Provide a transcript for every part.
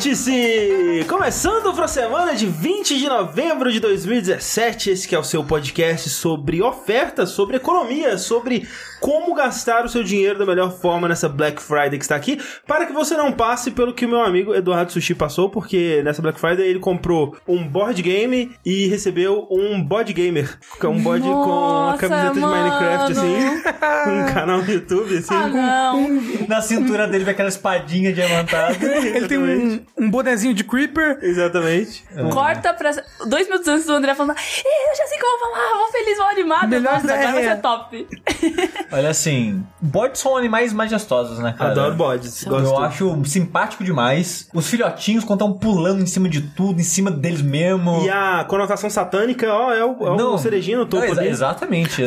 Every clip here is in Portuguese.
Vértice! Começando para a semana de 20 de novembro de 2017, esse que é o seu podcast sobre ofertas, sobre economia, sobre como gastar o seu dinheiro da melhor forma nessa Black Friday que está aqui, para que você não passe pelo que o meu amigo Eduardo Sushi passou, porque nessa Black Friday ele comprou um board game e recebeu um body gamer, que é um body com uma Nossa, camiseta de Minecraft, mano. assim, um canal no YouTube, assim. Ah, não. Na cintura dele vai aquela espadinha diamantada. Ele tem um, um bonezinho de Creeper. Exatamente. Corta pra. Dois minutos antes do André falando. "Ih, Eu já sei o que eu vou falar, vou feliz, vou animado. Melhor Nossa, agora vai ser top. Olha assim, bodes são animais majestosos, né, cara? Adoro bodes. Eu Gosto. acho simpático demais. Os filhotinhos, quando estão pulando em cima de tudo, em cima deles mesmo. E a conotação satânica, ó, é o, é o cerejinho no topo Não, exa- ali. Exatamente.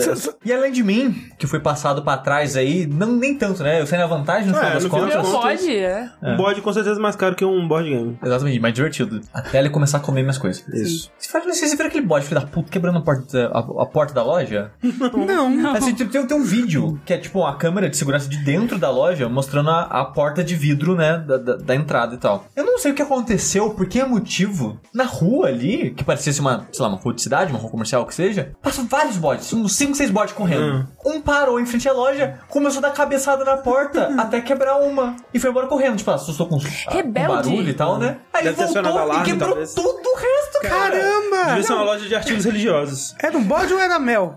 E além de mim, que foi passado pra trás aí, não nem tanto, né? Eu saí na vantagem no É, final das no final contas. das contas- pode, é. Um bode com certeza é mais caro que um board game. Exatamente, mais divertido. Até ele começar a comer minhas coisas. Isso. Você fala, vocês viram aquele bode, filho da puta, quebrando a porta, a, a porta da loja? Não. Assim, tem, tem um vídeo que é tipo a câmera de segurança de dentro da loja mostrando a, a porta de vidro, né? Da, da, da entrada e tal. Eu não sei o que aconteceu, por que motivo. Na rua ali, que parecia uma, sei lá, uma rua de cidade, uma rua comercial, o que seja, passam vários bodes, uns 5, 6 bodes correndo. Um parou em frente à loja, começou a dar cabeçada na porta até quebrar uma. E foi embora correndo, tipo, assustou com, com barulho e tal, né? Aí Deve voltou acionado e alarme, quebrou talvez. tudo o resto, cara. Caramba! Devia ser uma loja de artigos religiosos. Era um bode ou era mel?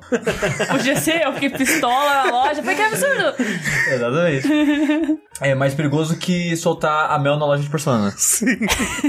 Podia ser, eu fiquei pistola na loja. Foi que absurdo. Exatamente. É mais perigoso que soltar a mel na loja de porcelana. Sim.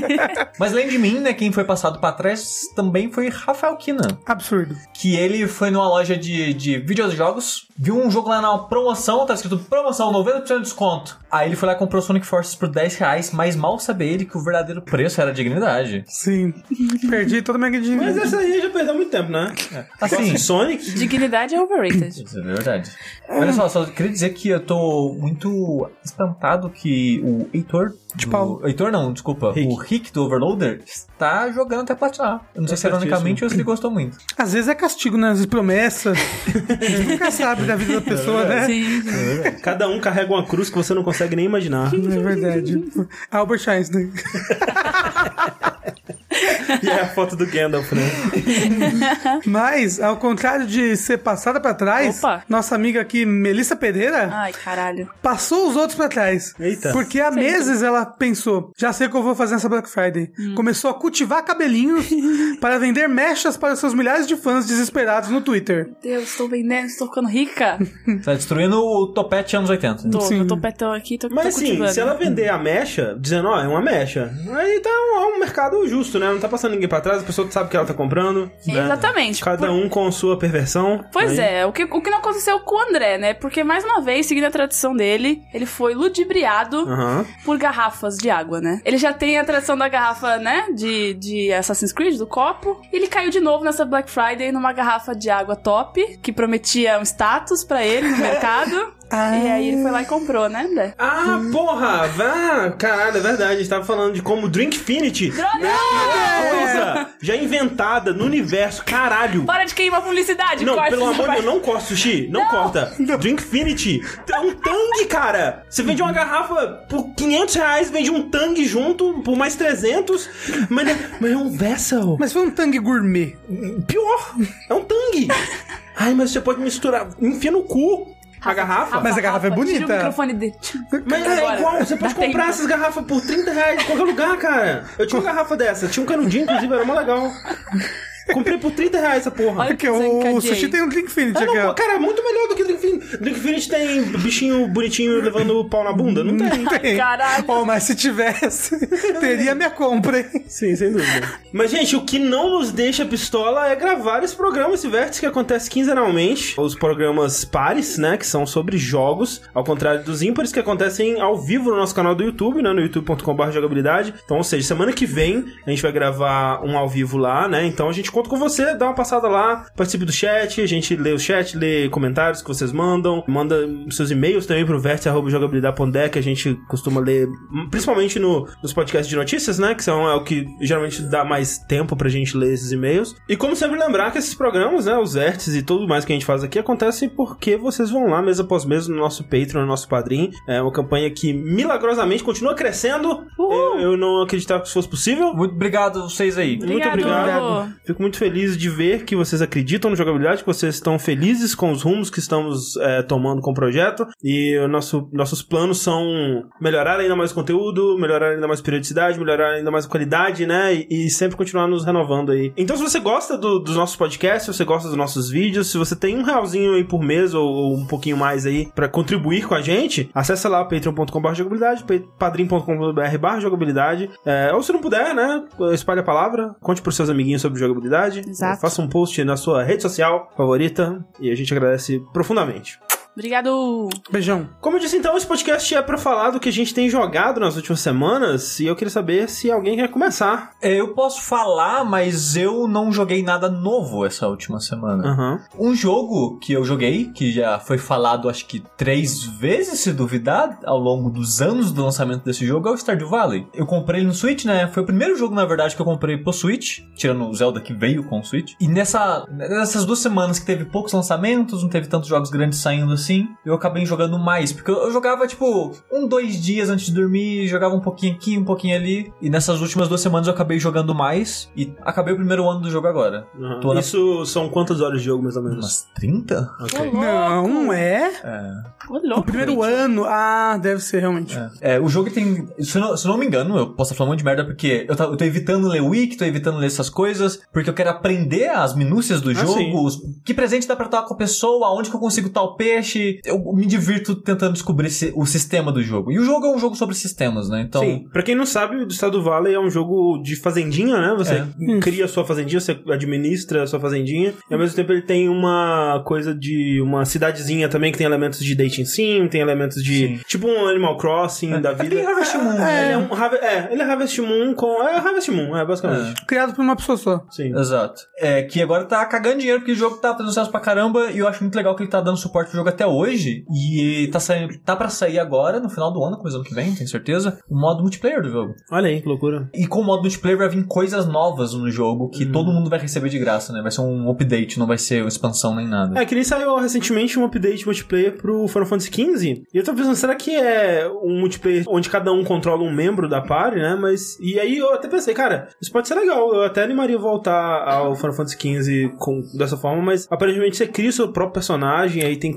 Mas além de mim, né, quem foi passado pra trás também foi Rafael Kina. Absurdo. Que ele foi numa loja de, de videojogos, viu um jogo lá na promoção, tá escrito promoção, 90% de desconto. Aí ele foi lá e comprou Sonic Forces por 10 reais, mas mal sabia ele que o verdadeiro preço era a dignidade. Sim. Perdi toda a minha dinheiro. Mas essa aí já perdeu muito tempo, né? Assim, Gosto de Sonic? Dignidade é overrated. Isso é verdade. Olha só, só queria dizer que eu tô muito espantado que o Heitor. De do- pau. Heitor não, desculpa. Rick. O Rick do Overloader está jogando até platinar. Eu não sei se certíssimo. ironicamente ou se ele gostou muito. Às vezes é castigo, né? Às vezes promessa. A gente nunca sabe da vida da pessoa, né? Sim. Cada um carrega uma cruz que você não consegue nem imaginar. É verdade. Albert Einstein. e é a foto do Gandalf, né? Mas, ao contrário de ser passada pra trás, Opa. nossa amiga aqui, Melissa Pereira, Ai, caralho. passou os outros pra trás. Eita. Porque há meses ela pensou, já sei o que eu vou fazer nessa Black Friday. Começou a cultivar cabelinhos para vender mechas para seus milhares de fãs desesperados no Twitter. Deus, tô vendendo, estou ficando rica. Tá destruindo o topete anos 80. Tô, Sim. eu tô petão aqui, tô, Mas tô assim, se ela vender a mecha, dizendo, ó, é uma mecha, aí tá um, é um mercado justo, né? Não tá passando ninguém pra trás, a pessoa sabe que ela tá comprando. né? Exatamente. Cada um com sua perversão. Pois Aí- é, o que, o que não aconteceu com o André, né? Porque, mais uma vez, seguindo a tradição dele, ele foi ludibriado Aham. por garrafas de água, né? Ele já tem a tradição da garrafa, né? De, de Assassin's Creed, do copo. E ele caiu de novo nessa Black Friday numa garrafa de água top, que prometia um status pra ele no mercado. Ah. E aí ele foi lá e comprou, né, André? Ah, porra! Vá! Caralho, é verdade. A gente tava falando de como Drinkfinity é coisa já inventada no universo. Caralho! Para de queimar publicidade, Não, corta pelo amor de. Deus, não corta sushi. Não, corta. Drinkfinity. É um tangue, cara. Você vende uma garrafa por 500 reais, vende um tangue junto por mais 300. Mas, é- mas é um vessel. Mas foi um tangue gourmet. Pior. É um tangue. Ai, mas você pode misturar. Enfia no cu a garrafa. Mas a garrafa é Tira o bonita. microfone dele. Mas é igual, você pode dá comprar tempo. essas garrafas por 30 reais em qualquer lugar, cara. Eu tinha uma garrafa dessa, tinha um canudinho, inclusive, era mó legal. Comprei por 30 reais essa porra. Olha Porque o sushi tem um Drinkfinity Ah, aqui, não, cara, muito melhor do que Drinkfinity. Drinkfinity tem bichinho bonitinho levando o pau na bunda? Não tem. Tem. Caralho. Oh, mas se tivesse, teria minha compra, hein? Sim, sem dúvida. Mas, gente, o que não nos deixa pistola é gravar esse programa, esse vértice que acontece quinzenalmente. Os programas pares, né, que são sobre jogos, ao contrário dos ímpares, que acontecem ao vivo no nosso canal do YouTube, né, no youtube.com.br jogabilidade. Então, ou seja, semana que vem a gente vai gravar um ao vivo lá, né, então a gente conta com você, dá uma passada lá, participe do chat, a gente lê o chat, lê comentários que vocês mandam, manda seus e-mails também pro que a gente costuma ler, hum, principalmente no, nos podcasts de notícias, né, que são é o que geralmente dá mais tempo pra gente ler esses e-mails. E como sempre lembrar que esses programas, né, os vértices e tudo mais que a gente faz aqui acontece porque vocês vão lá mês após mês no nosso Patreon, no nosso Padrim. É uma campanha que milagrosamente continua crescendo. Eu, eu não acreditava que isso fosse possível. Muito obrigado a vocês aí. Muito Obrigado. obrigado. Fico muito feliz de ver que vocês acreditam na jogabilidade, que vocês estão felizes com os rumos que estamos é, tomando com o projeto. E o nosso, nossos planos são melhorar ainda mais o conteúdo, melhorar ainda mais a periodicidade, melhorar ainda mais a qualidade, né? E, e sempre continuar nos renovando aí. Então, se você gosta do- dos nossos podcasts, se você gosta dos nossos vídeos, se você tem um realzinho aí por mês ou, ou um pouquinho mais aí pra contribuir com a gente, acessa lá patreon.com.br jogabilidade, pa- padrim.com.br jogabilidade. É, ou se não puder, né? Espalhe a palavra, conte pros seus amiguinhos sobre jogabilidade. Exato. Faça um post na sua rede social favorita e a gente agradece profundamente. Obrigado. Beijão. Como eu disse então, esse podcast é pra falar do que a gente tem jogado nas últimas semanas e eu queria saber se alguém quer começar. É, Eu posso falar, mas eu não joguei nada novo essa última semana. Aham. Um jogo que eu joguei, que já foi falado acho que três vezes, se duvidar, ao longo dos anos do lançamento desse jogo, é o Stardew Valley. Eu comprei ele no Switch, né? Foi o primeiro jogo, na verdade, que eu comprei pro Switch, tirando o Zelda que veio com o Switch. E nessa, nessas duas semanas que teve poucos lançamentos, não teve tantos jogos grandes saindo assim, eu acabei jogando mais. Porque eu, eu jogava, tipo, um, dois dias antes de dormir, jogava um pouquinho aqui, um pouquinho ali. E nessas últimas duas semanas eu acabei jogando mais. E acabei o primeiro ano do jogo agora. Tô na- Isso são quantas horas de jogo, mais ou menos? Umas 30? Ok. Não, é? É. Ô, O louco. primeiro ano. Ah, deve ser realmente. É, o jogo tem. Se eu, não, se eu não me engano, eu posso falar um monte de merda porque eu, tá- eu tô evitando ler wiki, tô evitando ler essas coisas, porque eu quero aprender as minúcias do Ah, jogo, os- que presente dá pra dar com a pessoa, aonde que eu consigo tal peixe. Eu me divirto tentando descobrir o sistema do jogo. E o jogo é um jogo sobre sistemas, né? Então. Sim, pra quem não sabe, o Estado Valley é um jogo de fazendinha, né? Você É. cria a sua fazendinha, você administra a sua fazendinha, e ao mesmo tempo ele tem uma coisa de uma cidadezinha também que tem elementos de dating sim, tem elementos de Sim. tipo um Animal Crossing da É vida. bem Harvest Moon, É, né? ele é um é, ele é Harvest Moon com é Harvest Moon, é basicamente. Criado por uma pessoa só. Sim. Exato. É que agora tá cagando dinheiro porque o jogo tá fazendo sucesso pra caramba e eu acho muito legal que ele tá dando suporte pro jogo até hoje. E tá saindo, tá para sair agora, no final do ano, coisa ano que vem, tenho certeza, o modo multiplayer do jogo. Olha aí que loucura. E com o modo multiplayer vai vir coisas novas no jogo que todo mundo vai receber de graça, né? Vai ser um update, não vai ser expansão nem nada. É, que nem saiu recentemente um update multiplayer pro Final Fantasy XV. E eu tô pensando, será que é um multiplayer onde cada um controla um membro da party, né? Mas. E aí eu até pensei, cara, isso pode ser legal. Eu até animaria voltar ao Final Fantasy XV com, dessa forma, mas aparentemente você cria o seu próprio personagem, aí tem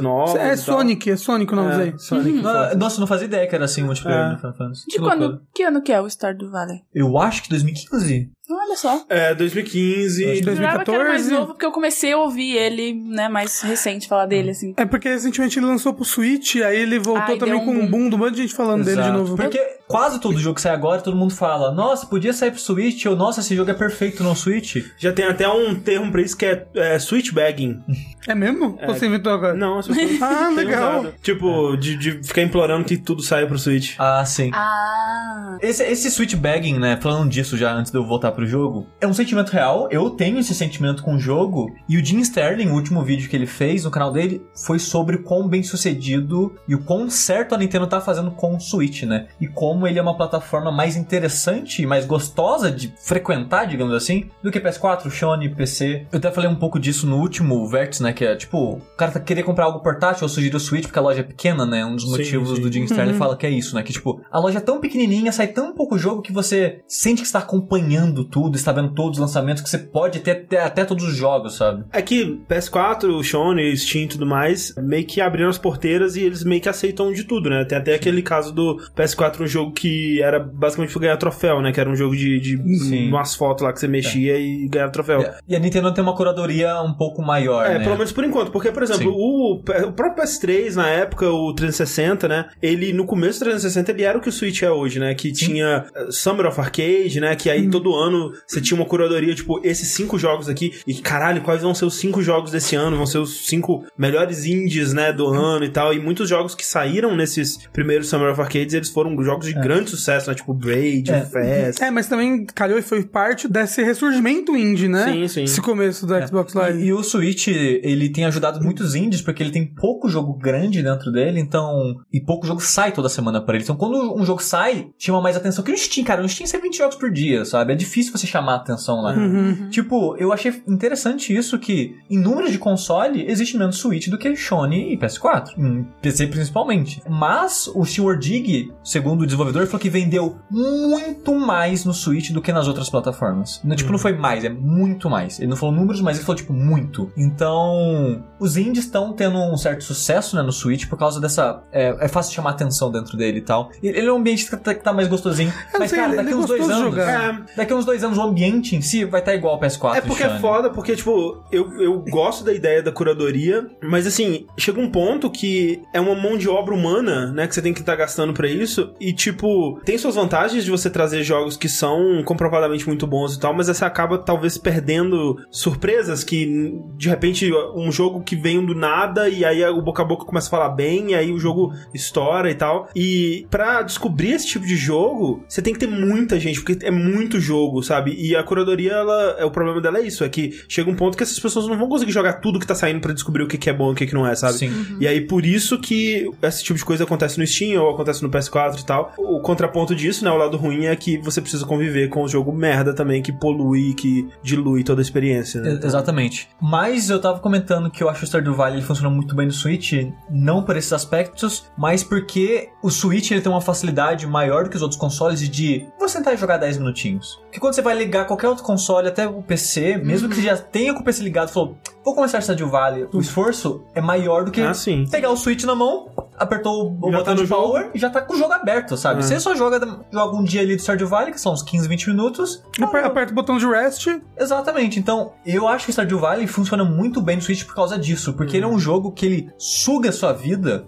novas. É. Sonic, é Sonic o nome É, aí. Sonic. Ah, Nossa, eu não fazia ideia que era assim o multiplayer É. do Final Fantasy. De quando? Que ano que é o Star do Valley? Eu acho que 2015. Olha só. É, 2015. Acho que Eu jurava que era mais 2014. novo, porque eu comecei a ouvir ele, né, mais recente, falar dele, assim. É porque recentemente ele lançou pro Switch, aí ele voltou Ai, também um com um boom. de um monte de gente falando dele de Exato. novo. Porque quase todo jogo que sai agora, todo mundo fala: Nossa, podia sair pro Switch, ou Nossa, esse jogo é perfeito no Switch. Já tem até um termo pra isso que é, é switchbagging. É mesmo? Ou você inventou agora? Não, as pessoas Ah, legal. usado. Tipo, de, de ficar implorando que tudo saia pro Switch. Ah, sim. Ah. Esse, esse switch bagging, né? Falando disso já antes de eu voltar pro jogo, é um sentimento real. Eu tenho esse sentimento com o jogo. E o Jim Sterling, o último vídeo que ele fez no canal dele, foi sobre o quão bem sucedido e o quão certo a Nintendo tá fazendo com o Switch, né? E como ele é uma plataforma mais interessante e mais gostosa de frequentar, digamos assim, do que PS4, Sony, PC. Eu até falei um pouco disso no último Vértice, né? Que é tipo, o cara tá querer comprar algo portátil ou sugerir o Switch porque a loja é pequena, né? Um dos Sim, motivos sim. do Jim Sterling fala que é isso, né? Que tipo, a loja é tão pequenininha, sai tão pouco jogo que você sente que está acompanhando tudo, está vendo todos os lançamentos, que você pode ter até, até todos os jogos, sabe? É que PS4, Sony, Steam e tudo mais, meio que abriram as porteiras e eles meio que aceitam de tudo, né? Tem até aquele caso do PS4, um jogo que era basicamente ganhar troféu, né? Que era um jogo de, de Sim. umas fotos lá que você mexia e ganhava troféu. E a- E a Nintendo tem uma curadoria um pouco maior, É, né? pelo menos por enquanto, porque, por exemplo, Sim. o, o próprio PS3, na época, o 360, né? Ele, no começo do 360, ele era o que o Switch é hoje, né? Que tinha eh, Summer of Arcade, né? Que aí todo ano você tinha uma curadoria, tipo, esses cinco jogos aqui, e caralho, quais vão ser os cinco jogos desse ano? Vão ser os cinco melhores indies, né? Do ano e tal. E muitos jogos que saíram nesses primeiros Summer of Arcades, eles foram jogos grande sucesso, né? Tipo Braid, É. Fast. É, mas também calhou e foi parte desse ressurgimento indie, né? Sim, sim. Esse começo do Xbox Live. E, e o Switch, ele tem ajudado muitos indies, porque ele tem pouco jogo grande dentro dele, então. E pouco jogo sai toda semana pra ele. Então, quando um jogo sai, chama mais atenção. Que no Steam, cara, no Steam sai 20 jogos por dia, sabe? É difícil você chamar a atenção lá. Uhum. Tipo, eu achei interessante isso que, em números de console, existe menos Switch do que Sony e PS4. Em PC principalmente. Mas o Stewart Dig, segundo o desenvolvedor, falou que vendeu muito mais no Switch do que nas outras plataformas. Não, Tipo, não foi mais, é muito mais. Ele não falou números, mas ele falou, tipo, muito. Então, os indies estão tendo um certo sucesso, né, no Switch por causa dessa... É, é fácil chamar atenção dentro dele e tal. Ele é um ambiente que tá, que tá mais gostosinho. não Mas, sei, cara, daqui é uns dois anos... É, Daqui uns dois anos o ambiente em si vai estar igual ao PS4. É porque é Shane. foda, porque, tipo, eu, eu gosto da ideia da curadoria, mas assim, chega um ponto que é uma mão de obra humana, né, que você tem que estar gastando pra isso, e, tipo, tem suas vantagens de você trazer jogos que são comprovadamente muito bons e tal, mas você acaba talvez perdendo surpresas que, de repente, um jogo que vem do nada e aí o boca a boca começa a falar bem, e aí o jogo estoura e tal. E pra descobrir esse tipo de jogo, você tem que ter muita gente, porque é muito jogo, sabe? E a curadoria, ela, é, o problema dela é isso, é que chega um ponto que essas pessoas não vão conseguir jogar tudo que tá saindo pra descobrir o que, que é bom e o que, que não é, sabe? Sim. E aí, por isso que esse tipo de coisa acontece no Steam ou acontece no PS4 e tal. O contraponto disso, né, o lado ruim é que você precisa conviver com o jogo merda também, que polui, que dilui toda a experiência, né? Exatamente. Mas eu tava comentando que eu acho o Stardew Valley ele funciona muito bem no Switch, não por esses aspectos, mas porque o Switch ele tem uma facilidade maior do que os outros consoles de vou sentar e jogar 10 minutinhos. Porque quando você vai ligar qualquer outro console, até o PC, mesmo que você já tenha com o PC ligado, falou, vou começar Stardew Valley, o esforço é maior do que Ah, sim. pegar o Switch na mão, apertou o Já botão tá de power e já tá com o jogo aberto, sabe? É. Você só joga, joga um dia ali do Stardew Valley, que são uns 15, 20 minutos, Aper- Aperta o botão de rest. Exatamente, então eu acho que Stardew Valley funciona muito bem no Switch por causa disso, porque ele é um jogo que ele suga a sua vida,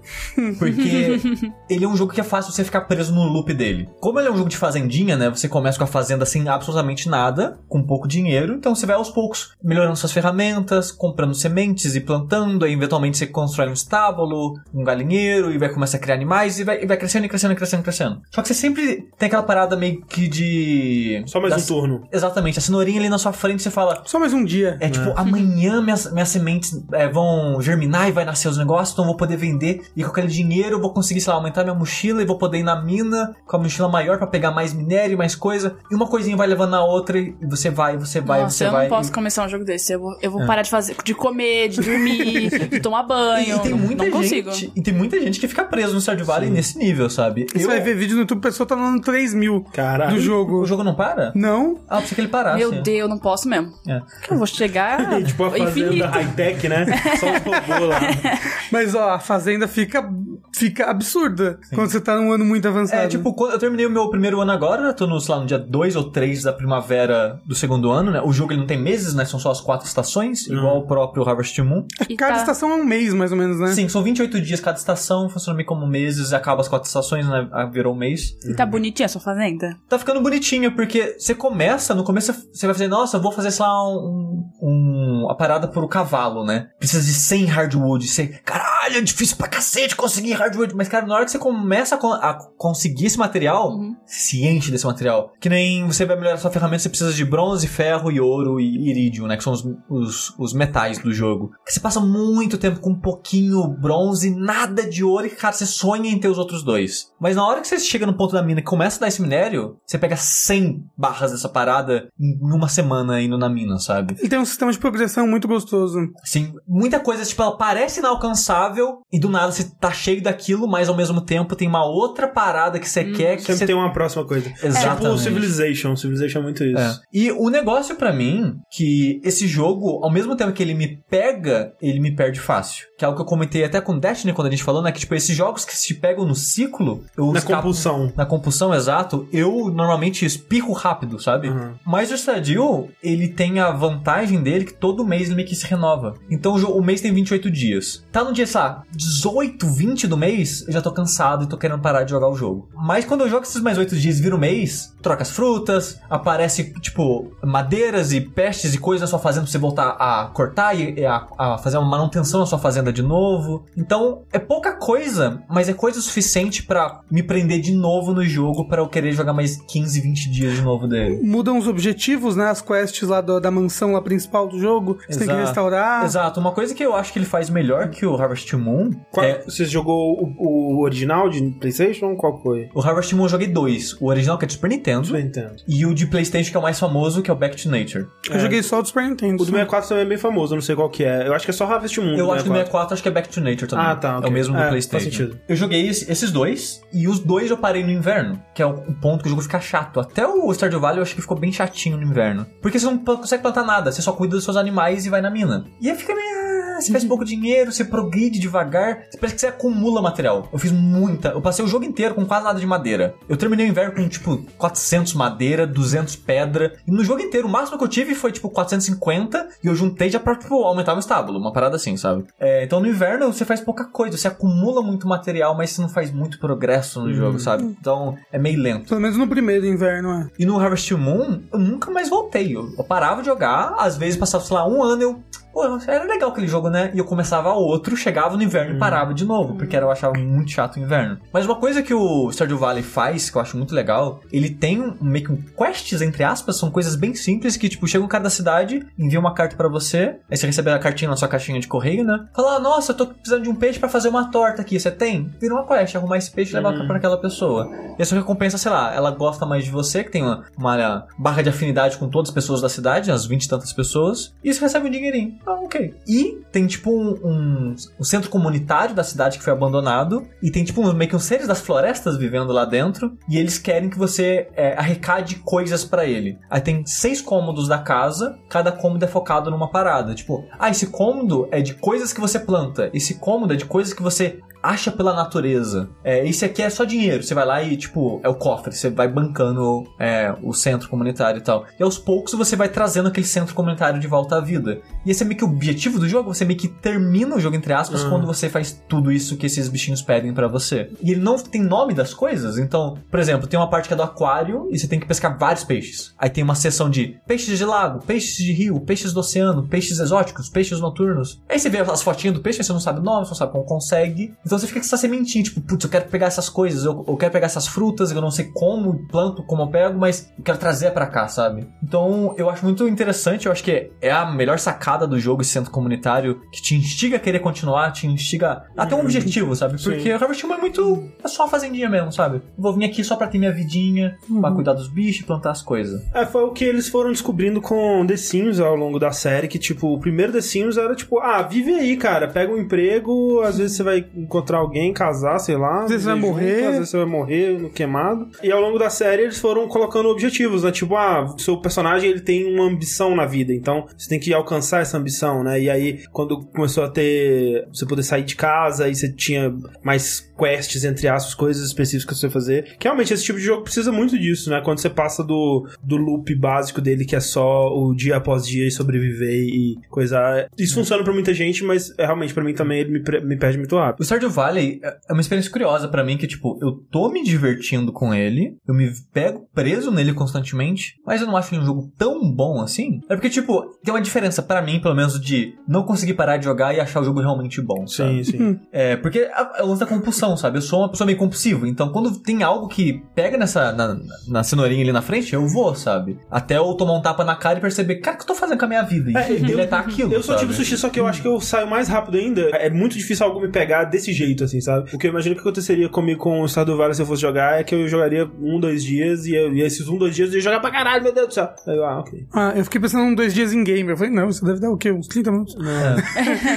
porque ele é um jogo que é fácil você ficar preso no loop dele. Como ele é um jogo de fazendinha, né, você começa com a fazenda sem absolutamente nada, com pouco dinheiro, então você vai aos poucos melhorando suas ferramentas, comprando sementes e plantando, aí eventualmente você constrói um estábulo, um galinheiro, e vai começar a criar animais, e vai, e vai crescendo e crescendo e crescendo e crescendo. Só que você sempre tem aquela parada meio que de... Só mais das- um turno. Exatamente, a cenourinha ali na sua frente, você fala, Só mais um dia. é tipo, amanhã minhas, minhas sementes é, vão germinar e vai nascer os negócios, então eu vou poder vender. E com aquele dinheiro eu vou conseguir, sei lá, aumentar minha mochila e vou poder ir na mina com a mochila maior pra pegar mais minério e mais coisa. E uma coisinha vai levando na outra e você vai, você vai, Nossa, você eu vai. não posso e- começar um jogo desse. Eu vou, eu vou É. parar de fazer, de comer, de dormir, de tomar banho. E, e tem muita não gente, consigo. e tem muita gente que fica preso no Stardew Valley nesse nível, sabe? Você Eu- vai ver vídeo no YouTube, a pessoa tá dando 3 mil Caralho. do jogo. O jogo não para? Não? Ah, pensei que ele parasse. Meu Deus, eu não posso mesmo. É. Eu vou chegar tipo a fazenda high-tech, né? Só um robô lá. Mas ó, a fazenda fica, fica absurda quando você tá num ano muito avançado. É, tipo, quando eu terminei o meu primeiro ano agora, tô no, sei lá, no dia 2 ou 3 da primavera do segundo ano, né? O jogo ele não tem meses, né? São só as quatro estações, igual o próprio Harvest Moon. E Cada tá- estação é um mês, mais ou menos, né? Sim, são 28 dias cada estação, funciona meio como meses, acaba as quatro estações, né? ah, Virou um mês. E tá bonitinha a sua fazenda? Tá ficando bonitinho, porque você começa, no começo você vai fazer, nossa, vou fazer, sei lá, um, um- a parada pro cavalo, né? Precisa de 100 hardwood. Você, caralho, é difícil pra cacete conseguir hardwood. Mas, cara, na hora que você começa a, con- a conseguir esse material, Uhum. se enche desse material. Que nem você vai melhorar sua ferramenta, você precisa de bronze, ferro e ouro e irídio, né? Que são os, os, os metais do jogo. Que você passa muito tempo com um pouquinho bronze, nada de ouro e, cara, você sonha em ter os outros dois. Mas na hora que você chega no ponto da mina e começa a dar esse minério, você pega 100 barras dessa parada em uma semana indo na mina, sabe? E tem um sistema de progressão muito gostoso. Assim, muita coisa, tipo, ela parece inalcançável e do nada você tá cheio daquilo, mas ao mesmo tempo tem uma outra parada que você quer que Sempre você tem uma próxima coisa. Exatamente. Tipo o Civilization. Civilization é muito isso. É. E o negócio pra mim, que esse jogo, ao mesmo tempo que ele me pega, ele me perde fácil. Que é algo que eu comentei até com Destiny quando a gente falou, né? Que tipo, esses jogos que se pegam no ciclo, eu Na escapo- compulsão. Na compulsão, exato, eu normalmente espirro rápido, sabe? Uhum. Mas o Stardew, ele tem a vantagem dele que todo mês ele meio que se renova. Então o, o mês tem 28 dias. Tá no dia, sei lá, 18, 20 do mês, eu já tô cansado e tô querendo parar de jogar o jogo. Mas quando eu jogo esses mais 8 dias vira o mês, troca as frutas, aparece, tipo, madeiras e pestes e coisas na sua fazenda pra você voltar a cortar e, e a, a fazer uma manutenção na sua fazenda de novo. Então, é pouca coisa, mas é coisa suficiente pra me prender de novo no jogo pra eu querer jogar mais 15, 20 dias de novo dele. Mudam os objetivos, né? As quests lá do- da mansão lá principal do jogo. Você tem que Exato. restaurar. Exato, uma coisa que eu acho que ele faz melhor que o Harvest Moon Qual- é. Você jogou o, o original de PlayStation? Qual foi? O Harvest Moon eu joguei dois. O original, que é de Super Nintendo, Super Nintendo. e o de PlayStation, que é o mais famoso, que é o Back to Nature. Eu joguei só o do Super Nintendo. O do 64 também é bem famoso, eu não sei qual que é. Eu acho que é só Harvest Moon. Eu do acho que no 64 acho que é Back to Nature também. Ah, tá, É ok. o mesmo do É, PlayStation. faz sentido. Eu joguei esse- esses dois, e os dois eu parei no inverno, que é o o ponto que o jogo fica chato. Até o Stardew Valley eu acho que ficou bem chatinho no inverno. Porque você não consegue plantar nada, você só cuida dos seus animais e vai na mina. E aí fica meio. Ah, Você faz pouco dinheiro, você progride devagar, parece que você acumula material. Eu fiz muita. Eu passei o jogo inteiro com quase nada de madeira. Eu terminei o inverno com tipo 400 madeira, 200 pedra. E no jogo inteiro, o máximo que eu tive foi tipo 450 e eu juntei já pra tipo, aumentar o estábulo, uma parada assim, sabe? É, então no inverno você faz pouca coisa, você acumula muito material, mas você não faz muito progresso no jogo, sabe? Então é meio lento. Pelo menos no primeiro inverno, é. E no Harvest Moon, eu nunca mais voltei. Eu, eu parava de jogar, às vezes passava, sei lá, um ano eu. Pô, era legal aquele jogo, né? E eu começava outro, chegava no inverno e parava de novo, porque era, eu achava muito chato o inverno. Mas uma coisa que o Stardew Valley faz, que eu acho muito legal, ele tem um, meio que um quests, entre aspas, são coisas bem simples que, tipo, chega um cara da cidade, envia uma carta pra você, aí você recebe a cartinha na sua caixinha de correio, né? Fala, ah, nossa, eu tô precisando de um peixe pra fazer uma torta aqui, você tem? Vira uma quest, arrumar esse peixe e levar pra aquela pessoa. E a sua recompensa, sei lá, ela gosta mais de você, que tem uma, uma barra de afinidade com todas as pessoas da cidade, as 20 e tantas pessoas, e você recebe um dinheirinho. Ah, ok. E tem tipo um, um, um centro comunitário da cidade que foi abandonado, e tem tipo um- meio que uns seres das florestas vivendo lá dentro, e eles querem que você é, arrecade coisas pra ele. Aí tem seis cômodos da casa, cada cômodo é focado numa parada. Tipo, ah, esse cômodo é de coisas que você planta, esse cômodo é de coisas que você acha pela natureza. É, esse aqui é só dinheiro. Você vai lá e, tipo, é o cofre. Você vai bancando é, o centro comunitário e tal. E aos poucos você vai trazendo aquele centro comunitário de volta à vida. E esse é meio que o objetivo do jogo. Você meio que termina o jogo, entre aspas, quando você faz tudo isso que esses bichinhos pedem pra você. E ele não tem nome das coisas. Então, por exemplo, tem uma parte que é do aquário e você tem que pescar vários peixes. Aí tem uma seção de peixes de lago, peixes de rio, peixes do oceano, peixes exóticos, peixes noturnos. Aí você vê as fotinhas do peixe, você não sabe o nome, você não sabe como consegue. Então você fica com essa sementinha, tipo, putz, eu quero pegar essas coisas, eu, eu quero pegar essas frutas, eu não sei como planto, como eu pego, mas eu quero trazer pra cá, sabe? Então eu acho muito interessante, eu acho que é a melhor sacada do jogo, esse centro comunitário, que te instiga a querer continuar, te instiga a ter um objetivo, sabe? Porque o Harvest Moon é muito. é só uma fazendinha mesmo, sabe? Vou vir aqui só pra ter minha vidinha, pra cuidar dos bichos, plantar as coisas. É, foi o que eles foram descobrindo com The Sims ao longo da série, que, tipo, o primeiro The Sims era, tipo, ah, vive aí, cara, pega um emprego, às vezes você vai encontrar alguém, casar, sei lá. Às vezes você vai morrer. às vezes você vai morrer no queimado. E ao longo da série eles foram colocando objetivos, né? Tipo, ah, seu personagem, ele tem uma ambição na vida, então você tem que alcançar essa ambição, né? E aí, quando começou a ter... você poder sair de casa, e você tinha mais quests, entre aspas, coisas específicas pra você fazer. Que realmente esse tipo de jogo precisa muito disso, né? Quando você passa do, do loop básico dele, que é só o dia após dia e sobreviver e coisar. Isso funciona pra muita gente, mas é, realmente pra mim também ele me, me perde muito rápido. O Stardew Valley é é uma experiência curiosa pra mim, que tipo, eu tô me divertindo com ele, eu me pego preso nele constantemente, mas eu não acho ele um jogo tão bom assim. É porque, tipo, tem uma diferença pra mim, pelo menos, de não conseguir parar de jogar e achar o jogo realmente bom, sabe? Sim, sim. É, porque a- é o lance da compulsão, sabe? Eu sou uma pessoa meio compulsiva, então quando tem algo que pega nessa, na, na cenourinha ali na frente, eu vou, sabe? Até eu tomar um tapa na cara e perceber, cara, o que eu tô fazendo com a minha vida? E É, eu- deletar aquilo, Eu sou sabe? tipo sushi, só que eu acho que eu saio mais rápido ainda. É muito difícil algo me pegar desse jeito, assim, sabe? O que eu imagino que aconteceria comigo com o Stardew Valley se eu fosse jogar é que eu jogaria um, dois dias e, eu, e esses um, dois dias eu ia jogar pra caralho, meu Deus do céu. Aí eu, ah, ok. Ah, eu fiquei pensando em dois dias em game. Eu falei, não, isso deve dar o quê? Uns 30 minutos?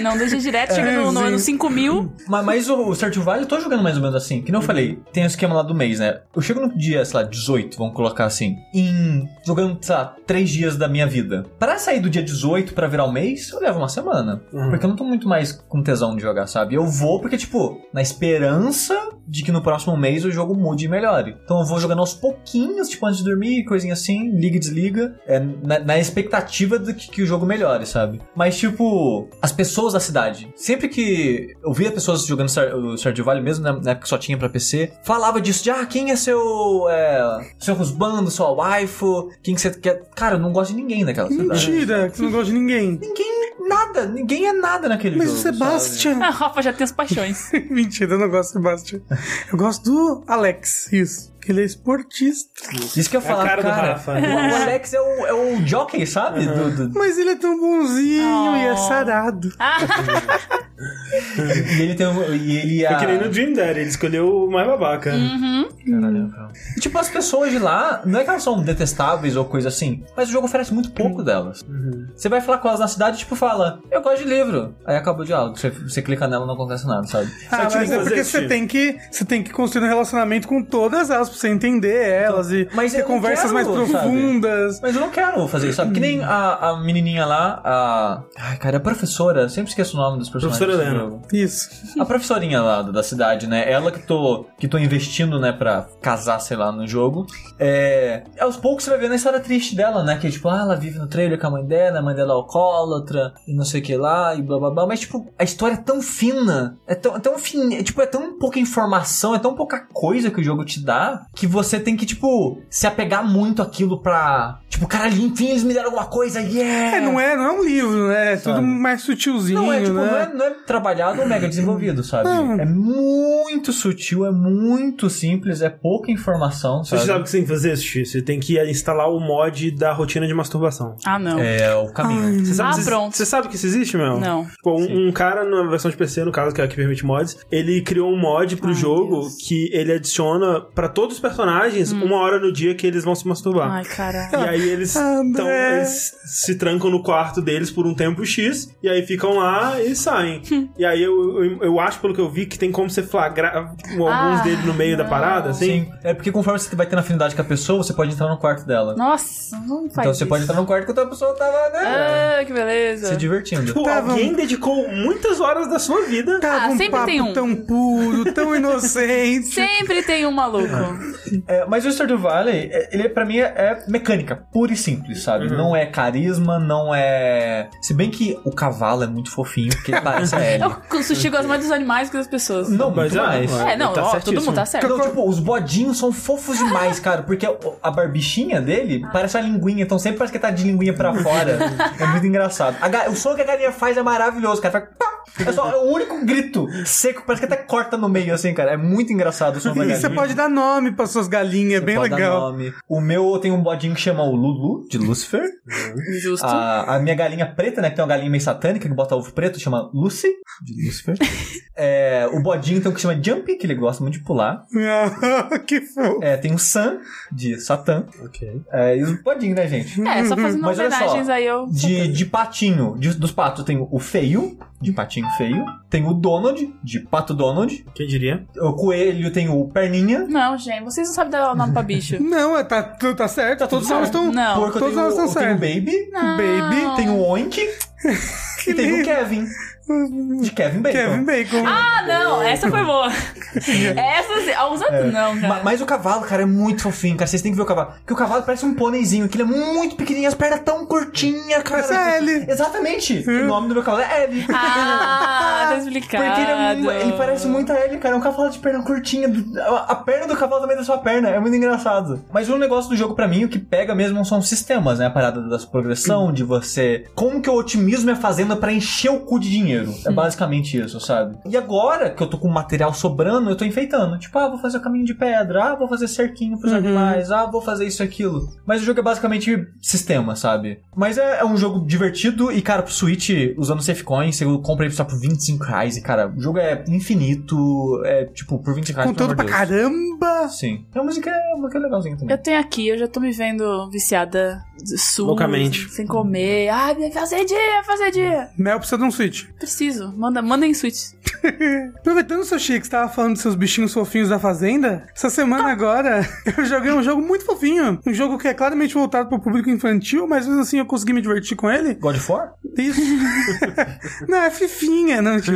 não, deixa direto, chega no, no, sim. no 5 mil. Mas, mas o Stardew Valley eu tô jogando mais ou menos assim. Que nem eu falei, tem o esquema lá do mês, né? Eu chego no dia, sei lá, 18, vamos colocar assim, em jogando, sei lá, 3 dias da minha vida. Pra sair do dia 18 pra virar o mês, eu levo uma semana. Uhum. Porque eu não tô muito mais com tesão de jogar, sabe? Eu vou porque, tipo, na esperança de que no próximo mês o jogo mude e melhore. Então eu vou jogando aos pouquinhos, tipo, antes de dormir, coisinha assim, liga e desliga, é, na, na expectativa de que, que o jogo melhore, sabe? Mas, tipo, as pessoas da cidade, sempre que eu via pessoas jogando Star- o Stardew Valley, mesmo na na época que só tinha pra PC, falava disso, de, ah, quem é seu, é, seu husbando, sua waifu, quem que você quer... Cara, eu não gosto de ninguém naquela cidade. Mentira, que você não gosta de ninguém. Ninguém, nada, ninguém é nada naquele Mas jogo, o Sebastian. A Rafa já tem as paixões. Mentira, eu não gosto do Sebastian. Eu gosto do Alex, isso. Que ele é esportista. Isso que eu ia É falar, cara do cara. Rafa. O Alex é o, é o jockey, sabe? Do- do- Mas ele é tão bonzinho e é Oh. sarado. e ele tem um- E ele Foi a... que nem no Dream Daddy, ele escolheu o mais babaca. Caralho, cara. E, tipo, as pessoas de lá, não é que elas são detestáveis ou coisa assim, mas o jogo oferece muito pouco delas. Você vai falar com elas na cidade, tipo, fala, eu gosto de livro. Aí acaba o diálogo. Você, você clica nela não acontece nada, sabe? Ah, tinha mas é porque você tipo. tem que você tem que construir um relacionamento com todas elas pra você entender elas e Mas ter conversas quero, mais sabe? profundas. Mas eu não quero fazer isso, sabe? Que nem a, a menininha lá, a... Ai, cara, a professora, sempre esqueço o nome dos personagens. Professora Helena. Isso. A professorinha lá da cidade, né? Ela que tô, que tô investindo, né, pra casar, sei lá, no jogo. É. Aos poucos você vai vendo a história triste dela, né? Que tipo, ah, ela vive no trailer com a mãe dela, a mãe dela é alcoólatra, e não sei o que lá, e blá blá blá. Mas, tipo, a história é tão fina, é tão, é tão fin... é, tipo, é tão pouca informação, é tão pouca coisa que o jogo te dá, que você tem que, tipo, se apegar muito àquilo pra. Tipo, caralho, enfim, eles me deram alguma coisa, yeah! É, não é, não é um livro, né? É tudo Sabe? mais sutilzinho, Não é, tipo, né? não, é, não é trabalhado ou mega desenvolvido, sabe? Não. É muito sutil, é muito simples, é pouca informação, Você sabe? sabe o que você tem que fazer, Sushi? Você tem que instalar o mod da rotina de masturbação. Ah, não. É o caminho. Você sabe, Ah, você- pronto. Você sabe que isso existe, Mel? Não. Tipo, um, um cara na versão de PC, no caso, que é a que permite mods, ele criou um mod pro Ai, jogo Deus. que ele adiciona pra todos os personagens uma hora no dia que eles vão se masturbar. Ai, caralho. E aí eles, André. tão, eles se trancam no quarto deles por um tempo X, e aí ficam lá e saem. e aí eu, eu, eu acho, pelo que eu vi, que tem como você flagrar alguns Ah, deles no meio da não. parada, assim. Sim, é porque conforme você vai tendo afinidade com a pessoa, você pode entrar no quarto dela. Nossa, não faz então você isso. pode entrar no quarto enquanto a pessoa tava, né, Ah, que beleza. se divertindo. Tipo, Tava alguém um- dedicou muitas horas da sua vida. Tava Ah, um sempre papo tem um. tão puro, tão inocente. Sempre tem um maluco. É, mas o Stardew Valley, é- ele pra mim é, é mecânica, pura e simples, sabe? Uhum. Não é carisma, não é... Se bem que o cavalo é muito fofinho, porque ele parece a Ellie. Eu, o sushi gosta mais dos animais que das pessoas. Não, Mas muito é, mais. é. É, não, tá ó, todo mundo tá certo. Não, tipo, os bodinhos são fofos demais, cara. Porque a barbichinha dele parece uma linguinha, então sempre parece que tá de linguinha pra fora. é muito engraçado. A o som que a galinha faz é maravilhoso, cara. Faz pá! É só é o único grito seco, parece que até corta no meio, assim, cara. É muito engraçado o som da E galinha. você pode dar nome pras suas galinhas, é bem legal. nome. O meu tem um bodinho que chama o Lulu, de Lucifer. Justo. A, a minha galinha preta, né? Que tem uma galinha meio satânica que bota ovo preto, chama Lucy, de Lucifer. É, o bodinho tem um que chama Jumpy, que ele gosta muito de pular. Ah, que fofo. É, tem o Sam, de Satã. Ok. É, e os bodinhos, né, gente? É, só fazendo Mas olha só, homenagens aí eu. De, de patinho, de- dos patos, tem o feio, de patinho feio. Tem o Donald, de pato Donald. Quem diria? O coelho tem o perninha. Não, gente, vocês não sabem dar o nome pra bicho. Não, é, tá, tá certo. todos tudo nós certo. estão. Não. Porco todos tem o, nós estão tem o certos. Baby. Baby. Tem o Oink. e tem o. Kevin. De Kevin Bacon. Kevin Bacon. Ah, não, essa foi boa. essa sim. Ah, os outros não, Ma- cara. Mas o cavalo, cara, é muito fofinho, cara. Vocês têm que ver o cavalo. Porque o cavalo parece um pôneizinho, que ele é muito pequenininho, as pernas tão curtinhas, cara. Parece a Ellie. Exatamente. O nome do meu cavalo é Ellie. Ah, tá explicado. Porque ele, é mu- ele parece muito a Ellie, cara. É um cavalo de perna curtinha. do- A a perna do cavalo também é da sua perna. É muito engraçado. Mas o negócio do jogo, pra mim, o que pega mesmo são os sistemas, né? A parada da progressão, de você. Como que o otimismo é fazendo pra encher o cu de dinheiro. É basicamente isso, sabe? E agora que eu tô com material sobrando, eu tô enfeitando. Tipo, ah, vou fazer o caminho de pedra. Ah, vou fazer cerquinho pros animais. Ah, vou fazer isso e aquilo. Mas o jogo é basicamente sistema, sabe? Mas é, é um jogo divertido e, cara, pro Switch, usando Safe Coin, você compra ele só por 25 reais. E, cara, o jogo é infinito. É, tipo, por 20 reais, Conteúdo pelo pra Deus. caramba. Sim. A música é, a música é legalzinha também. Eu tenho aqui, eu já tô me vendo viciada sul, Loucamente. sem comer. Ai, vai fazer dia, fazer dia. Mel precisa de um Switch. Preciso. Manda, manda em Switch. Aproveitando o seu Chico, você tava falando dos seus bichinhos fofinhos da Fazenda, essa semana agora eu joguei um jogo muito fofinho. Um jogo que é claramente voltado pro público infantil, mas mesmo assim eu consegui me divertir com ele. God of War? Isso. não, é fifinha, não, tio.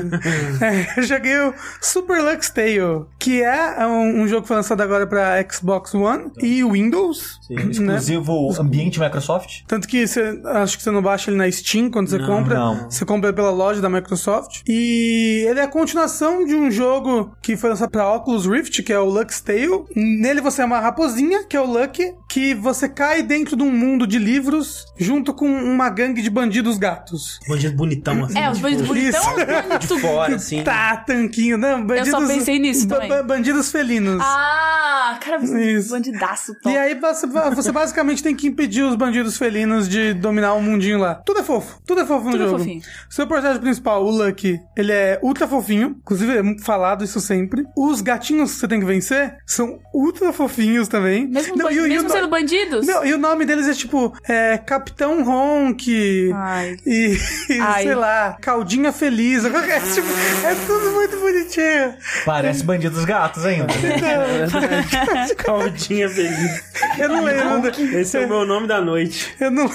É, eu joguei o Super Lux Tale, que é um, um jogo que foi lançado agora pra Xbox One e Windows. Sim. né? Exclusivo ambiente Microsoft? Tanto que você, acho que você não baixa ele na Steam quando você compra. não. Você compra pela loja da Microsoft. E ele é a continuação de um jogo que foi lançado pra Oculus Rift, que é o Lux Tale. Nele você é uma raposinha, que é o Lucky, que você cai dentro de um mundo de livros junto com uma gangue de bandidos gatos. Bandido bonitão, assim. É, os bandidos Isso. bonitão. de fora, assim. Tá, tanquinho. Não, bandidos, só pensei nisso também. Ba- Bandidos felinos. Ah, cara, Isso. bandidaço top. E aí você, você basicamente tem que impedir os bandidos felinos de dominar o mundinho lá. Tudo é fofo. Tudo é fofo no Tudo jogo. fofinho. Seu personagem principal, o Lucky, ele é ultra fofinho. Inclusive, é muito falado isso sempre. Os gatinhos que você tem que vencer são ultra fofinhos também. Mesmo, Não, ban- e o- e o mesmo sendo bandidos? Não, e o nome deles é tipo é, Capitão Honk. Ai. E, e, Ai. sei lá, Caldinha Feliz. É, tipo, é tudo muito bonitinho. Parece bandidos gatos ainda. Caldinha feliz. Eu não lembro. Esse é o meu nome da noite. Eu não.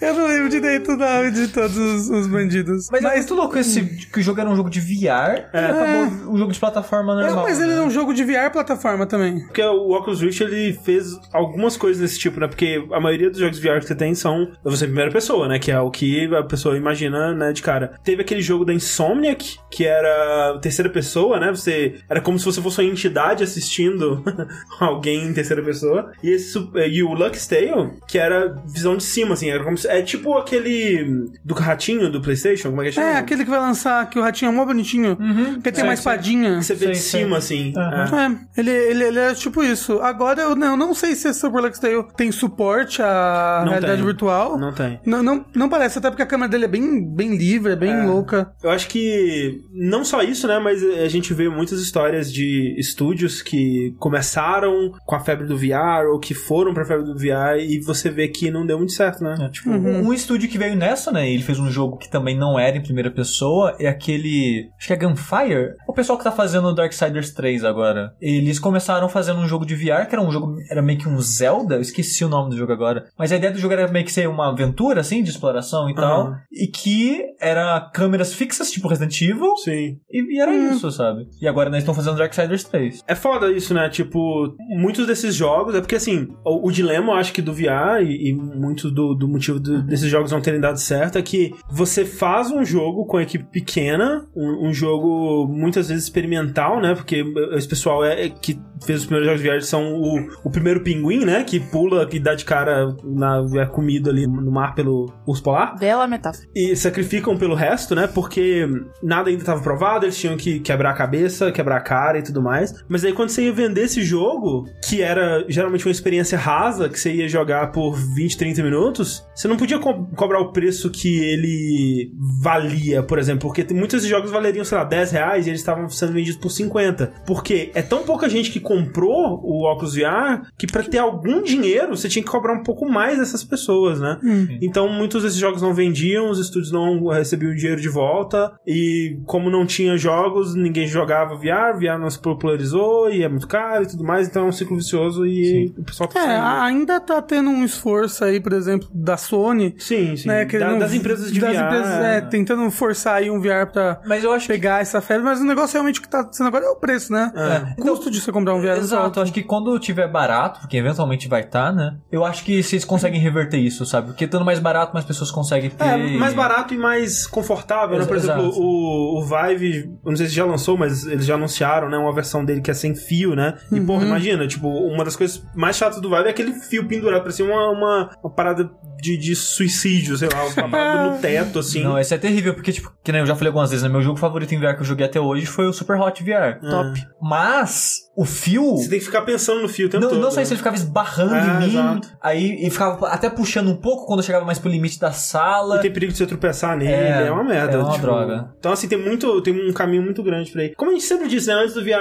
Eu não lembro direito o nome de todos os, os bandidos. Mas, é muito louco esse que o jogo era um jogo de VR e acabou um jogo de plataforma É, normal. mas ele né? é um jogo de VR plataforma também. Porque o Oculus Rift ele fez algumas coisas desse tipo, né? Porque a maioria dos jogos VR que você tem são você em primeira pessoa, né? Que é o que a pessoa imagina, né, de cara. Teve aquele jogo da Insomniac, que era terceira pessoa, né? Você era como se você fosse uma entidade assistindo alguém em terceira pessoa. E esse e o Lux Tale, que era visão de cima, assim, era como se, é tipo aquele do ratinho do PlayStation, como é que chama? É, aquele que vai lançar, que o ratinho é mó bonitinho. que tem Sei, uma espadinha. que você vê de Sei, sei. cima, assim. Aham. É. É, ele, ele, ele é tipo isso. Agora eu não, eu não sei se esse Super Lux Tale tem suporte à Não realidade tem. virtual. Não tem. Não, não, não parece, até porque a câmera dele é bem, bem livre, é bem É. louca. Eu acho que não só isso, né? Mas a gente vê muitas histórias de estúdios que começaram com a febre do VR ou que foram pra febre do VR e você vê que não deu muito certo, né? Tipo, Uhum. um estúdio que veio nessa, né? Ele fez um jogo que também não era em primeira pessoa. É aquele. Acho que é Gunfire. O pessoal que tá fazendo o Darksiders 3 agora. Eles começaram fazendo um jogo de VR, que era um jogo. Era meio que um Zelda. Eu esqueci o nome do jogo agora. Mas a ideia do jogo era meio que ser uma aventura, assim, de exploração e tal. Aham. E que era câmeras fixas, tipo Resident Evil. Sim. E, e era Hum. isso, sabe? E agora nós estamos fazendo Darksiders 3. É foda isso, né? Tipo, muitos desses jogos. É porque assim, o, o dilema, eu acho que do VR e, e muito do, do motivo do- desses jogos não terem dado certo é que você faz um jogo com equipe pequena, um, um jogo muitas vezes experimental, né? Porque esse pessoal é, é que fez os primeiros jogos de VR são o, o primeiro pinguim, né? Que pula e dá de cara na é comido ali no mar pelo urso polar Bela metáfora. e sacrificam pelo resto, né? Porque nada ainda estava provado, eles tinham que quebrar a cabeça, quebrar a cara e tudo mais. Mas aí quando você ia vender esse jogo, que era geralmente uma experiência rasa, que você ia jogar por 20, 30 minutos, você não podia co- cobrar o preço que ele valia, por exemplo. Porque muitos desses jogos valeriam, sei lá, 10 reais e eles estavam sendo vendidos por 50. Porque é tão pouca gente que comprou o óculos VR que pra ter algum dinheiro você tinha que cobrar um pouco mais dessas pessoas, né? Então muitos desses jogos não vendiam, os estúdios não recebiam o dinheiro de volta e como não tinha jogos, ninguém jogava VR, VR não se popularizou e é muito caro e tudo mais, então é um ciclo vicioso e o pessoal tá É, ainda tá tendo um esforço aí, por exemplo, da Sony. Sim, sim. Né, Da- das empresas de das VR. empresas, é, tentando forçar aí um VR pra Mas eu acho que. pegar essa febre, mas o negócio realmente que tá sendo agora é o preço, né? É. O custo de você comprar Exato, acho que quando tiver barato, porque eventualmente vai estar, né? Eu acho que vocês conseguem reverter isso, sabe? Porque estando mais barato, mais pessoas conseguem ter. É, mais barato e mais confortável, né? Por Ex- exemplo, exato. o, o Vive, eu não sei se já lançou, mas eles já anunciaram, né? Uma versão dele que é sem fio, né? E, Uhum. porra, imagina, tipo, uma das coisas mais chatas do Vive é aquele fio pendurado, parecia uma, uma, uma parada de, de suicídio, sei lá, uma parada no teto, assim. Não, esse é terrível, porque, tipo, que nem eu já falei algumas vezes, né? Meu jogo favorito em VR que eu joguei até hoje foi o Super Hot VR. Top. Mas, o fio. Você tem que ficar pensando no fio o tempo Não, todo. não só né? isso, ele ficava esbarrando É, em mim, exato. aí e ficava até puxando um pouco quando eu chegava mais pro limite da sala. E tem perigo de você tropeçar nele, É, é, uma merda. é uma tipo. droga. Então, assim, tem muito. Tem um caminho muito grande pra aí. Como a gente sempre disse, né? Antes do VR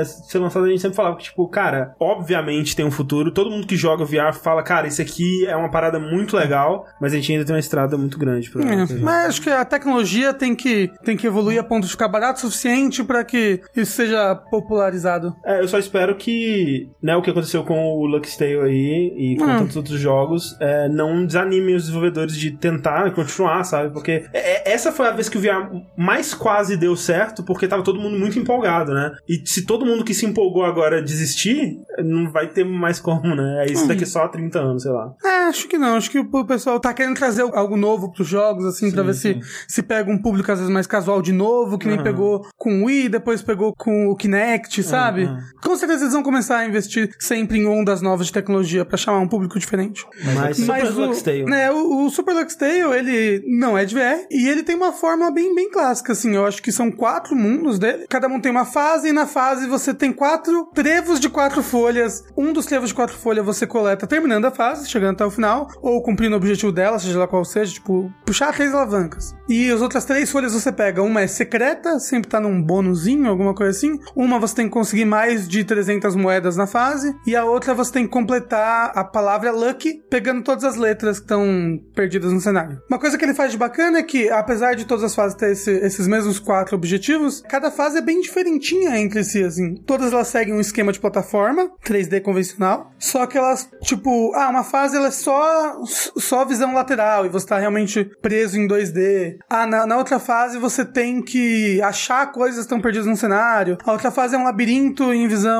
é, ser lançado, a gente sempre falava que, tipo, cara, obviamente tem um futuro. Todo mundo que joga VR fala, cara, isso aqui é uma parada muito legal, mas a gente ainda tem uma estrada muito grande pra. É, pra- mas acho que a tecnologia tem que, tem que evoluir a ponto de ficar barato o suficiente pra que isso seja popularizado. É, eu só espero que, né, o que aconteceu com o Lux Tale aí e com Hum. tantos outros jogos, é, não desanime os desenvolvedores de tentar continuar, sabe? Porque é- é- essa foi a vez que o VR mais quase deu certo, porque tava todo mundo muito empolgado, né? E se todo mundo que se empolgou agora desistir, não vai ter mais como, né? É isso daqui só há 30 anos, sei lá. É, acho que não. Acho que o pessoal tá querendo trazer algo novo pros jogos, assim, pra ver se se pega um público às vezes mais casual de novo, que nem Aham. pegou com o Wii, depois pegou com o Kinect, sabe? Aham. Com certeza eles vão começar a investir sempre em ondas novas de tecnologia pra chamar um público diferente. Mas, Super Mas o, Lux Tale. né, o, o Super Lux Tale, ele não é de VR e ele tem uma forma bem, bem clássica, assim. Eu acho que são quatro mundos dele. Cada um tem uma fase e na fase você tem quatro trevos de quatro folhas. Um dos trevos de quatro folhas você coleta terminando a fase, chegando até o final, ou cumprindo o objetivo dela, seja lá qual seja, tipo, puxar três alavancas. E as outras três folhas você pega. Uma é secreta, sempre tá num bônusinho, alguma coisa assim. Uma você tem que conseguir mais de 300 moedas na fase. E a outra você tem que completar a palavra Lucky, pegando todas as letras que estão perdidas no cenário. Uma coisa que ele faz de bacana é que, apesar de todas as fases ter esse- esses mesmos quatro objetivos, cada fase é bem diferentinha entre si, assim. Todas elas seguem um esquema de plataforma, 3D convencional, só que elas, tipo, ah, uma fase ela é só, só visão lateral e você tá realmente preso em 2D. Ah, na, na outra fase você tem que achar coisas que estão perdidas no cenário. A outra fase é um labirinto em visão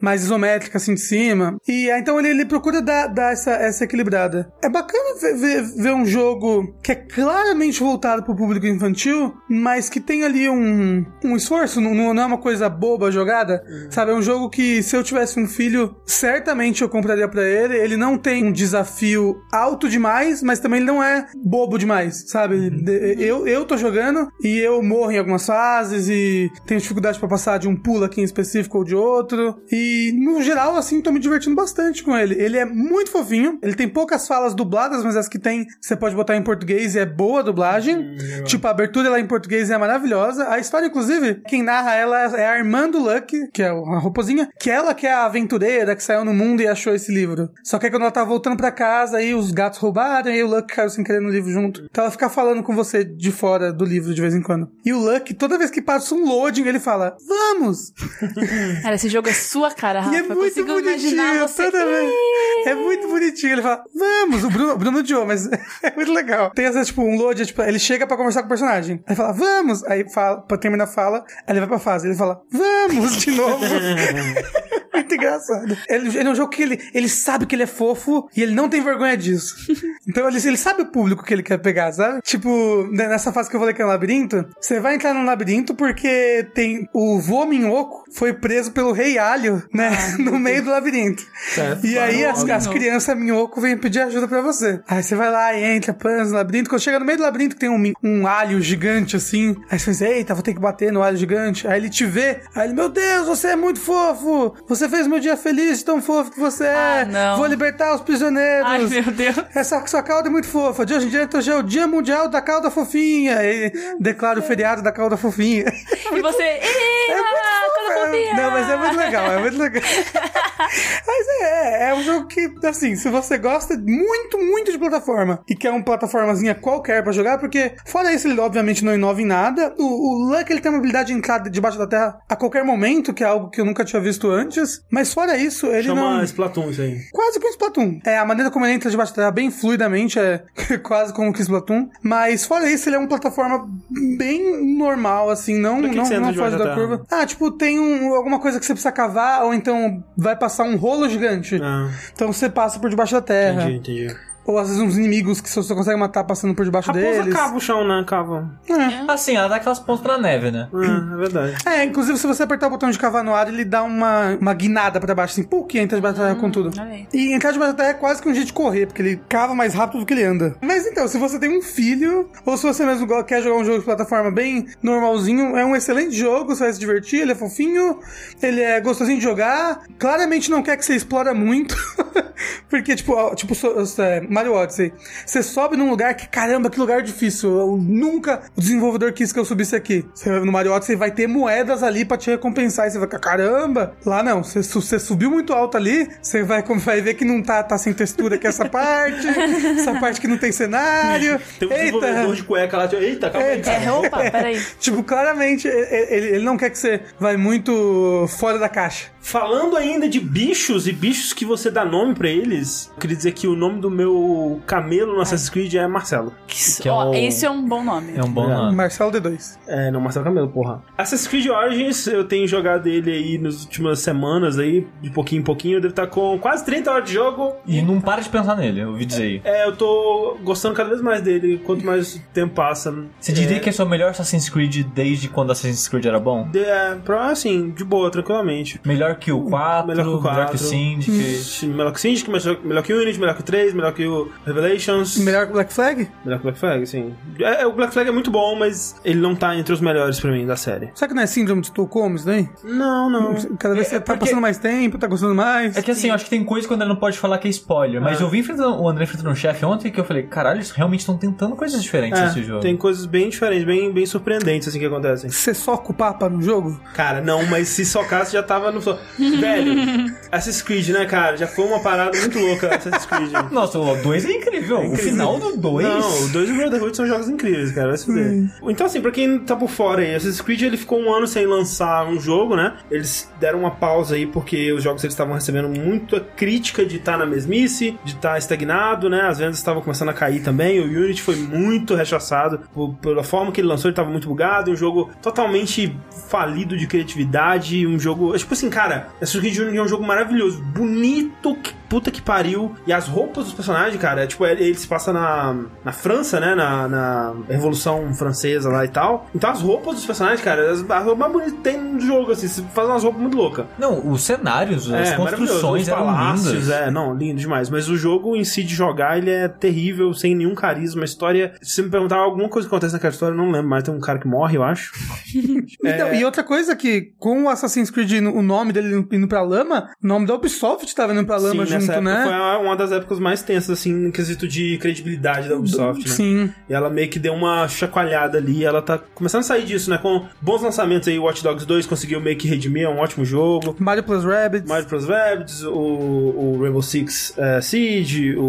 mais isométrica, assim, de cima. E ah, então ele, ele procura dar, dar essa, essa equilibrada. É bacana ver, ver, ver um jogo que é claramente voltado pro público infantil, mas que tem ali um, um esforço, não, não é uma coisa boba jogada, sabe? É um jogo que se eu tivesse um filho, certamente eu compraria pra ele. Ele não tem um desafio alto demais, mas também ele não é bobo demais, sabe? De- Eu, eu tô jogando e eu morro em algumas fases e tenho dificuldade pra passar de um pulo aqui em específico ou de outro. E no geral, assim, tô me divertindo bastante com ele. Ele é muito fofinho, ele tem poucas falas dubladas, mas as que tem você pode botar em português e é boa a dublagem. tipo, a abertura lá em português é maravilhosa. A história, inclusive, quem narra ela é a irmã do Luck, que é a ropozinha, que ela que é a aventureira que saiu no mundo e achou esse livro. Só que aí quando ela tá voltando pra casa, aí os gatos roubaram, e aí o Luck caiu sem querer no livro junto. Então ela fica falando com você de fora do livro de vez em quando. E o Luck, toda vez que passa um loading, ele fala: Vamos! Cara, esse jogo é sua cara, Rafa. E é Eu muito consigo imaginar bonitinho, você. toda vez. É muito bonitinho. Ele fala, vamos, o Bruno, o Bruno odiou, mas é muito legal. Tem essa, tipo, um load, tipo, ele chega pra conversar com o personagem. Aí fala, vamos. Aí fala, pra terminar a fala, aí ele vai pra fase. Ele fala, vamos de novo. muito engraçado. Ele, ele é um jogo que ele, ele sabe que ele é fofo e ele não tem vergonha disso. Então ele, ele sabe o público que ele quer pegar, sabe? Tipo, né, nessa fase que eu falei que é um labirinto, você vai entrar num labirinto porque tem o vô Minhoco foi preso pelo rei Alho, né? no meio do labirinto. Certo. E aí as, as crianças Minhoco vêm pedir ajuda pra você. Aí você vai lá e entra, panza no labirinto. Quando chega no meio do labirinto tem um, um alho gigante assim. Aí você pensa, eita, vou ter que bater no alho gigante. Aí ele te vê. Aí ele, meu Deus, você é muito fofo. Você fez meu dia feliz, tão fofo que você é. Ah, não. Vou libertar os prisioneiros. Ai, meu Deus. Essa sua cauda é muito fofa. De hoje em dia hoje é o Dia Mundial da Cauda Fofinha. E declara o feriado da cauda fofinha. E você. Ih, ah, toda fofinha. Não, mas é muito legal, é muito legal. mas é, é um jogo que, assim, se você gosta muito, muito de plataforma e quer uma plataformazinha qualquer pra jogar, porque fora isso, ele obviamente não inova em nada. O, o Luck, ele tem uma habilidade de entrar debaixo da terra a qualquer momento, que é algo que eu nunca tinha visto antes. Mas fora isso, ele Chama não... Splatoon isso aí. Quase com Splatoon. É, a maneira como ele entra debaixo da terra bem fluidamente é quase como que Splatoon. Mas fora isso, ele é uma plataforma bem normal, assim, não, que não, que não foge da da curva. Ah, tipo, tem um- alguma coisa que você precisa cavar, ou então vai passar um rolo gigante. Ah, Então você passa por debaixo da terra. entendi, entendi. Ou às vezes uns inimigos que você só consegue matar passando por debaixo Raposa deles. cava o chão, né? Cava. Assim, ela dá aquelas pontas na neve, né? Ah, é verdade. É, inclusive se você apertar o botão de cavar no ar, ele dá uma, uma guinada pra baixo, assim, que entra debaixo da terra com tudo. E entrar debaixo da terra é quase que um jeito de correr, porque ele cava mais rápido do que ele anda. Mas então, se você tem um filho, ou se você mesmo quer jogar um jogo de plataforma bem normalzinho, é um excelente jogo, você vai se divertir, ele é fofinho, ele é gostosinho de jogar, claramente não quer que você explora muito, porque, tipo, ó, tipo é, Mario Odyssey, você sobe num lugar que, caramba, que lugar difícil, eu nunca o desenvolvedor quis que eu subisse aqui. Você vai no Mario Odyssey vai ter moedas ali pra te recompensar, e você vai ficar, caramba, lá não, você, você subiu muito alto ali, você vai, vai ver que não tá, tá sem textura aqui essa parte, essa parte que não tem cenário. Tem um desenvolvedor de cueca lá. tipo, Eita, calma aí, Eita. cara. É, opa, peraí. Tipo, claramente, ele, ele não quer que você vai muito fora da caixa. Falando ainda de bichos e bichos que você dá nome pra deles, eu queria dizer que o nome do meu camelo no Assassin's Creed é Marcelo. Que é Ó, o- esse é um bom nome. É um bom Obrigado. nome. Marcelo D2. É, não, Marcelo Camelo, porra. Assassin's Creed Origins, eu tenho jogado ele aí nas últimas semanas aí, de pouquinho em pouquinho. Eu devo estar com quase 30 horas de jogo. E não para de pensar nele, eu ouvi dizer aí. É, eu tô gostando cada vez mais dele, quanto mais o tempo passa. Você diria que esse é o melhor Assassin's Creed desde quando Assassin's Creed era bom? De- É, pra, assim, de boa, tranquilamente. Melhor que o 4, Melhor que o melhor que o 4. Syndicate. Melhor que o Syndicate, melhor, melhor que o Unity, melhor que o 3, melhor que o Revelations. Melhor que Black Flag? Melhor que o Black Flag, sim. É, é, o Black Flag é muito bom, mas ele não tá entre os melhores pra mim da série. Será que não é síndrome de Estocolmo isso daí? Não, não. Cada vez É, você tá porque- passando mais tempo, tá gostando mais. É que assim, eu acho que tem coisa que o André não pode falar que é spoiler, mas Ah. eu vi enfrentando, o André enfrentando um chefe ontem que eu falei, caralho, eles realmente estão tentando coisas diferentes nesse É, jogo. tem coisas bem diferentes, bem, bem surpreendentes assim que acontecem. Você soca o papa no jogo? Cara, não, mas se socasse já tava no. Velho, Assassin's Creed, né, cara? Já foi uma parada muito louca Assassin's Creed. Nossa, o 2 é incrível. O final do 2. Não, o 2 e o Brotherhood são jogos incríveis, cara. Vai se fuder. Então, assim, pra quem tá por fora aí, Assassin's Creed ele ficou um ano sem lançar um jogo, né? Eles deram uma pausa aí porque os jogos eles estavam recebendo muita crítica de estar na mesmice, de estar estagnado, né? As vendas estavam começando a cair também. O Unity foi muito rechaçado por- pela forma que ele lançou, ele tava muito bugado. Um jogo totalmente falido de criatividade. Um jogo. Tipo assim, cara, Assassin's Creed Unity é um jogo maravilhoso, bonito, que puta que pariu. E as roupas dos personagens, cara, é, tipo, ele, ele se passa na, na França, né? Na, na Revolução Francesa lá e tal. Então as roupas dos personagens, cara, as, a roupa mais bonita que tem no jogo, assim, você faz umas roupas muito loucas. Não, os cenários, as É, maravilhoso. construções Os eram palácios, lindas. É, não, lindo demais. Mas o jogo em si de jogar, ele é terrível, sem nenhum carisma. A história, se você me perguntar alguma coisa que acontece naquela história, eu não lembro, mas tem um cara que morre, eu acho. Então, e outra coisa que, com o Assassin's Creed, o nome dele indo pra lama, o nome da Ubisoft tava indo pra lama Sim, nessa junto, época né? foi uma das épocas mais tensas, assim, no quesito de credibilidade da Ubisoft, né? Sim. E ela meio que deu uma chacoalhada ali, ela tá começando a sair disso, né? Com bons lançamentos aí, Watch Dogs 2 conseguiu meio que redimir, é um ótimo jogo. Mario Plus Rabbids. Mario Plus Rabbids, o, o Rainbow Six eh, Siege, o,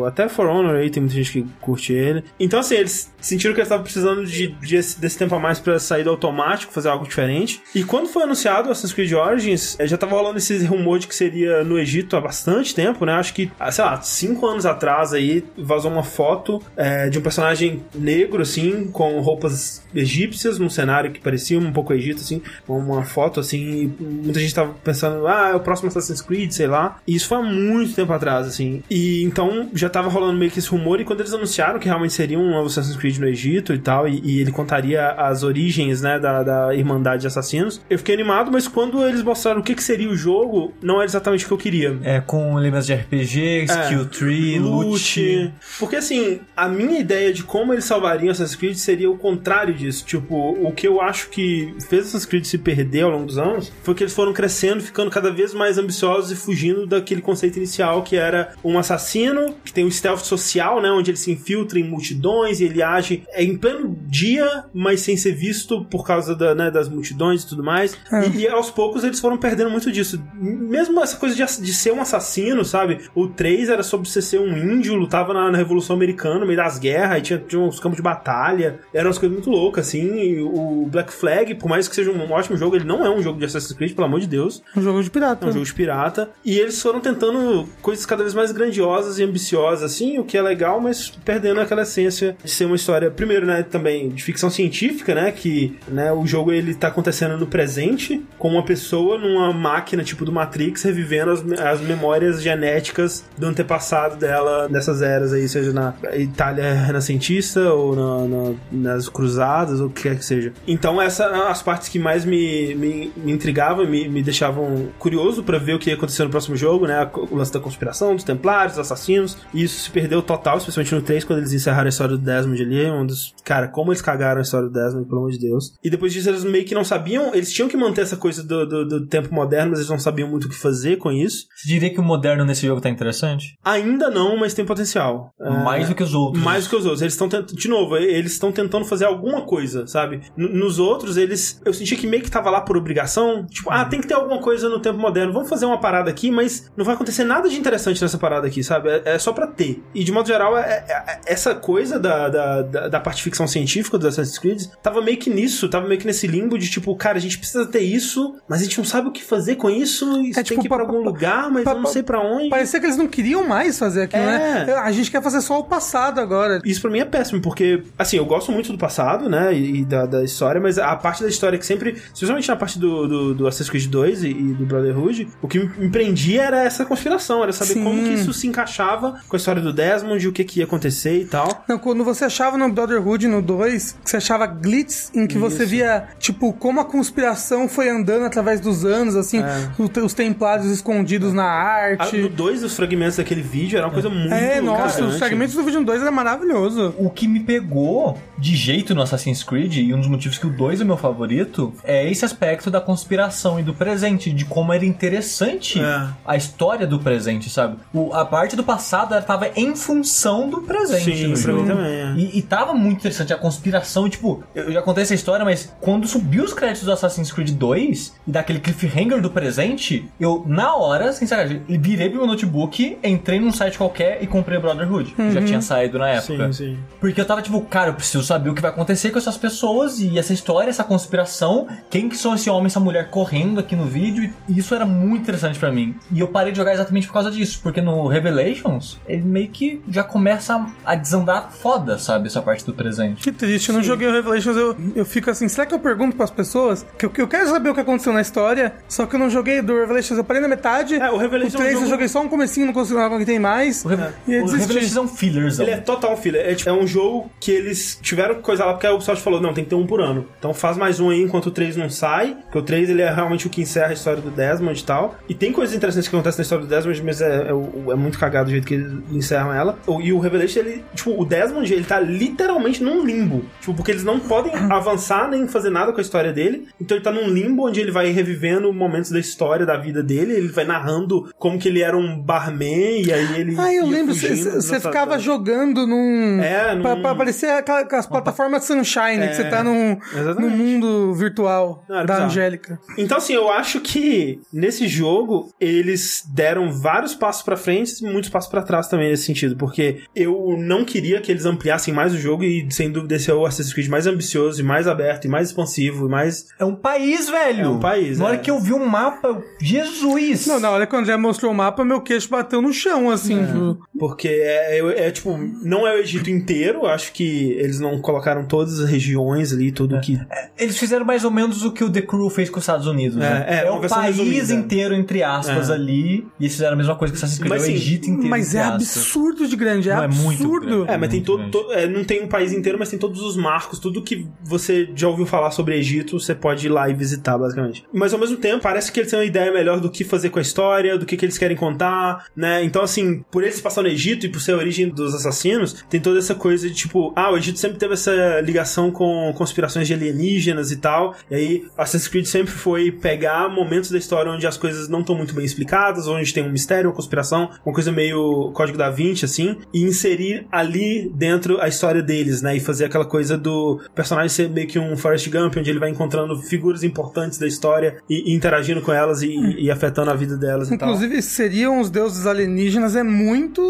o- até For Honor aí, tem muita gente que curte ele. Então, assim, eles sentiram que eles estavam precisando de, de esse- desse tempo a mais pra sair do automático, fazer algo diferente. E quando foi anunciado o Assassin's Creed Origins, eh, já tava rolando esse rumor de que seria no Egito há bastante tempo, né? Acho que, ah, sei lá, cinco anos atrás aí, vazou uma foto eh, de um personagem negro, assim, com roupas egípcias, num cenário que parecia um pouco Egito, assim, uma foto, assim, e muita gente tava pensando, ah, é o próximo Assassin's Creed, sei lá. E isso foi há muito tempo atrás, assim. E então já tava rolando meio que esse rumor, e quando eles anunciaram que realmente seria um novo Assassin's Creed no Egito e tal, e, e ele contaria as origens, né, da, da Irmandade de Assassinos, eu fiquei animado, mas quando eles mostraram o que, que seria o jogo, não era exatamente o que eu queria. É, com elementos de RPG, skill tree, loot. Porque assim, a minha ideia de como eles salvariam Assassin's Creed seria o contrário disso. Tipo, o que eu acho que fez Assassin's Creed se perder ao longo dos anos foi que eles foram crescendo, ficando cada vez mais ambiciosos e fugindo daquele conceito inicial que era um assassino que tem um stealth social, né? Onde ele se infiltra em multidões e ele age em pleno dia, mas sem ser visto por causa da, né, das multidões e tudo mais. E, e aos poucos eles foram perdendo muito disso. Mesmo essa coisa de, de ser um assassino, sabe? O 3 era sobre você ser um índio, lutava na, na Revolução Americana, no meio das guerras, e tinha, tinha uns campos de batalha. Eram umas coisas muito loucas, assim. O Black Flag, por mais que seja um ótimo jogo, ele não é um jogo de Assassin's Creed, pelo amor de Deus. Um jogo de pirata. É um jogo de pirata. E eles foram tentando coisas cada vez mais grandiosas e ambiciosas, assim, o que é legal, mas perdendo aquela essência de ser uma história, primeiro, né, também de ficção científica, né, que né, o jogo ele tá acontecendo no presente, com uma pessoa numa máquina tipo do Matrix revivendo as, as memórias genéticas do antepassado dela nessas eras aí, seja na Itália renascentista ou na- na- nas cruzadas, ou o que quer que seja. Então, essas as partes que mais me, me, me intrigavam, me, me deixavam curioso pra ver o que ia acontecer no próximo jogo, né? O lance da conspiração, dos templários, dos assassinos. E isso se perdeu total, especialmente no 3, quando eles encerraram a história do Desmond ali. Um dos. Cara, como eles cagaram a história do Desmond, pelo amor de Deus. E depois disso, eles meio que não sabiam. Eles tinham que manter essa coisa do, do, do tempo moderno, mas eles não sabiam muito o que fazer com isso. Você diria que o moderno nesse jogo tá interessante? Ainda não, mas tem potencial. É, Mais do que os outros. mais do que os outros. Eles estão tentando. De novo, eles estão tentando fazer alguma coisa, sabe? N- nos outros, eles. Eu senti que meio que tava lá por obrigação. Tipo, ah, tem que ter alguma coisa no tempo moderno. Vamos fazer uma parada aqui, mas não vai acontecer nada de interessante nessa parada aqui, sabe? É, é só pra ter. E de modo geral, é- é- é- essa coisa da, da, da, da parte ficção científica do Assassin's Creed tava meio que nisso, tava meio que nesse limbo de tipo, cara, a gente precisa ter isso, mas a gente não sabe o que fazer com isso. Isso É, tem tipo, que ir pra algum lugar, mas pa- eu não sei pra onde. Parecia que eles não queriam mais fazer aquilo, É. né? A gente quer fazer só o passado agora. Isso pra mim é péssimo, porque, assim, eu gosto muito do passado, né, e, da, da história, mas a parte da história que sempre, especialmente na parte do, do, do Assassin's Creed 2 e, e do Brotherhood, o que me prendia era essa conspiração, era saber Sim. como que isso se encaixava com a história do Desmond, o que que ia acontecer e tal. Não, quando você achava no Brotherhood, no 2, que você achava glitz, em que você Isso. via, tipo, como a conspiração foi andando através dos anos, assim, É. os templários escondidos na A, arte. no 2, os fragmentos daquele vídeo era uma coisa muito É, nossa, os encarante. fragmentos do vídeo 2 era maravilhoso. O que me pegou de jeito no Assassin's Creed, e um dos motivos que o 2 é meu favorito, é esse aspecto da conspiração e do presente, de como era interessante É. a história do presente, sabe? O- a parte do passado ela tava em função do presente Sim, no pra mim jogo. também, é. E, e tava muito interessante a conspiração, tipo, eu já contei essa história, mas quando subiu os créditos do Assassin's Creed 2 e daquele cliffhanger do presente, eu, na hora, sinceramente, virei pro meu notebook, entrei num site qualquer e comprei Brotherhood, que já tinha saído na época. Sim, sim. Porque eu tava tipo, cara, eu preciso saber o que vai acontecer com essas pessoas e essa história, essa conspiração, quem que são esse homem e essa mulher correndo aqui no vídeo, e isso era muito interessante pra mim. E eu parei de jogar exatamente por causa disso, porque no Revelations, ele meio que já começa a desandar foda, sabe, essa parte do presente. Que triste, eu não joguei o Revelations, eu, eu fico assim, será que eu pergunto pras pessoas? Que eu, que eu quero saber o que aconteceu na história, só que eu não joguei do Revelations, eu parei na metade. É, o Revelations o 3 é um eu jogo- joguei só um comecinho, não consegui, não aguentei mais. O, Re E eu o. Revelations é um fillerzão. Ele é total filler. É, tipo, é um jogo que eles tiveram coisa lá porque a Ubisoft falou: não, tem que ter um por ano. Então faz mais um aí enquanto o 3 não sai. Porque o 3 ele é realmente o que encerra a história do Desmond e tal. E tem coisas interessantes que acontecem na história do Desmond, mas é, é, é muito cagado o jeito que eles encerram ela. E o Revelation, ele, tipo, o Desmond, ele tá literalmente num limbo. Tipo, porque eles não podem avançar nem fazer nada com a história dele. Então ele tá num limbo onde ele vai revivendo momentos da história da vida dele. Ele vai narrando como que ele era um barman e aí ele. Ah, eu ia lembro, você ficava jogando num. É, num- Pra, pra aparecer aquelas plataformas Sunshine, que você tá num, num mundo virtual Não, era da bizarro. Angélica. Então, assim, eu acho que nesse jogo eles deram vários passos pra frente e muitos passos pra trás também nesse sentido, porque eu não queria que eles ampliassem mais o jogo e, sem dúvida, esse é o Assassin's Creed mais ambicioso e mais aberto e mais expansivo e mais. É um país, velho! É um país, Na hora é. que eu vi um mapa, Jesus! Não, na hora que o André mostrou o mapa, meu queixo bateu no chão, assim. Tipo, Porque é, é- é, tipo, não é o Egito inteiro, acho que eles não colocaram todas as regiões ali, tudo que. Eles fizeram mais ou menos o que o The Crew fez com os Estados Unidos. né? É, é, o país resumida. inteiro, entre aspas, É. ali. E eles fizeram a mesma coisa que Assassin's Creed. Mas, é o Egito inteiro, Mas entre é aspas. absurdo de grande, é Não, é muito absurdo. grande. É, mas tem Muito todo. to- é, não tem um país inteiro, mas tem todos os marcos, tudo que você já ouviu falar sobre Egito, você pode ir lá e visitar, basicamente. Mas ao mesmo tempo, parece que eles têm uma ideia melhor do que fazer com a história, do que, que eles querem contar, né? Então, assim, por eles passar no Egito e por ser a origem dos assassinos, tem toda essa coisa de tipo, ah, o Egito sempre teve essa ligação com conspirações de alienígenas e tal. E aí, Assassin's Creed sempre foi pegar momentos da história onde as coisas não estão muito bem explicadas, onde tem um mistério, uma conspiração, uma coisa meio Código da Vinci, assim, e inserir ali dentro a história deles, né? E fazer aquela coisa do personagem ser meio que um Forrest Gump, onde ele vai encontrando figuras importantes da história e, e interagindo com elas e, e afetando a vida delas. Inclusive, seriam os deuses alienígenas, é muito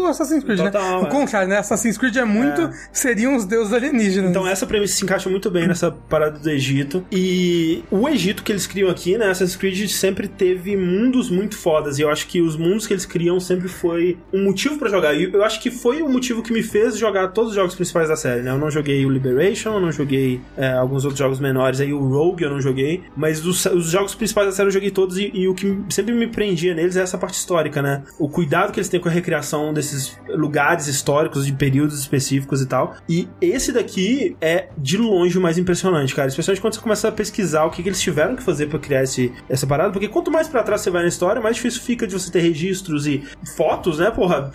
Assassin's Creed, Total, né? O é. contrário, né? Assassin's Creed é muito, É. seriam os deuses alienígenas. Então essa premissa se encaixa muito bem nessa parada do Egito. E o Egito que eles criam aqui, né? Assassin's Creed sempre teve mundos muito fodas. E eu acho que os mundos que eles criam sempre foi um motivo pra jogar. E eu acho que foi o motivo que me fez jogar todos os jogos principais da série, né? Eu não joguei o Liberation, eu não joguei é, alguns outros jogos menores. Aí o Rogue eu não joguei. Mas os, os jogos principais da série eu joguei todos. E, e o que sempre me prendia neles é essa parte histórica, né? O cuidado que eles têm com a recriação desses lugares históricos, de períodos específicos e tal. E esse daqui é de longe o mais impressionante, cara. Especialmente quando você começa a pesquisar o que, que eles tiveram que fazer pra criar esse, essa parada. Porque quanto mais pra trás você vai na história, mais difícil fica de você ter registros e fotos, né? Porra,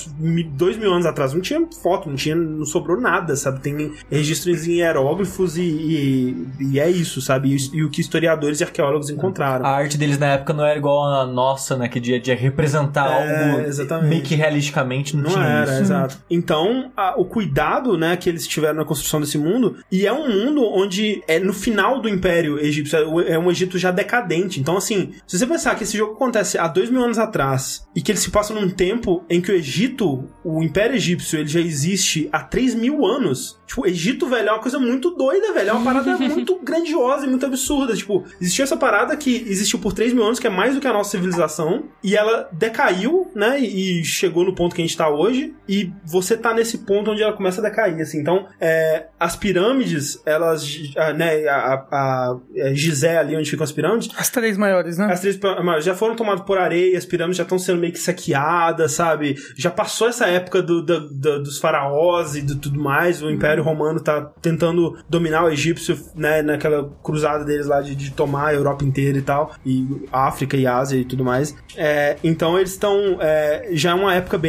dois mil anos atrás não tinha foto, não tinha, não sobrou nada, sabe? Tem registros em hieróglifos e, e, e é isso, sabe? E, e o que historiadores e arqueólogos encontraram. A arte deles na época não era igual a nossa, né? Que de, de representar É, algo exatamente. meio que realisticamente não, Não tinha era, isso. exato. Então, a- o cuidado, né, que eles tiveram na construção desse mundo, e é um mundo onde é no final do Império Egípcio, é é um Egito já decadente. Então, assim, se você pensar que esse jogo acontece há dois mil anos atrás, e que ele se passa num tempo em que o Egito, o Império Egípcio, ele já existe há três mil anos. Tipo, Egito, velho, é uma coisa muito doida, velho. É uma parada muito grandiosa e muito absurda. Tipo, existiu essa parada que existiu por três mil anos, que é mais do que a nossa civilização, e ela, de decaiu, né? E chegou no ponto que a gente tá hoje. E você tá nesse ponto onde ela começa a decair, assim. Então, é, as pirâmides, elas, a, né? A, a, a Gizé ali onde ficam as pirâmides, As três maiores, né? as três pirâmides já foram tomadas por areia, as pirâmides já estão sendo meio que saqueadas, sabe? Já passou essa época do, do- do- dos faraós e do tudo mais. O Império Romano tá tentando dominar o egípcio, né? Naquela cruzada deles lá de, de tomar a Europa inteira e tal. E África e Ásia e tudo mais. É, então eles estão. é, já é uma época bem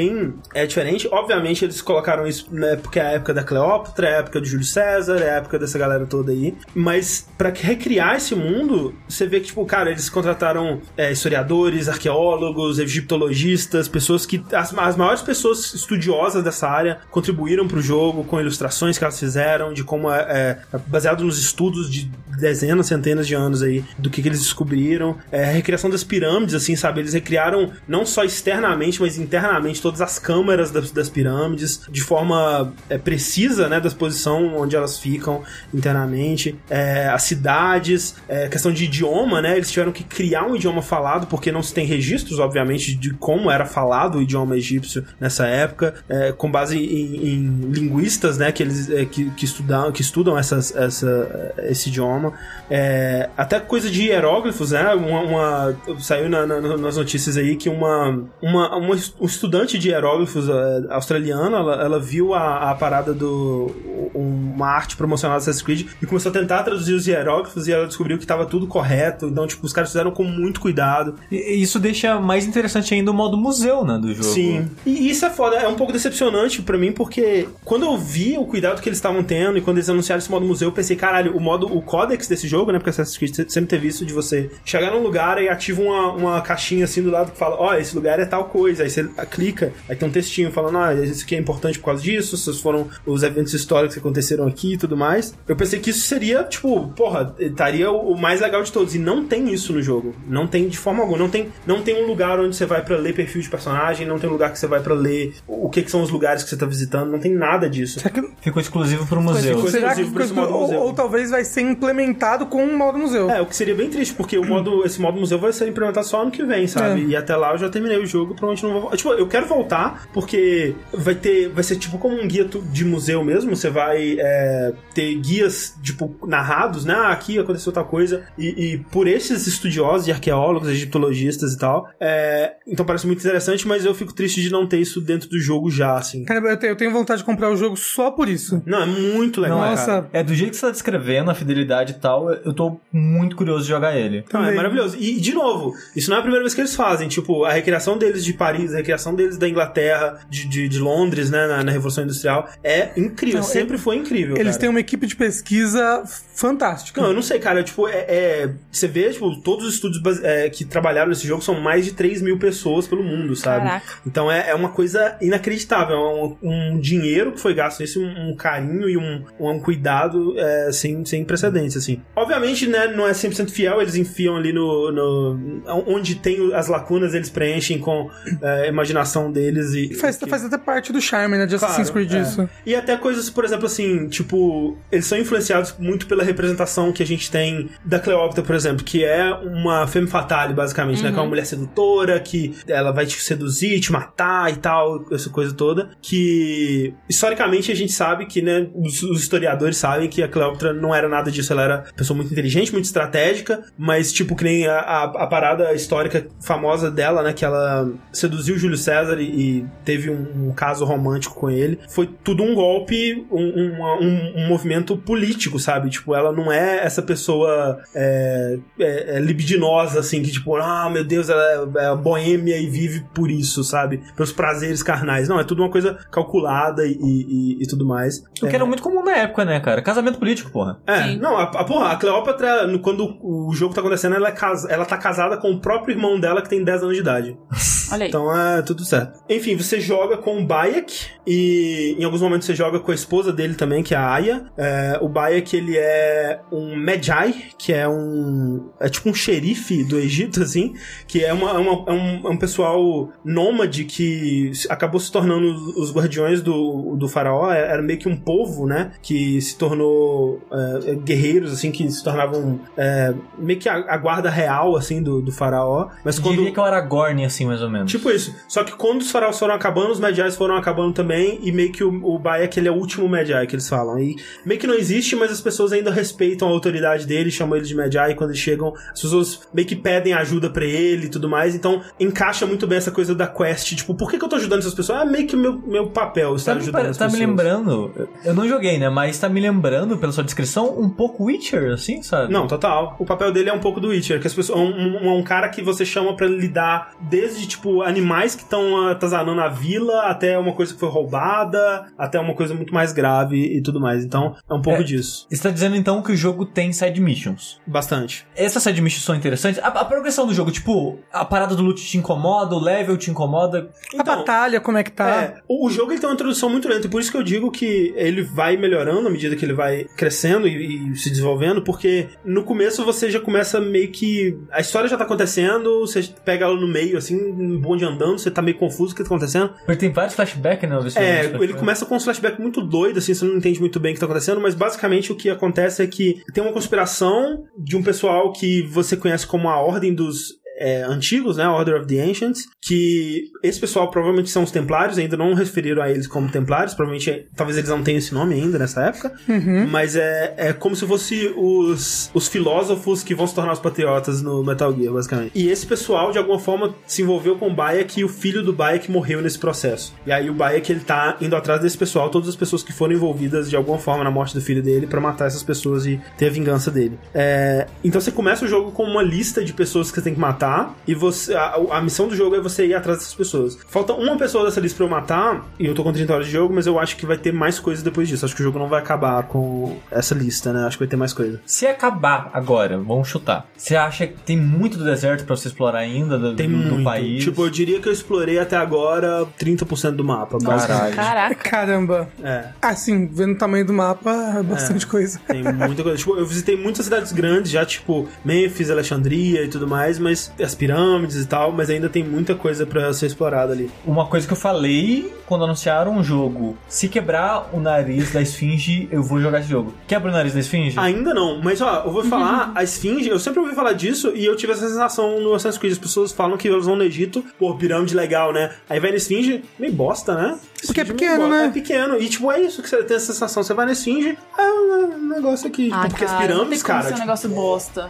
é, diferente. Obviamente eles colocaram isso, né? Porque é a época da Cleópatra, é a época do Júlio César, é a época dessa galera toda aí. Mas pra recriar esse mundo, você vê que, tipo, cara, eles contrataram é, historiadores, arqueólogos, egiptologistas, pessoas que. As, as maiores pessoas estudiosas dessa área contribuíram pro jogo com ilustrações que elas fizeram, de como é, é baseado nos estudos de dezenas, centenas de anos aí, do que, que eles descobriram. É, a recriação das pirâmides, assim, sabe? Eles recriaram não só externamente, mas internamente todas as câmaras das, das pirâmides, de forma é, precisa, né? Da posição onde elas ficam internamente. É, as cidades, é, questão de idioma, né? Eles tiveram que criar um idioma falado, porque não se tem registros, obviamente, de como era falado o idioma egípcio nessa época, é, com base em, em linguistas, né? Que eles é, que, que estudam, que estudam essas, essa, esse idioma. É, até coisa de hieróglifos, né? Uma, uma- saiu na- na- nas notícias aí que uma, uma, uma um estudante de hieróglifos é, australiana, ela, ela viu a, a parada do uma arte promocional do Assassin's Creed e começou a tentar traduzir os hieróglifos e ela descobriu que estava tudo correto. Então, tipo, os caras fizeram com muito cuidado. E- Isso deixa mais interessante ainda o modo museu, né, do jogo. Sim. E isso é foda, é um pouco decepcionante pra mim, porque quando eu vi o cuidado que eles estavam tendo e quando eles anunciaram esse modo museu, eu pensei, caralho, o modo, o códex desse jogo, né? Porque Assassin's Creed sempre teve isso de você chegar num lugar e ativa uma, uma caixinha assim do lado que fala, ó, esse lugar é tal coisa. Aí você clica, aí tem um textinho falando, ah, isso aqui é importante por causa disso, esses foram os eventos históricos que aconteceram aqui e tudo mais. Eu pensei que isso seria, tipo, porra, estaria o mais legal de todos. E não tem isso no jogo. Não tem de forma alguma. Não tem, não tem um lugar onde você vai pra ler perfil de personagem, não tem um lugar que você vai pra ler o que, que são os lugares que você tá visitando, não tem nada disso. Será que, Ficou exclusivo pro museu. Ficou será que exclusivo esse modo ou, museu. ou talvez vai ser implementado com um modo museu? É, o que seria bem triste, porque o modo, esse modo museu vai ser implementado só ano que vem, sabe? É. E até lá eu já terminei o jogo, provavelmente não vou. Tipo, eu quero voltar, porque vai ter. Vai ser tipo como um guia de museu mesmo. Você vai é, ter guias, tipo, narrados, né? Ah, aqui aconteceu tal coisa. E, e por esses estudiosos e arqueólogos, egiptologistas e tal. É, então parece muito interessante, mas eu fico triste de não ter isso dentro do jogo já, assim. Cara, eu tenho, vontade de comprar o jogo só por isso. Não, é muito legal. Nossa. cara. É, do jeito que você tá descrevendo, a fidelidade e tal, eu tô muito curioso de jogar ele. Não, é maravilhoso. E, de novo, isso não é a primeira vez que eles fazem. Tipo, a recriação deles de Paris, a recriação deles da Inglaterra, de, de, de Londres, né, na, na Revolução Industrial, é incrível. Não, Sempre foi incrível. Eles cara. têm uma equipe de pesquisa fantástica. Não, eu não sei, cara. Tipo, é, é- você vê, tipo, todos os estudos é, que trabalharam nesse jogo são mais de 3 mil pessoas pelo mundo, sabe? Caraca. Então é, é uma coisa inacreditável. É um, um dinheiro que foi gasto nisso, um, um carinho e um, um cuidado é, sem, sem precedentes, assim. Obviamente, né, não é 100% fiel, eles enfiam ali no, no- Onde tem as lacunas, eles preenchem com é, a deles e. Faz, que- faz até parte do charme, né, de Assassin's Claro, Creed é. isso. E até coisas, por exemplo, assim, tipo, eles são influenciados muito pela representação que a gente tem da Cleópatra, por exemplo, que é uma femme fatale, basicamente, né? Que é uma mulher sedutora, que ela vai te seduzir, te matar e tal, essa coisa toda. Que, historicamente, a gente sabe que, né, os, os historiadores sabem que a Cleópatra não era nada disso. Ela era uma pessoa muito inteligente, muito estratégica, mas, tipo, que nem a, a, a parada histórica famosa dela, né? Que ela seduziu Júlio César e, e teve um, um caso romântico com ele. Foi tudo um golpe, um, um, um- movimento político, sabe? Tipo, ela não é essa pessoa é, é- é libidinosa, assim, que tipo, ah, meu Deus, ela é, é boêmia e vive por isso, sabe? Pelos prazeres carnais. Não, é tudo uma coisa calculada e, e- e tudo mais. O que era muito comum na época, né, cara? Casamento político, porra. É, Sim. não, a, a, porra, a Cleópatra, quando o jogo tá acontecendo, ela, é casa, ela tá casada com o próprio irmão dela que tem 10 anos de idade. Olha aí. Então é tudo certo. Enfim, você joga com o Bayek e em alguns momentos você joga com a esposa dele também, que é a Aya. É, o Bayek, ele é um Medjai, que é um... é tipo um xerife do Egito, assim, que é, uma, uma- é um, é um pessoal nômade que acabou se tornando os guardiões do, do faraó. É- Era meio que um povo, né, que se tornou é, guerreiros, assim, que se tornavam é, meio que a, a guarda real, assim, do, do faraó. Mas Eu quando... diria que é o Aragorn, assim, mais ou menos. Tipo isso. Só que quando os faraós foram acabando, os Magi's foram acabando também, e meio que o, o Bayek, ele é o último Magi que eles falam. E meio que não existe, mas as pessoas ainda respeitam a autoridade dele, chamam ele de Magi, e quando eles chegam, as pessoas meio que pedem ajuda pra ele e tudo mais, então encaixa muito bem essa coisa da quest, tipo, por que, que eu tô ajudando essas pessoas? É meio que meu, meu papel estar Tá, me, ajudando pare- as tá me pessoas. lembrando, eu não joguei, né? Mas tá me lembrando, pela sua descrição, um pouco Witcher, assim, sabe? Não, total. O papel dele é um pouco do Witcher, que as pessoas. Um, um, um cara que você chama pra lidar desde, tipo, animais que estão atazanando a vila, até uma coisa que foi roubada, até uma coisa muito mais grave e tudo mais. Então, é um pouco É. disso. Você tá dizendo então que o jogo tem side missions. Bastante. Essas side missions são interessantes. A, a progressão do jogo, tipo, a parada do loot te incomoda, o level te incomoda. a batalha, como é que tá? É, o, o jogo ele tem uma introdução muito lenta, e por isso que eu digo que ele vai melhorando à medida que ele vai crescendo e, e se desenvolvendo, porque no começo você já começa meio que. A história já tá acontecendo, você pega ela no meio, assim, um bonde andando, você tá meio confuso o que tá acontecendo. Porque tem vários flashbacks, né? É, vi ele começa com um flashback muito doido, assim, você não entende muito bem o que tá acontecendo, mas basicamente o que acontece é que tem uma conspiração de um pessoal que você conhece como a Ordem dos é, Antigos, né, Order of the Ancients, que esse pessoal provavelmente são os Templários, ainda não referiram a eles como Templários, provavelmente, é, talvez eles não tenham esse nome ainda nessa época, mas é, é como se fosse os, os filósofos que vão se tornar os patriotas no Metal Gear, basicamente. E esse pessoal, de alguma forma, se envolveu com o Bayek e o filho do Bayek morreu nesse processo. E aí o Bayek, ele tá indo atrás desse pessoal, todas as pessoas que foram envolvidas de alguma forma na morte do filho dele, pra matar essas pessoas e ter a vingança dele. É, então você começa o jogo com uma lista de pessoas que você tem que matar, e você a, a missão do jogo é você ir atrás dessas pessoas. Falta uma pessoa dessa lista pra eu matar, e eu tô com 30 horas de jogo, mas eu acho que vai ter mais coisas depois disso. Acho que o jogo não vai acabar com essa lista, né? Acho que vai ter mais coisa. Se acabar agora, vamos chutar. Você acha que tem muito do deserto pra você explorar ainda do, Tem do, do muito. país? Tipo, eu diria que eu explorei até agora 30% do mapa, basicamente. Caraca. Caramba. É. Assim, vendo o tamanho do mapa, é bastante coisa. Tem muita coisa. Tipo, eu visitei muitas cidades grandes já, tipo Memphis, Alexandria e tudo mais, mas as pirâmides e tal, mas ainda tem muita coisa pra ser explorada ali. Uma coisa que eu falei quando anunciaram um jogo: se quebrar o nariz da esfinge, eu vou jogar esse jogo. Quebra o nariz da esfinge? Ainda não, mas ó, eu vou falar, a Esfinge, eu sempre ouvi falar disso e eu tive essa sensação no Assassin's Creed. As pessoas falam que eles vão no Egito, pô, pirâmide legal, né? Aí vai na Esfinge, meio bosta, né? Porque é pequeno, né? É pequeno. E tipo, é isso que você tem essa sensação. Você vai na Esfinge, é um negócio aqui. Tipo, Ah, porque as cara, não tem pirâmides, como cara. ser um tipo, negócio bosta.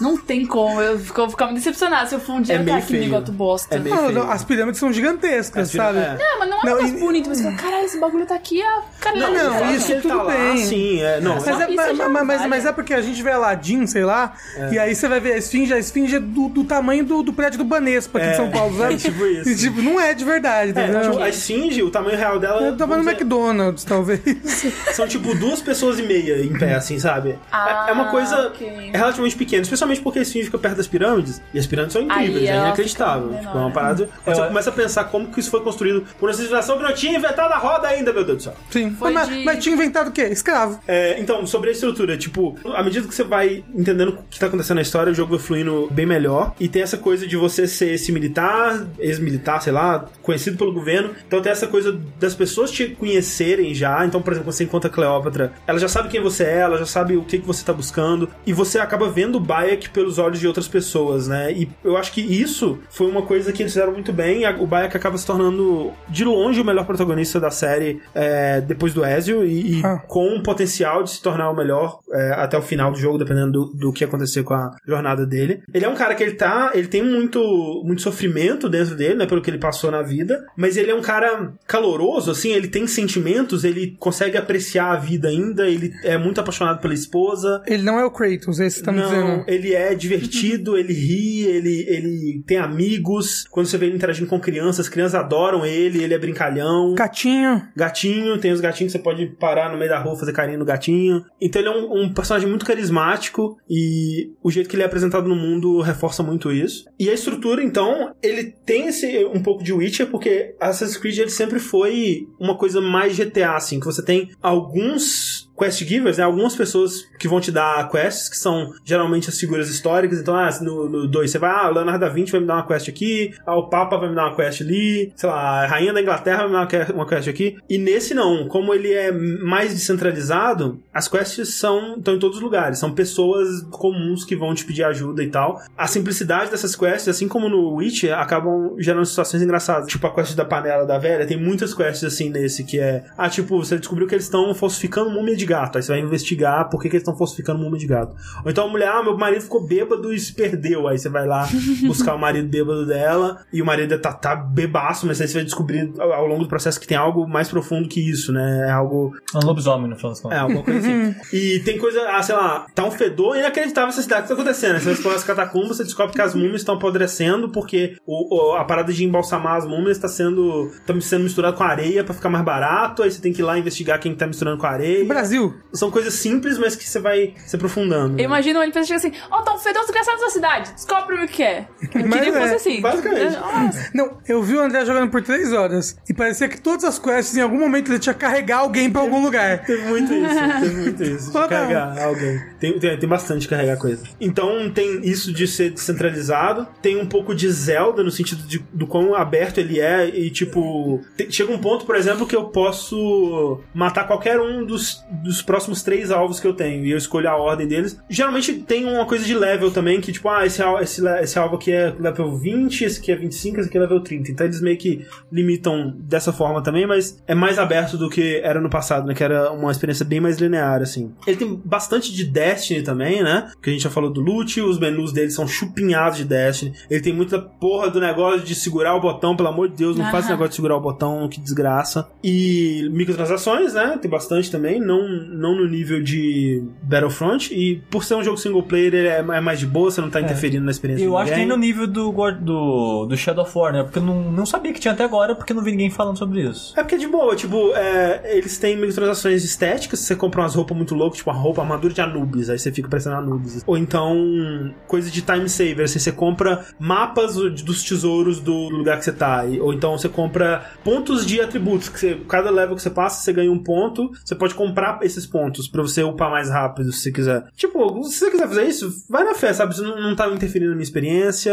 não tem como. Eu vou ficar me decepcionado se eu for um dia É tá meio aqui feio. negócio bosta. É meio Não, feio. não, as pirâmides são gigantescas, sabe? é. Não, mas não é um Não, negócio e- bonito. Mas você fala, caralho, esse bagulho tá aqui, a cara Não, não, o fato isso que ele tudo tá lá, bem. sim, é, não, Mas Só é, isso mas, mas- mas- é porque a gente vê Aladdin, sei lá, e aí você vai ver a esfinge, a esfinge é do, do tamanho do, do prédio do Banespa aqui É, de São Paulo, sabe? é tipo isso. E, tipo, não é de verdade, É, entendeu? tipo, a Esfinge, o tamanho real dela. Eu tava no dizer, McDonald's, talvez. São tipo duas pessoas e meia em pé, assim, sabe? Ah, é é uma coisa ok. relativamente pequena, especialmente porque a Esfinge fica perto das pirâmides. E as pirâmides são incríveis, Aí é ela inacreditável. Tipo, é uma menor, parada. Quando você começa a pensar como que isso foi construído por uma civilização que não tinha inventado a roda ainda, meu Deus do céu. Sim. Foi mas, de- mas tinha inventado o quê? Escravo. É, então, sobre a estrutura, tipo, à medida que você vai entendendo o que tá acontecendo na história, o jogo vai fluindo bem melhor. E tem essa coisa de você ser esse militar, ex-militar, sei lá, conhecido pelo governo. Então tem essa coisa das pessoas te conhecerem já. Então, por exemplo, quando você encontra a Cleópatra, ela já sabe quem você é, ela já sabe o que, que você tá buscando. E você acaba vendo o Bayek pelos olhos de outras pessoas, né? E eu acho que isso foi uma coisa que eles fizeram muito bem. O Bayek acaba se tornando, de longe, o melhor protagonista da série é, depois do Ezio. E, e Ah. com o potencial de se tornar o melhor é, até o final do jogo, dependendo do, do que acontecer com a jornada dele. Ele é um cara que ele tá. Ele tem muito, muito sofrimento dentro dele, né? Pelo que ele passou na vida. Mas ele é um cara caloroso, assim, ele tem sentimentos, ele consegue apreciar a vida ainda, ele é muito apaixonado pela esposa. Ele não é o Kratos, esse tá me Não, dizendo. ele é divertido, ele ri, ele, ele tem amigos. Quando você vê ele interagindo com crianças, as crianças adoram ele, ele é brincalhão. Gatinho. Gatinho, tem os gatinhos que você pode parar no meio da rua fazer carinho no gatinho. Então ele é um, um personagem muito carismático e o jeito que ele é apresentado no mundo reforça muito isso. E a estrutura, então, ele tem esse um pouco de Witcher, porque Assassin's Creed ele sempre foi uma coisa mais GTA, assim, que você tem alguns quest givers, né? Algumas pessoas que vão te dar quests, que são geralmente as figuras históricas. Então, ah, no 2 você vai, ah, Leonardo da Vinci vai me dar uma quest aqui, ah, o Papa vai me dar uma quest ali, sei lá, a Rainha da Inglaterra vai me dar uma quest aqui. E nesse não, como ele é mais descentralizado, as quests são estão em todos os lugares. São pessoas comuns que vão te pedir ajuda e tal. A simplicidade dessas quests, assim como no Witch, acabam gerando situações engraçadas. Tipo a quest da panela da velha, tem muitas quests assim nesse que é. Ah, tipo, você descobriu que eles estão falsificando múmia de gato. Aí você vai investigar por que, que eles estão falsificando múmia de gato. Ou então a mulher, ah, meu marido ficou bêbado e se perdeu. Aí você vai lá buscar o marido bêbado dela e o marido tá, tá bebaço, mas aí você vai descobrir ao, ao longo do processo que tem algo mais profundo que isso, né? É algo É um lobisomem, no final das é, contas. alguma coisa assim. e tem coisa, ah, sei lá, tá um fedor inacreditável essa cidade que tá acontecendo. Aí Você vai explorar as catacumbas, você descobre que as múmias estão apodrecendo porque o, o- a parada de embalsamar as múmias está sendo, tá sendo misturado com areia pra ficar mais barato. Aí você tem que ir lá investigar quem tá misturando com areia. Brasil. São coisas simples, mas que você vai se aprofundando. né? Eu imagino ele pensando assim, ó, tá um fedor desgraçado da cidade, descobre o que é. Eu Mas que é, fosse assim. basicamente. Nossa. Não, eu vi o André jogando por três horas e parecia que todas as quests, em algum momento, ele tinha que carregar alguém pra algum lugar. Teve muito isso, teve muito isso. De carregar alguém. Tem, tem, tem bastante de carregar coisa. Então tem isso de ser descentralizado. Tem um pouco de Zelda no sentido de, do quão aberto ele é. E tipo, te- chega um ponto, por exemplo, que eu posso matar qualquer um dos, dos próximos três alvos que eu tenho. E eu escolho a ordem deles. Geralmente tem uma coisa de level também, que tipo, ah, esse, esse, esse alvo aqui é level 20, esse aqui é 25, esse aqui é level 30. Então eles meio que limitam dessa forma também, mas é mais aberto do que era no passado, né? Que era uma experiência bem mais linear, assim. Ele tem bastante de Destiny também, né? Que a gente já falou do loot, os menus dele são chupinhados de Destiny. Ele tem muita porra do negócio de segurar o botão, pelo amor de Deus, não faz esse negócio de segurar o botão, que desgraça. E microtransações, né? Tem bastante também, não, não no nível de Battlefront. E por ser um jogo single player, ele é é mais de boa, você não tá interferindo na experiência Eu acho que tem no nível do, do, do Shadow of War, né? Porque eu não, não sabia que tinha até agora, porque não vi ninguém falando sobre isso. É porque é de boa, tipo, é, eles têm microtransações estéticas, você compra umas roupas muito loucas, tipo uma roupa, armadura de Anubis, aí você fica parecendo Anubis. Ou então, coisa de time saver, assim, você compra mapas dos tesouros do lugar que você tá. Ou então você compra pontos de atributos, que você, cada level que você passa, você ganha um ponto, você pode comprar esses pontos pra você upar mais rápido, se você quiser. Tipo, se você quiser fazer isso, vai na fé, sabe? Você não, não tá interferindo na minha experiência,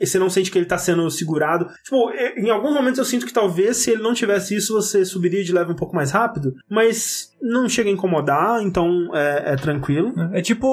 você não sente que ele tá sendo segurado. Tipo, e- em alguns momentos eu sinto que talvez se ele não tivesse isso, você subiria de level um pouco mais rápido, mas não chega a incomodar, então é, é tranquilo. É tipo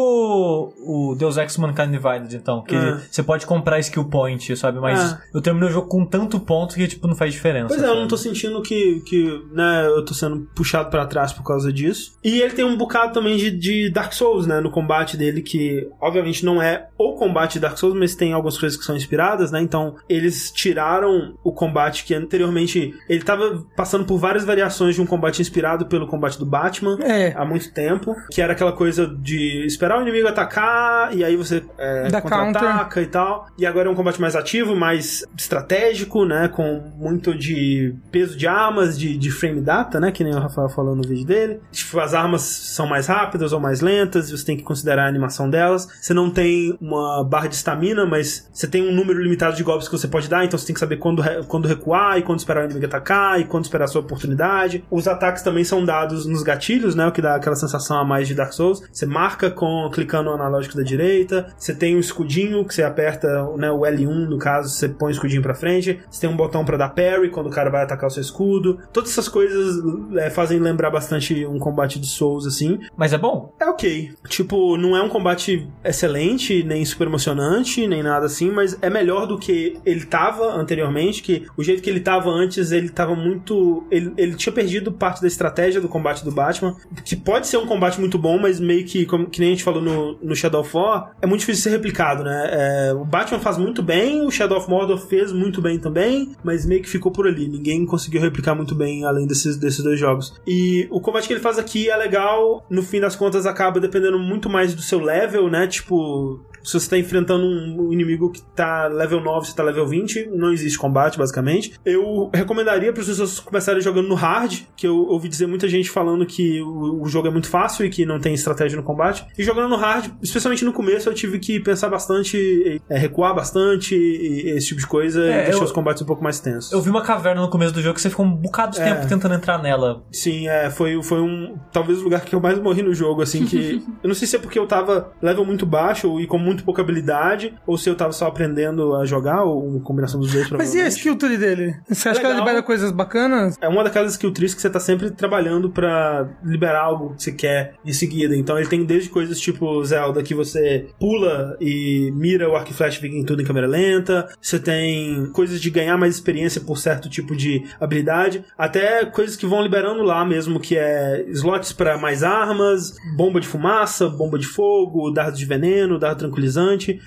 o Deus Ex Mankind Divided, então, que É. você pode comprar skill point, sabe? Mas É. eu terminei o jogo com tanto ponto que, tipo, não faz diferença. Pois é, eu sabe? não tô sentindo que, que né, eu tô sendo puxado pra trás por causa disso. E ele tem um bocado também de, de Dark Souls, né, no combate dele, que obviamente não é o combate de Dark Souls, mas tem algumas coisas que são inspiradas, né, então eles tiraram o combate que anteriormente ele tava passando por várias variações de um combate inspirado pelo combate do Batman É. há muito tempo, que era aquela coisa de esperar o inimigo atacar e aí você é, contra-ataca e tal. E agora é um combate mais ativo, mais estratégico, né? Com muito de peso de armas, de, de frame data, né? Que nem o Rafael falou no vídeo dele. Tipo, as armas são mais rápidas ou mais lentas, você tem que considerar a animação delas. Você não tem uma barra de estamina, mas você tem um número limitado de golpes que você pode dar, então você tem que saber quando, quando recuar e quando esperar o inimigo atacar e quando esperar a sua oportunidade. Os ataques também são dados nos gatilhos, né? O que dá aquela sensação a mais de Dark Souls. Você marca com clicando no analógico da direita. Você tem um escudinho que você aperta, né, o L1 no caso, você põe o escudinho pra frente. Você tem um botão pra dar parry quando o cara vai atacar o seu escudo. Todas essas coisas é, fazem lembrar bastante um combate de Souls assim. Mas é bom. É ok. Tipo, não é um combate excelente, nem super emocionante, nem nada assim, mas é melhor do que ele tava anteriormente, que o jeito que ele tava antes, ele tava muito. Ele, ele tinha perdido parte da estratégia do combate do Batman, que pode ser um combate muito bom, mas meio que, como, que nem a gente falou no, no Shadow of War, é muito difícil ser replicado, né? É, o Batman faz muito bem, o Shadow of Mordor fez muito bem também, mas meio que ficou por ali. Ninguém conseguiu replicar muito bem além desses, desses dois jogos. E o combate que ele faz aqui é legal, no fim das contas acaba dependendo muito mais do seu level, né? Tipo, Se você tá enfrentando um inimigo que tá level 9, você tá level 20, não existe combate, basicamente. Eu recomendaria para as pessoas começarem jogando no hard, que eu ouvi dizer muita gente falando que o, o jogo é muito fácil e que não tem estratégia no combate. E jogando no hard, especialmente no começo, eu tive que pensar bastante, é, recuar bastante, e, esse tipo de coisa, É, e deixar eu- os combates um pouco mais tensos. Eu vi uma caverna no começo do jogo que você ficou um bocado de É. tempo tentando entrar nela. Sim, é, foi, foi um. Talvez o lugar que eu mais morri no jogo, assim, que. eu não sei se é porque eu tava level muito baixo e com muito pouca habilidade, ou se eu tava só aprendendo a jogar, ou uma combinação dos dois, Mas e a skill tree dele? Você acha que ela Legal. libera coisas bacanas? É uma daquelas skill trees que você tá sempre trabalhando pra liberar algo que você quer em seguida. Então ele tem desde coisas tipo Zelda, que você pula e mira o arco e flash fica em tudo em câmera lenta. Você tem coisas de ganhar mais experiência por certo tipo de habilidade. Até coisas que vão liberando lá mesmo, que é slots pra mais armas, bomba de fumaça, bomba de fogo, dardo de veneno, dardo tranquilizante.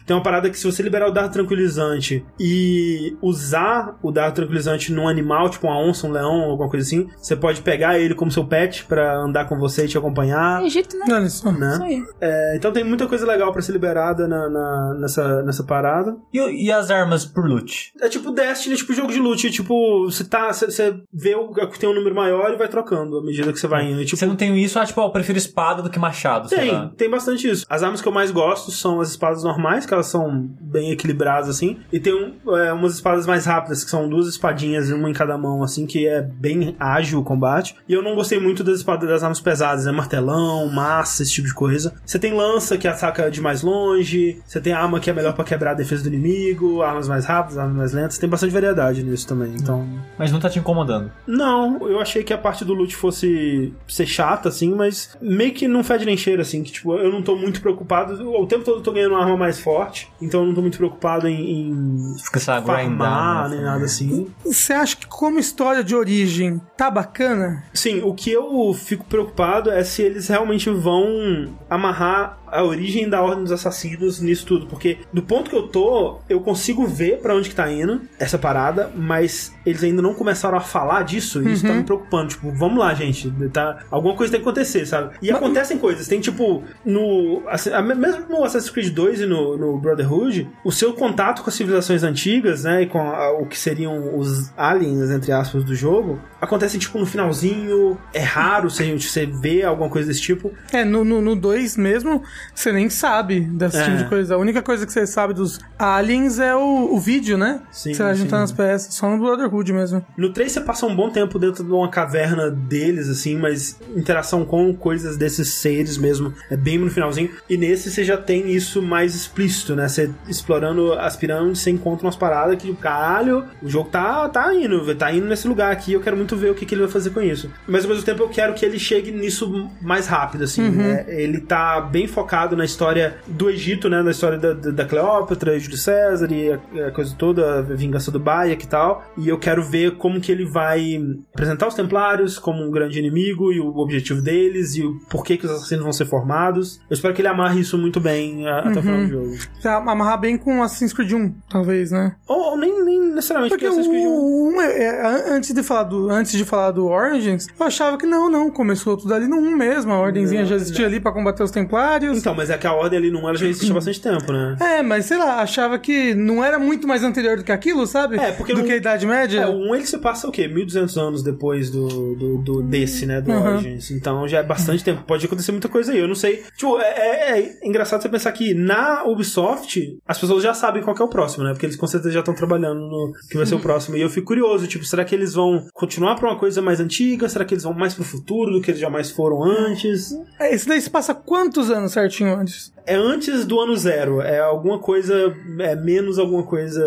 Tem uma parada que se você liberar o dardo tranquilizante e usar o dardo tranquilizante num animal, tipo uma onça, um leão, alguma coisa assim, você pode pegar ele como seu pet pra andar com você e te acompanhar. É Egito, né? Olha só. Né? Isso aí. É, então tem muita coisa legal pra ser liberada na, na- nessa, nessa parada. E, e as armas por loot? É tipo Destiny, tipo jogo de loot. Tipo, você tá. Você, vê o que tem um número maior e vai trocando à medida que você vai indo. Tipo, Você não tem isso, ah, tipo, ó, eu prefiro espada do que machado, sei Tem, lá. tem bastante isso. As armas que eu mais gosto são as espadas normais, que elas são bem equilibradas, assim. E tem um, é, umas espadas mais rápidas, que são duas espadinhas, uma em cada mão, assim, que é bem ágil o combate. E eu não gostei muito das espadas das armas pesadas, né? Martelão, massa, esse tipo de coisa. Você tem lança que ataca de mais longe, você tem arma que é melhor pra quebrar a defesa do inimigo, armas mais rápidas, armas mais lentas. Tem bastante variedade nisso também, então. Mas não tá te incomodando. Não, eu achei que a parte do loot fosse ser chata, assim, mas meio que não fede nem cheiro, assim, que tipo, eu não tô muito preocupado. O tempo todo eu tô ganhando uma arma mais forte, então eu não tô muito preocupado em, em farmar, grindar, nem né? nada assim. Você acha que como história de origem tá bacana? Sim, o que eu fico preocupado é se eles realmente vão amarrar a origem da Ordem dos Assassinos nisso tudo, porque do ponto que eu tô, eu consigo ver pra onde que tá indo essa parada, mas eles ainda não começaram a falar disso, e isso tá me preocupando, tipo, vamos lá, gente, tá, alguma coisa tem que acontecer, sabe? E acontecem coisas, tem tipo, no assim, mesmo no Assassin's Creed 2 e no, no Brotherhood, o seu contato com as civilizações antigas, né, e com a- o que seriam os aliens, entre aspas, do jogo, acontece tipo no finalzinho, é raro você, você ver alguma coisa desse tipo, É, no 2 mesmo, você nem sabe desse É. tipo de coisa. A única coisa que você sabe dos aliens é o, o vídeo, né? Sim, Você vai sim. juntando as peças, só no Brotherhood mesmo. No 3 você passa um bom tempo dentro de uma caverna deles, assim, mas interação com coisas desses seres mesmo é bem no finalzinho. E nesse você já tem isso mais explícito, né? Você explorando as pirâmides, você encontra umas paradas que, caralho, o jogo tá, tá indo, tá indo nesse lugar aqui, eu quero muito ver o que, que ele vai fazer com isso. Mas ao mesmo tempo eu quero que ele chegue nisso mais rápido, assim. né? Ele tá bem focado na história do Egito, né? Na história da, da, Cleópatra, Júlio César e a, a coisa toda, a vingança do Bayek e tal. E eu quero ver como que ele vai apresentar os Templários como um grande inimigo e o objetivo deles e o porquê que os assassinos vão ser formados. Eu espero que ele amarre isso muito bem a- até o final do jogo. Amarrar bem com Assassin's Creed 1, talvez, né? Ou, ou nem, nem necessariamente Porque o, Assassin's Creed 1. o 1, é- é, an- antes, de falar do, antes de falar do Origins, eu achava que não, não, começou tudo ali no 1 mesmo. A Ordenzinha Não, já existia ali pra combater os Templários. Então, mas é que a ordem ali não ela já existe há bastante tempo, né? É, mas sei lá, achava que não era muito mais anterior do que aquilo, sabe? É, porque do não- que a Idade Média. É, o 1 ele se passa o quê? 1200 anos depois do, do, do- desse, né? Do Uhum. Origins. Então já é bastante tempo. Pode acontecer muita coisa aí. Eu não sei. Tipo, é, é- é engraçado você pensar que na Ubisoft as pessoas já sabem qual é o próximo, né? Porque eles com certeza já estão trabalhando no que vai ser o próximo. E eu fico curioso, tipo, será que eles vão continuar pra uma coisa mais antiga? Será que eles vão mais pro futuro do que eles jamais foram antes? É, Esse daí se passa quantos anos certinho antes? É antes do ano zero. É alguma coisa. É menos alguma coisa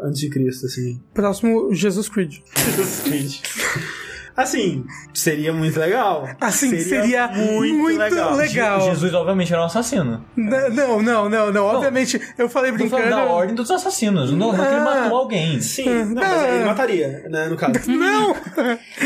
antes de Cristo, assim. Próximo Jesus Creed. Assim, seria muito legal. Assim, seria muito legal. Jesus, obviamente, era um assassino. N- Não, não, não, não. Obviamente, eu falei brincando. falando da ordem dos assassinos. Não, não é ele Ah. matou alguém. Sim, não, mas ele mataria, né, no caso. Não!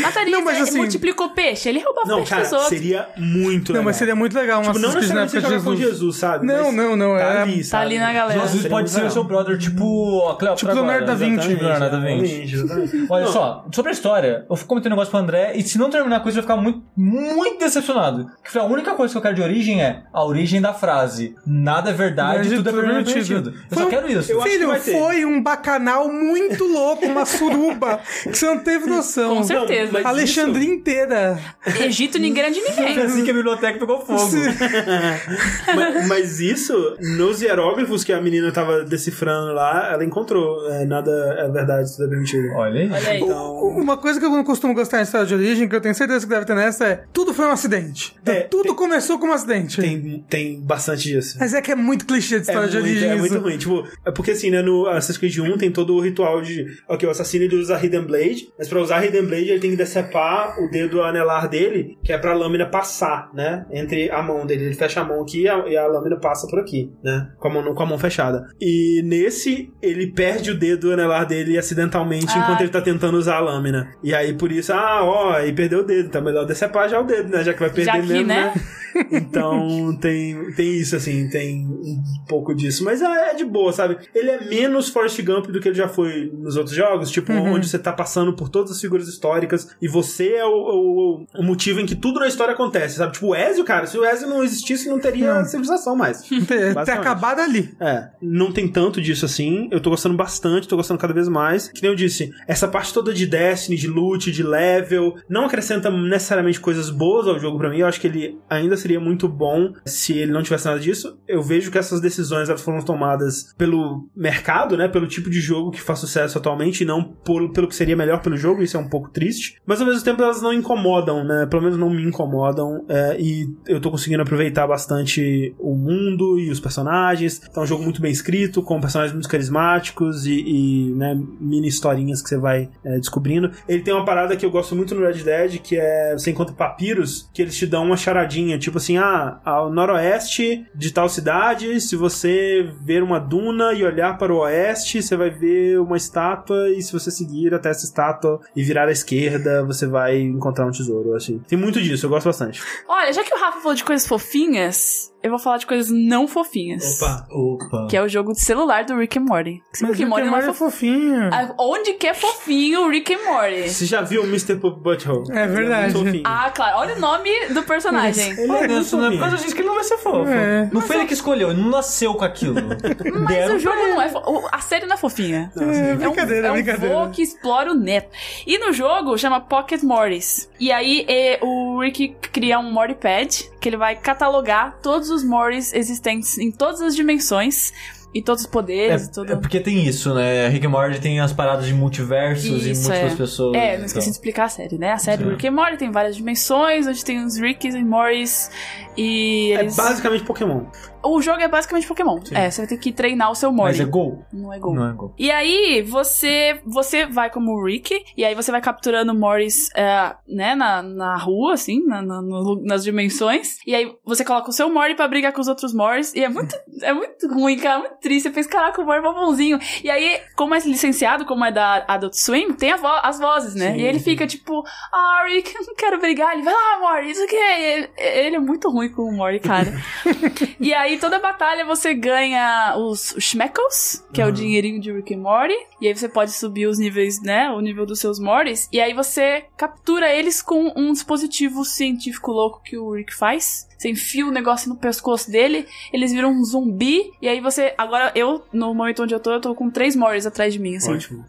Mataria, Não, mas ele assim- multiplicou peixe, ele roubava Não, peixe cara, dos outros. seria muito legal. Não, mas seria muito legal um Tipo, não Creed na necessariamente época de jogar com Jesus. Jesus, sabe? Não, Mas não, não, Tá é- ali, Tá ali na galera. Jesus seria pode muito ser o legal. seu brother, tipo Cleópatra Tipo Leonardo da Vinci. Leonardo da Vinci. Olha Não, só, sobre a história, eu comentei um negócio pro André, e se não terminar com isso, eu vou ficar muito, muito decepcionado. Porque a única coisa que eu quero de origem é a origem da frase. Nada é verdade, tudo é tudo é permitido. permitido. Eu só quero isso. Filho, foi um bacanal muito louco, uma suruba, que você não teve noção. Com certeza. mas Alexandria inteira. Egito ninguém é de ninguém. Foi assim que a biblioteca pegou fogo. mas, mas isso, nos hieróglifos que a menina tava decifrando lá, ela encontrou. É, nada é verdade, tudo é permitido. Olha aí. Olha aí. Então, Uma coisa que eu não costumo gostar história de origem, que eu tenho certeza que deve ter nessa, é tudo foi um acidente. É, tudo tem- começou como um acidente. tem, tem bastante disso. Mas é que é muito clichê de É história de muito, origem. é muito ruim. Tipo, é porque assim, né, no Assassin's Creed 1 tem todo o ritual de. Ok, o assassino ele usa a Hidden Blade, mas pra usar a Hidden Blade ele tem que decepar o dedo anelar dele, que é pra lâmina passar, né? Entre a mão dele. Ele fecha a mão aqui e a, e a lâmina passa por aqui, né? Com a, mão, com a mão fechada. E nesse, ele perde o dedo anelar dele acidentalmente Ah. enquanto ele tá tentando usar a lâmina. E aí por isso, ah, ó, aí perdeu o dedo. É melhor decepar já o dedo, né? Já que vai perder Já que, mesmo, né? né? Então tem, tem isso, assim, tem um pouco disso. Mas é, é de boa, sabe? Ele é menos Forrest Gump do que ele já foi nos outros jogos, tipo, onde você tá passando por todas as figuras históricas e você é o, o, o motivo em que tudo na história acontece, sabe? Tipo, o Ezio, cara, se o Ezio não existisse, não teria civilização mais. Ter, acabado ali. É, não tem tanto disso assim. Eu tô gostando bastante, tô gostando cada vez mais. Que nem eu disse, essa parte toda de Destiny, de loot, de level, não acrescenta necessariamente coisas boas ao jogo pra mim. Eu acho que ele ainda seria muito bom se ele não tivesse nada disso. Eu vejo que essas decisões elas foram tomadas pelo mercado, né? Pelo tipo de jogo que faz sucesso atualmente e não por, pelo que seria melhor pelo jogo. Isso é um pouco triste. Mas ao mesmo tempo elas não incomodam, né? Pelo menos não me incomodam. é, e eu tô conseguindo aproveitar bastante o mundo e os personagens. É um jogo muito bem escrito, com personagens muito carismáticos e, e, né, mini historinhas que você vai é, descobrindo. Ele tem uma parada que eu gosto muito no Red Dead, que é você encontra papiros que eles te dão uma charadinha, tipo assim, ah, ao noroeste de tal cidade, se você ver uma duna e olhar para o oeste, você vai ver uma estátua e se você seguir até essa estátua e virar à esquerda, você vai encontrar um tesouro, assim. Tem muito disso, eu gosto bastante. Olha, já que o Rafa falou de coisas fofinhas, eu vou falar de coisas não fofinhas. Opa. Que é o jogo de celular do Rick and Morty. Mas Rick and Morty não é é fofinho. fofinho. Ah, Onde que é fofinho o Rick and Morty? Você já viu o Mr. Poop Butthole? É verdade. Ele muito fofinho. Ah, claro. Olha o nome do personagem. Ele é Olha muito isso, né? Por fofinho. causa disso que ele não vai ser fofo. É. Não foi ele que escolheu, ele não nasceu com aquilo. Mas Deram o jogo não é. fo- o- A série não é fofinha. É, brincadeira, é um, brincadeira. É um vô que explora o neto. E no jogo chama Pocket Mortys. E aí é, o Rick cria um Morty Pad que ele vai catalogar todos os Mortys existentes em todas as dimensões e todos os poderes. e tudo. É, é porque tem isso, né? Rick and Morty tem as paradas de multiversos e Isso, múltiplas é. pessoas. É, não esqueci de explicar a série, né? A série Sim. Rick and Morty tem várias dimensões, onde tem os Ricks e Mortys e É eles... basicamente Pokémon. O jogo é basicamente Pokémon. É, você vai ter que treinar o seu Morty. Mas é gol? Não é gol. Não é gol. E aí, você você vai como o Rick, e aí você vai capturando Morris, é, né, na, na rua, assim, na- na- no- nas dimensões. E aí você coloca o seu Morty pra brigar com os outros Morris. E é muito, é muito ruim, cara, muito triste. Você pensa, caraca, o Morty é bonzinho. E aí, como é licenciado, como é da Adult Swim, tem vo- as vozes, né? Sim, e ele sim. fica tipo, ah, Rick, eu não quero brigar. Ele vai lá, Morty, isso aqui. Ele, ele é muito ruim com o Morty, cara. E aí, toda batalha você ganha os, os Schmeckles, que é o dinheirinho de Rick and Morty. E aí você pode subir os níveis, né? O nível dos seus Mortys. E aí você captura eles com um dispositivo científico louco que o Rick faz. Você enfia o negócio no pescoço dele, eles viram um zumbi. E aí você. Agora, eu, no momento onde eu tô, eu tô com três Mortys atrás de mim, assim. Ótimo.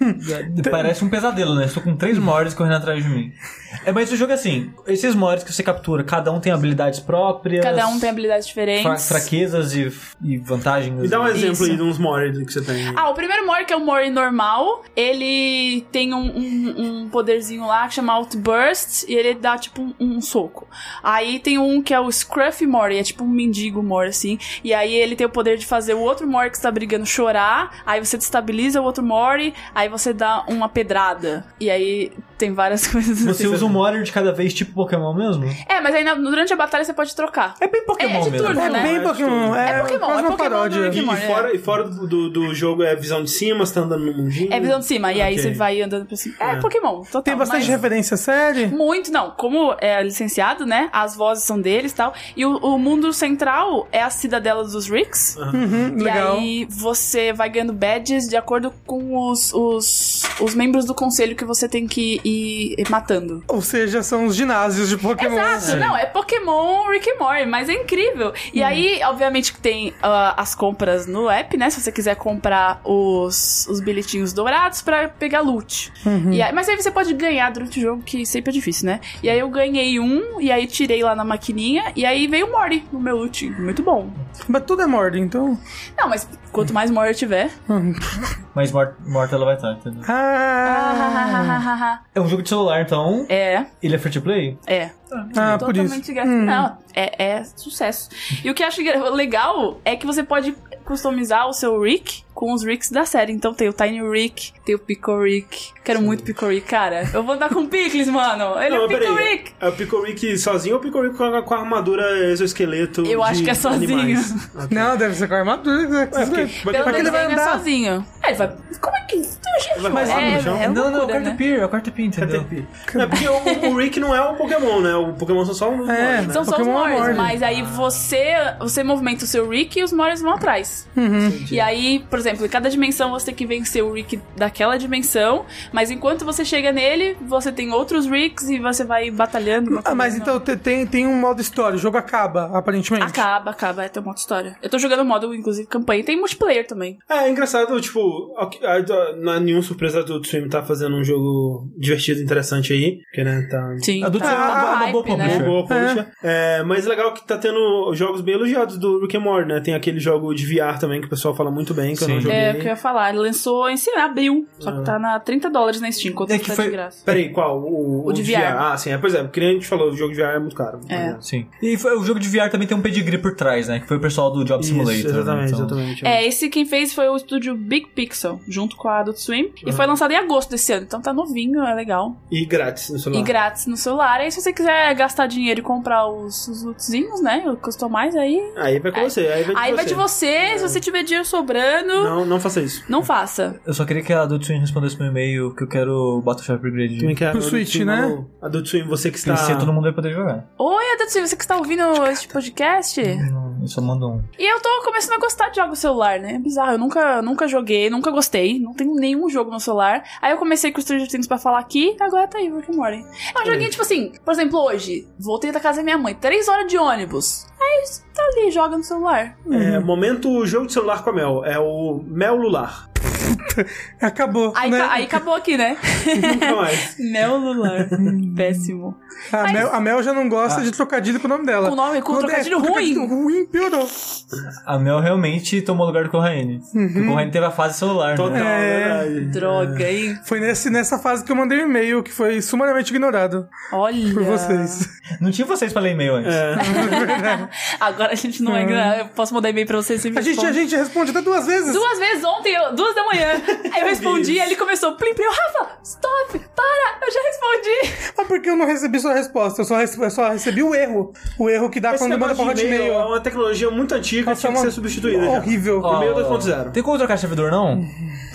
Parece um pesadelo, né? Estou com três mortes correndo atrás de mim. É, mas o jogo é assim: esses mortes que você captura, cada um tem habilidades próprias. Cada um tem habilidades diferentes. fraquezas e, e vantagens. Me dá um exemplo Isso. aí de uns Morty que você tem. Ah, o primeiro Mori, que é o Mori normal, ele tem um, um, um poderzinho lá que chama Outburst e ele dá tipo um, um soco. Aí tem um que é o Scruffy Mori, é tipo um mendigo Mori, assim. E aí ele tem o poder de fazer o outro Mori que está brigando chorar. Aí você destabiliza o outro Mori, aí você dá uma pedrada. E aí tem várias coisas Você assim. usa um Mori de cada vez, tipo Pokémon mesmo? É, mas aí na- durante a batalha você pode trocar. É bem Pokémon É- é de mesmo. turno, É né? bem Pokémon. É, É Pokémon, é uma Pokémon paródia. E, e fora, e fora do, do, do jogo é visão de cima, você tá andando no mundinho. É visão de cima, e aí Ok. você vai andando pra cima. É, É. Pokémon, total. Tem bastante mas- referência à série. Muito, não. Como é licenciado, né? As vozes são deles e tal. E o, o mundo central é a cidadela dos Ricks. Uhum, E legal. aí você vai ganhando badges de acordo com os, os, os membros do conselho que você tem que e, e matando. Ou seja, são os ginásios de Pokémon. Exato, não, é Pokémon Rick and Morty, mas é incrível. E aí, obviamente, que tem ah, as compras no app, né? Se você quiser comprar os, os bilhetinhos dourados pra pegar loot. E aí- mas aí você pode ganhar durante o jogo, que sempre é difícil, né? E aí eu ganhei um, e aí tirei lá na maquininha, e aí veio o Morty no meu loot. Muito bom. Mas tudo é Mord, então. Não, mas quanto mais Morty eu tiver. Mas morta, morta ela vai estar, entendeu? Ah, É um jogo de celular, então. é, Ele é free to play? é. ah por isso. Totalmente grátis. Não, é, é sucesso. E o que eu acho legal é que você pode customizar o seu Rick com os Ricks da série. Então tem o Tiny Rick, tem o Pico Rick. Quero muito Pico Rick, cara. Eu vou andar com o Pickles, mano. Ele é Não, o Pico. Rick. É o Pico Rick sozinho ou o Pico Rick com a, com a armadura exoesqueleto? Eu acho que é sozinho. animais? Ok. Não, deve ser com a armadura. né? É, porque- Pelo porque que ele vai é andar? sozinho. É, ele vai... Como é que... Vai Mas é, no chão? é não, não, é o loucura, né? É o entendeu? É porque o, o Rick não é o Pokémon, né? O Pokémon são só um. É. né? São só os Mores, mas aí você, você movimenta o seu Rick e os Mores vão atrás. E aí, por exemplo, em cada dimensão você tem que vencer o Rick daquela dimensão, mas enquanto você chega nele, você tem outros Ricks e você vai batalhando. Ah, mas então te- tem, tem um modo história. O jogo acaba, aparentemente. Acaba, acaba, é ter uma outra história. Eu tô jogando modo, inclusive, campanha. Tem multiplayer também. É, é engraçado, tipo, ok, a- a- não é nenhuma surpresa do Swim tá fazendo um jogo divertido, interessante aí. Porque, né, tá. Sim. Adult tá, é tá uma hype, boa né? Boa, publisher. É, mas legal que tá tendo jogos bem elogiados do Rick and Morty, né? Tem aquele jogo de VR também que o pessoal fala muito bem, que eu não Sim. joguei. É, o que eu ia falar. Ele lançou em abril, só que tá na 30 dólares na Steam, enquanto É é que tá foi- de graça. Peraí, qual? O, O de VR. Ah, sim, é, pois é, porque nem a gente falou, o jogo de VR é muito caro. É. Sim. E foi- o jogo de VR também tem um pedigree por trás, né? Que foi o pessoal do Job Isso, Simulator. né? exatamente, Então- exatamente. É, esse quem fez foi o estúdio Big Pixel, junto com a Adult Swim. E foi lançado em agosto desse ano, então tá novinho, é legal. E grátis no celular. E grátis no celular. Aí se você quiser gastar dinheiro e comprar os, os lootzinhos, né? O custou mais, aí. Aí vai com você, aí vai de Aí você. vai de você, se você tiver dinheiro sobrando, não, Não, não faça isso. faça. Eu só queria que a Adult Swim respondesse meu e-mail que eu quero Battleship Upgrade. Também quero Pro Switch, né? falou, Adult Swim, você que está... Crescer, todo mundo vai poder jogar. Oi, Adult Swim, você que está ouvindo este podcast? Não, eu só mando um. E eu tô começando a gostar de jogos celular, né? É bizarro. Eu nunca, nunca joguei, nunca gostei. Não tenho nenhum jogo no celular. Aí eu comecei com o Stranger Things pra falar aqui, agora tá aí, Rick and Morty. É um joguinho, tipo assim, por exemplo, hoje, voltei da casa da minha mãe, três horas de ônibus. Aí tá ali, joga no celular. É, momento jogo de celular com a Mel. É o Mel Lular. Acabou. Aí, né? ca- aí acabou aqui, né? Nunca mais. Meu lular. Péssimo. a, Mel, a Mel já não gosta de trocadilho com o nome dela. Com nome- com Quando trocadilho é trocadilho ruim. ruim, piorou. A Mel realmente tomou o lugar do Corraine. Porque o Corraine teve a fase celular, Total, né? É. verdade. Droga, hein? Foi nesse, nessa fase que eu mandei um e-mail que foi sumariamente ignorado Olha. por vocês. Não tinha vocês pra ler e-mail antes. É. Agora a gente não é. Eu posso mandar e-mail pra vocês A gente, a gente responde até duas vezes. Duas vezes ontem, eu- duas da manhã. Aí eu respondi, aí ele começou, plim, plim, Rafa, stop, para, eu já respondi. Ah, porque eu não recebi sua resposta. Eu só, rece- eu só recebi o erro. O erro que dá Esse quando manda pra Hotmail. é uma tecnologia muito antiga que tinha que uma- ser substituída. Horrível. E-mail 2.0. Tem como trocar servidor, não?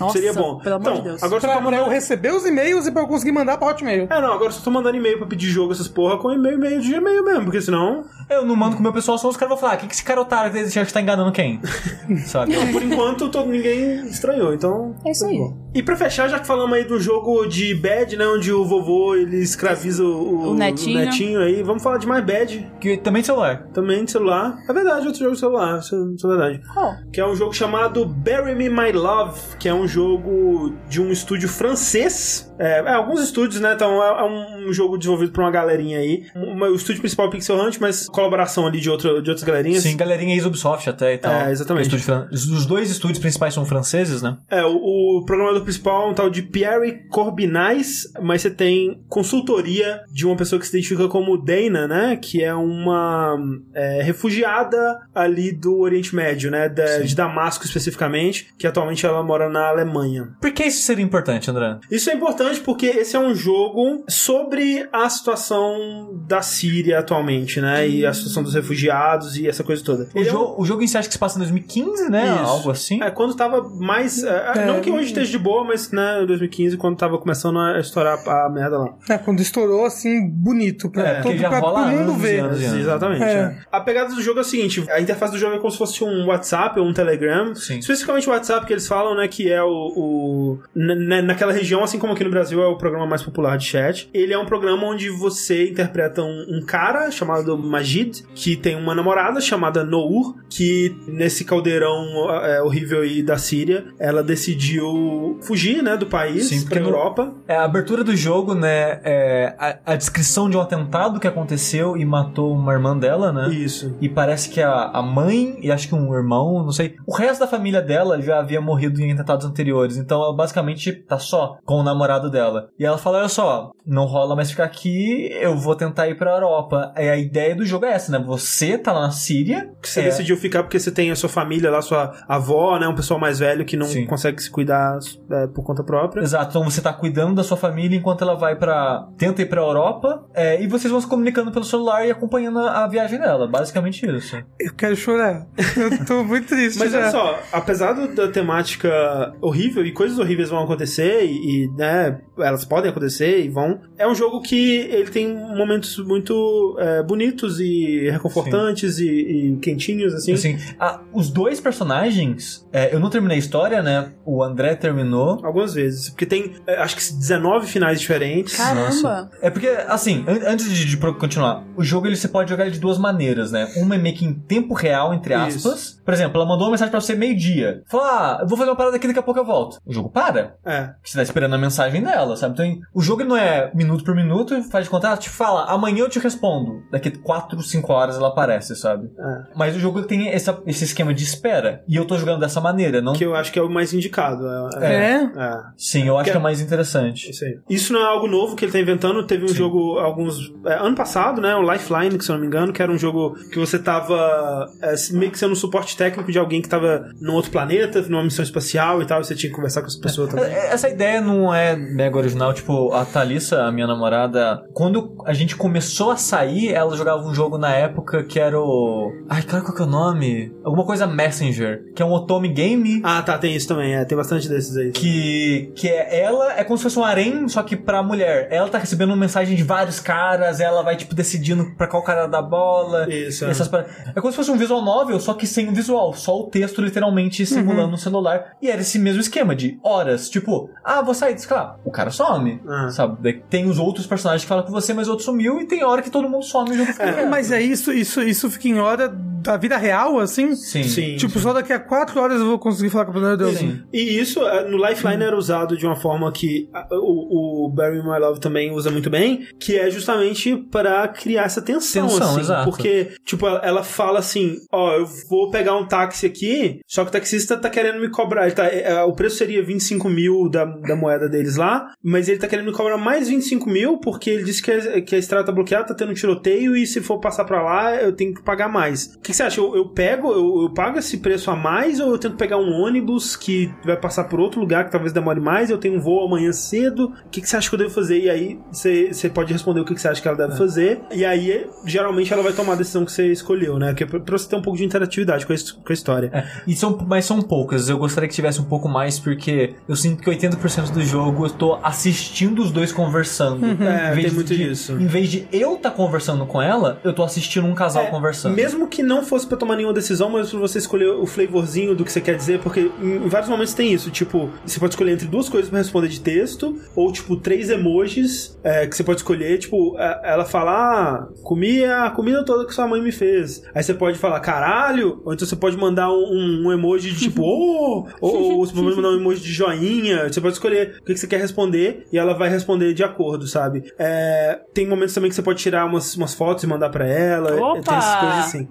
Nossa, Seria bom. pelo amor então, de Deus. agora Pra, tô pra eu mandando... receber os e-mails e pra eu conseguir mandar pra Hotmail. É, não, agora só tô mandando e-mail pra pedir jogo, essas porra, com e-mail, e-mail de e-mail mesmo, porque senão, Eu não mando com o meu pessoal, só os caras vão falar: o que, que esse cara otário que acha que tá enganando quem? Sabe? por enquanto, todo, ninguém estranhou, então... É isso aí. E pra fechar, já que falamos aí do jogo de Bad, né, onde o vovô, ele escraviza o, O netinho. netinho aí, vamos falar de mais Bad, Que também de celular. também de celular. É verdade, outro jogo de celular, isso, isso é verdade. Oh, Que é um jogo chamado Bury Me My Love, que é um jogo de um estúdio francês. É, é, alguns estúdios, né? Então é, é um jogo desenvolvido por uma galerinha aí. Uma- o estúdio principal é Pixel Hunt, mas colaboração ali de, outra, de outras galerinhas. Sim, galerinha Ubisoft até e tal. É, exatamente. Estúdio Os dois estúdios principais são franceses, né? É, o, o programador principal é um tal de Pierre Corbinais, mas você tem consultoria de uma pessoa que se identifica como Dana, né? Que é uma é, refugiada ali do Oriente Médio, né? da- de Damasco especificamente, que atualmente ela mora na Alemanha. Por que isso seria importante, André? Isso é importante porque esse é um jogo sobre a situação da Síria atualmente, né? E a situação dos refugiados e essa coisa toda. O, Ele é um- jo- o jogo em si acha que se passa em 2015, né? Isso. Algo assim. É, quando tava mais. é, É. Não que hoje esteja de boa, mas, né, 2015, quando tava começando a estourar a merda lá. É, quando estourou assim, bonito. Pra, É, todo, pra rola todo mundo anos ver. anos anos. Exatamente. É. é. A pegada do jogo é o seguinte: a interface do jogo é como se fosse um WhatsApp ou um Telegram. Sim. Especificamente o WhatsApp que eles falam, né? Que é o. o na- naquela região, assim como aqui no Brasil é o programa mais popular de chat. Ele é um programa onde você interpreta um, um cara chamado Majid, que tem uma namorada chamada Nour, que nesse caldeirão é, horrível aí da Síria, ela decidiu fugir, né, do país Sim, pra Europa. É, a abertura do jogo, né, é a, a descrição de um atentado que aconteceu e matou uma irmã dela, né? Isso. E parece que a, a mãe e acho que um irmão, não sei. O resto da família dela já havia morrido em atentados anteriores. Então ela basicamente tá só com o namorado dela. E ela fala: Olha só, não rola mais ficar aqui, eu vou tentar ir pra Europa. E a ideia do jogo é essa, né? Você tá lá na Síria. Que você é, decidiu ficar porque você tem a sua família lá, sua avó, né? Um pessoal mais velho que não Sim. consegue se cuidar é, por conta própria. Exato, então você tá cuidando da sua família enquanto ela vai pra. tenta ir pra Europa. é, e vocês vão se comunicando pelo celular e acompanhando a, a viagem dela. Basicamente isso. Eu quero chorar. Eu tô muito triste Mas já. olha só, apesar da temática horrível e coisas horríveis vão acontecer e, e, né, elas podem acontecer e vão, é um jogo que ele tem momentos muito é, bonitos e reconfortantes e, e quentinhos, assim. Assim, a- os dois personagens, é, eu não terminei a história, né? O André terminou. Algumas vezes. Porque tem, é, acho que 19 finais diferentes. Caramba! É porque, assim, an- antes de, de continuar, o jogo ele você pode jogar ele de duas maneiras, né? Uma é meio que em tempo real, entre aspas. Por exemplo, ela mandou uma mensagem pra você meio-dia. Falou, ah, eu vou fazer uma parada aqui, daqui a pouco eu volto. O jogo para. É. que Você tá esperando a mensagem dela, sabe? Então, o jogo não é minuto por minuto, faz de conta, ela te fala, amanhã eu te respondo. Daqui 4, 5 horas ela aparece, sabe? É. Mas o jogo tem essa- esse esquema de espera. E eu tô jogando dessa maneira, não. Que eu acho que é o mais indicado. É. É? é. Sim, eu acho Que- que é mais interessante. Isso aí. Isso não é algo novo que ele tá inventando. Teve um Sim. jogo alguns. é, ano passado, né? O Lifeline, que se eu não me engano, que era um jogo que você tava é, meio que sendo um suporte técnico de alguém que tava num outro planeta, numa missão espacial e tal, e você tinha que conversar com essa pessoa também. É, Essa ideia não é mega original. Tipo, a Thalissa, a minha namorada, quando a gente começou a sair, ela jogava um jogo na época que era o. Ai, cara, qual que é o nome? Alguma coisa Messenger, que é um otome game. Ah, tá, tem isso também. É, tem bastante desses aí. Que, que é ela é como se fosse um harém, só que pra mulher. Ela tá recebendo uma mensagem de vários caras, ela vai, tipo, decidindo pra qual cara dar bola. Isso, e é. essas par- é como se fosse um visual novel, só que sem o visual, só o texto literalmente simulando no celular. E era esse mesmo esquema de horas, tipo, ah, vou sair, sei lá, o cara some, Ah. sabe? Daí tem os outros personagens que falam com você, mas o outro sumiu, e tem hora que todo mundo some e o jogo fica quieto. Mas é isso, isso, isso fica em hora da vida real, assim? Sim. Sim. Tipo, só daqui a quatro horas eu vou conseguir falar com o meu Deus. Sim. E isso é, no Lifeline era usado de uma forma que o, o Barry My Love também usa muito bem, que é justamente pra criar essa tensão, Tensão, assim. exato. Porque, tipo, ela- fala assim: Ó, eu vou pegar um táxi aqui, só que o taxista tá querendo me cobrar. Ele tá, é, é, o preço seria 25 mil da, da moeda deles lá, mas ele tá querendo cobrar mais 25 mil porque ele disse que a, que a estrada tá bloqueada, tá tendo um tiroteio e se for passar pra lá eu tenho que pagar mais. O que, que você acha? Eu, eu pego, eu, eu pago esse preço a mais ou eu tento pegar um ônibus que vai passar por outro lugar que talvez demore mais? Eu tenho um voo amanhã cedo. O que, que você acha que eu devo fazer? E aí você, você pode responder o que, que você acha que ela deve fazer. E aí, geralmente, ela vai tomar a decisão que você escolheu, né? Que é pra, pra você ter um pouco de interatividade com a, com a história. É, e são, mas são poucas. Eu gostaria que tivesse um pouco mais, porque eu sinto que 80% do jogo eu tô assistindo os dois conversando. É, Em vez tem muito de- disso. Em vez de eu estar conversando com ela, eu tô assistindo um casal É, conversando. Mesmo que não fosse pra tomar nenhuma decisão, mas pra você escolher o flavorzinho do que você quer dizer, porque em, vários momentos tem isso. Tipo, você pode escolher entre duas coisas pra responder de texto, ou tipo, três emojis é, que você pode escolher. Tipo, é, ela fala, ah, comi a comida toda que sua mãe me fez. Aí você pode falar, caralho, ou então você pode mandar um, um emoji de tipo, oh, ou, ou você pode mandar um emoji de joinha. Você pode escolher o que que você quer responder e ela vai responder de acordo, sabe? É, tem momentos também que você pode tirar umas, umas fotos e mandar pra ela. Opa! Tem essas coisas assim.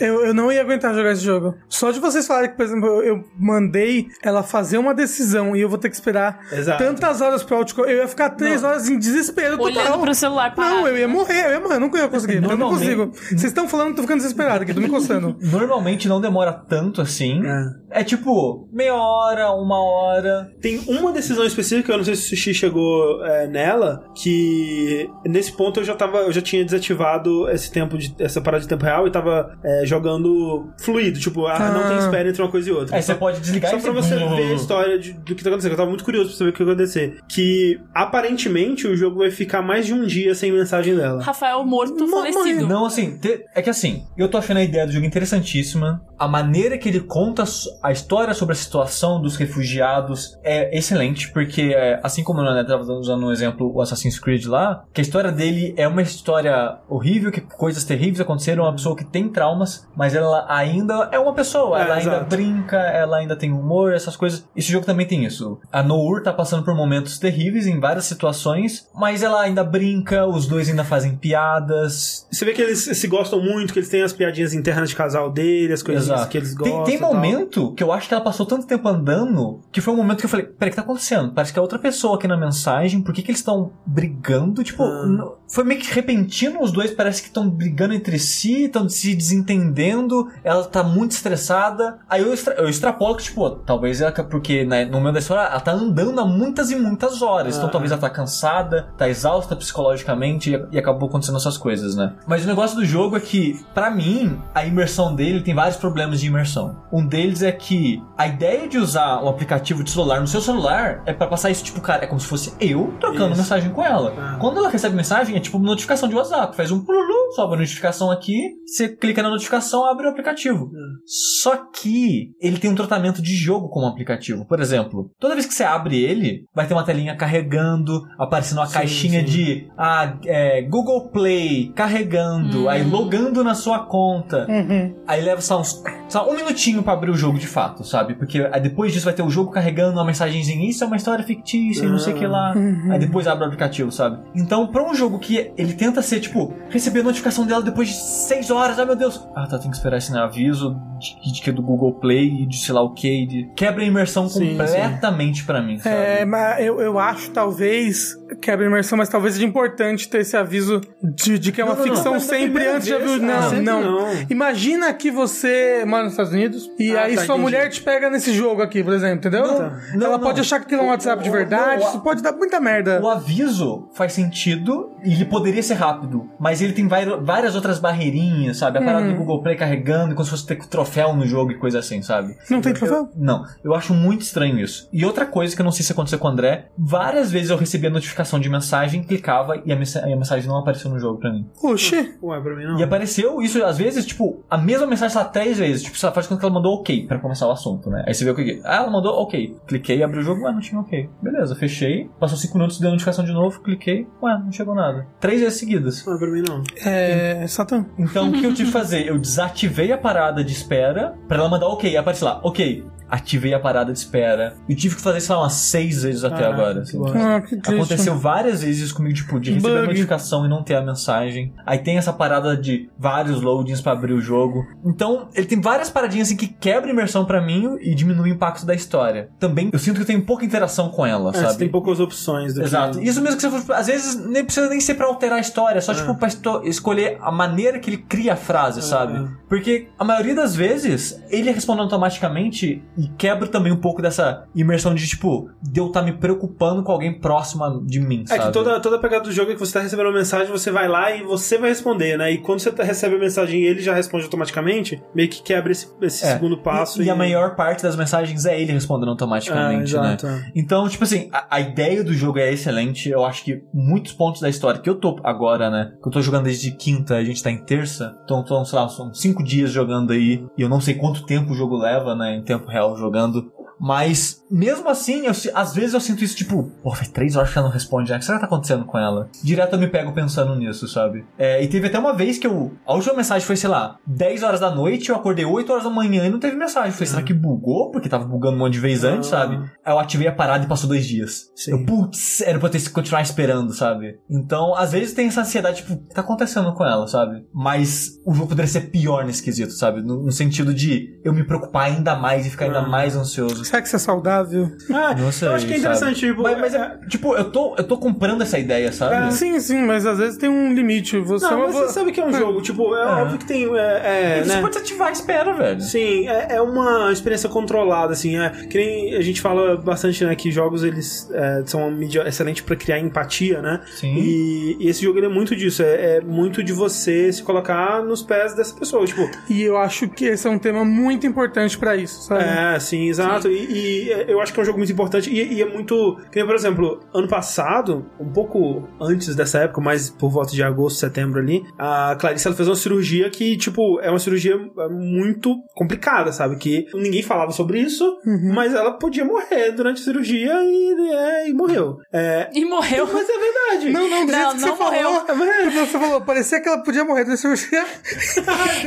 Eu, eu não ia aguentar jogar esse jogo. Só de vocês falarem que, por exemplo, eu, eu mandei ela fazer uma decisão e eu vou ter que esperar Exato. tantas horas pra autoco... Eu ia ficar três horas em desespero Olhando total. pro celular parado. Não, eu ia morrer, eu ia morrer, eu não ia conseguir. Eu não Normalmente- consigo. Vocês estão falando, eu tô ficando desesperado aqui, tô me coçando. Normalmente não demora tanto assim. É. tipo meia hora, uma hora. Tem uma decisão específica, eu não sei se o Sushi chegou é, nela, que nesse ponto eu já tava, eu já tinha desativado esse tempo de essa parada de tempo real e tava é, jogando fluido, tipo, ah, não tem Ah. espera entre uma coisa e outra. Aí você Só- pode desligar Só pra você ver a história de- do que tá acontecendo. Eu tava muito curioso pra saber o que ia acontecer. Que aparentemente o jogo vai ficar mais de um dia sem mensagem dela. Rafael morto, Mo- falecido. Não, assim, te- é que assim, eu tô achando a ideia do jogo interessantíssima. A maneira que ele conta a história sobre a situação dos refugiados é excelente, porque é, assim como o Nané tava usando um exemplo, o Assassin's Creed lá, que a história dele é uma história horrível, que coisas terríveis aconteceram, uma pessoa que tem traumas, mas ela ainda é uma pessoa, É, ela ainda exato. brinca, ela ainda tem humor, essas coisas. Esse jogo também tem isso. A Nour tá passando por momentos terríveis em várias situações, mas ela ainda brinca, os dois ainda fazem piadas, Você vê que eles se gostam muito, que eles têm as piadinhas internas de casal dele, as coisas Exato. que eles Tem, gostam. tem tal. momento que eu acho que ela passou tanto tempo andando que foi um momento que eu falei: peraí, o que tá acontecendo? Parece que é outra pessoa aqui na mensagem, por que, que eles estão brigando? Tipo, Ah. foi meio que repentino, os dois parece que estão brigando entre si, estão se desentendendo, ela tá muito estressada. Aí eu, extra, eu extrapolo que, tipo, talvez ela, porque né, no meio da história ela tá andando há muitas e muitas horas, então Ah. talvez ela tá cansada, tá exausta psicologicamente e, e acabou acontecendo essas coisas, né? Mas o negócio do jogo é que, pra mim, a imersão dele tem vários problemas de imersão. Um deles é que a ideia de usar um aplicativo de celular no seu celular é pra passar isso, tipo, cara, é como se fosse eu trocando Isso. mensagem com ela. Ah. Quando ela recebe mensagem, é tipo notificação de WhatsApp. Faz um pululu, sobe a notificação aqui, você clica na notificação, abre o aplicativo. Só que ele tem um tratamento de jogo como aplicativo. Por exemplo, toda vez que você abre ele, vai ter uma telinha carregando, aparecendo uma Sim, caixinha sim. de ah, é, Google Play carregando, Hum. aí logando na sua conta. Uhum. Aí leva só, uns, só um minutinho pra abrir o jogo de fato, sabe? Porque aí depois disso vai ter o jogo carregando uma mensagenzinha, isso é uma história fictícia, e não sei o que lá. Uhum. Aí depois abre o aplicativo, sabe? Então, pra um jogo que ele tenta ser, tipo, receber a notificação dela depois de 6 horas, ai meu Deus. Ah, tá, tem que esperar esse né, aviso de, de que é do Google Play e de sei lá o que. De... Quebra a imersão Sim, completamente pra mim, sabe? É, mas eu, eu acho, talvez, quebra a imersão, mas talvez seja importante ter esse aviso de, de que é uma Não, não, não, ficção mas da sempre antes de ah, Não, não, não. Imagina que você mora nos Estados Unidos e Ah, aí tá, sua entendi. mulher te pega nesse jogo aqui, por exemplo, entendeu? Não, não, Ela não. pode achar que aquilo é um WhatsApp de O- verdade, o- isso pode dar muita merda. O aviso faz sentido e ele poderia ser rápido, mas ele tem várias outras barreirinhas, sabe? A parada Uhum. do Google Play carregando, como se fosse ter troféu no jogo e coisa assim, sabe? Não tem troféu? Não, eu acho muito estranho isso. E outra coisa que eu não sei se aconteceu com o André, várias vezes eu recebia notificação de mensagem, clicava e a, e a mensagem não apareceu no jogo pra mim. Oxi. Ué, pra mim não. E apareceu isso, às vezes, tipo, a mesma mensagem lá três vezes. Tipo, ela faz quando que ela mandou ok pra começar o assunto, né? Aí você vê o que. Ah, ela mandou ok. Cliquei, abri o jogo, ué, não tinha ok. Beleza, fechei. Passou cinco minutos, deu notificação de novo, cliquei, ué, não chegou nada. Três vezes seguidas. Ué, pra mim não. É. Satã. Então o que eu tive que fazer? Eu desativei a parada de espera pra ela mandar ok. Aparece lá, ok. Ativei a parada de espera. E tive que fazer isso lá umas seis vezes até Ah, agora. que assim. Ah. Aconteceu várias vezes comigo, tipo, de receber a Bug. notificação e não ter a mensagem. Aí tem essa parada de vários loadings pra abrir o jogo. Então, ele tem várias paradinhas assim que quebra a imersão pra mim e diminui o impacto da história. Também, eu sinto que eu tenho pouca interação com ela, É, você sabe? tem poucas opções do Exato. que... Isso mesmo que você falou, às vezes nem precisa nem ser pra alterar a história, é só tipo pra escolher a maneira que ele cria a frase, sabe? Porque a maioria das vezes ele responde automaticamente e quebra também um pouco dessa imersão de tipo, de eu estar me preocupando com alguém próximo de mim, É sabe? que toda, toda a pegada do jogo é que você tá recebendo uma mensagem, você vai lá e você vai responder, né? E quando você tá- recebe a mensagem e ele já responde automaticamente, meio que quebra esse, esse É. segundo passo. E, e a maior parte das mensagens é ele respondendo automaticamente, Ah, né? é. Então, tipo assim, a, a ideia do jogo é excelente. Eu acho que muitos pontos da história que eu tô agora, né? Que eu tô jogando desde quinta, a gente tá em terça. Então, então sei lá, são cinco dias jogando aí. E eu não sei quanto tempo o jogo leva, né? Em tempo real jogando. Mas, mesmo assim, eu, às vezes eu sinto isso, tipo, pô, faz três horas que ela não responde, né? O que será que tá acontecendo com ela? Direto eu me pego pensando nisso, sabe? É, e teve até uma vez que eu. A última mensagem foi, sei lá, 10 horas da noite, eu acordei 8 horas da manhã e não teve mensagem. Falei, será que bugou? Porque tava bugando um monte de vez antes, Ah. sabe? Aí eu ativei a parada e passou dois dias. Sim. Eu, putz, era pra eu ter que continuar esperando, sabe? Então, às vezes tem essa ansiedade, tipo, o que tá acontecendo com ela, sabe? Mas o jogo poderia ser pior nesse quesito, sabe? No, no sentido de eu me preocupar ainda mais e ficar ainda Ah. mais ansioso. Será que isso é saudável? Ah, Não sei, eu acho que é interessante, sabe? tipo, Mas, mas é- é, tipo, eu tô, eu tô comprando essa ideia, sabe? Sim, sim, mas às vezes tem um limite. Você é Não, uma mas boa- você sabe que é um jogo, tipo, é óbvio que tem. É, é, você né? pode ativar a espera, velho. Sim, é, é uma experiência controlada, assim. É, que nem a gente fala bastante, né, que jogos eles é, são uma mídia excelente pra criar empatia, né? Sim. E, e esse jogo ele é muito disso, é, é muito de você se colocar nos pés dessa pessoa, tipo. E eu acho que esse é um tema muito importante pra isso, sabe? É, sim, exato. E, e eu acho que é um jogo muito importante e, e é muito. Por exemplo, ano passado, um pouco antes dessa época, mais por volta de agosto, setembro ali, a Clarice ela fez uma cirurgia que, tipo, é uma cirurgia muito complicada, sabe? Que ninguém falava sobre isso, mas ela podia morrer durante a cirurgia e, é, e morreu. É, E morreu. mas é verdade. Não, não, do Não, jeito que não você morreu. falou. Quando você falou, parecia que ela podia morrer da cirurgia.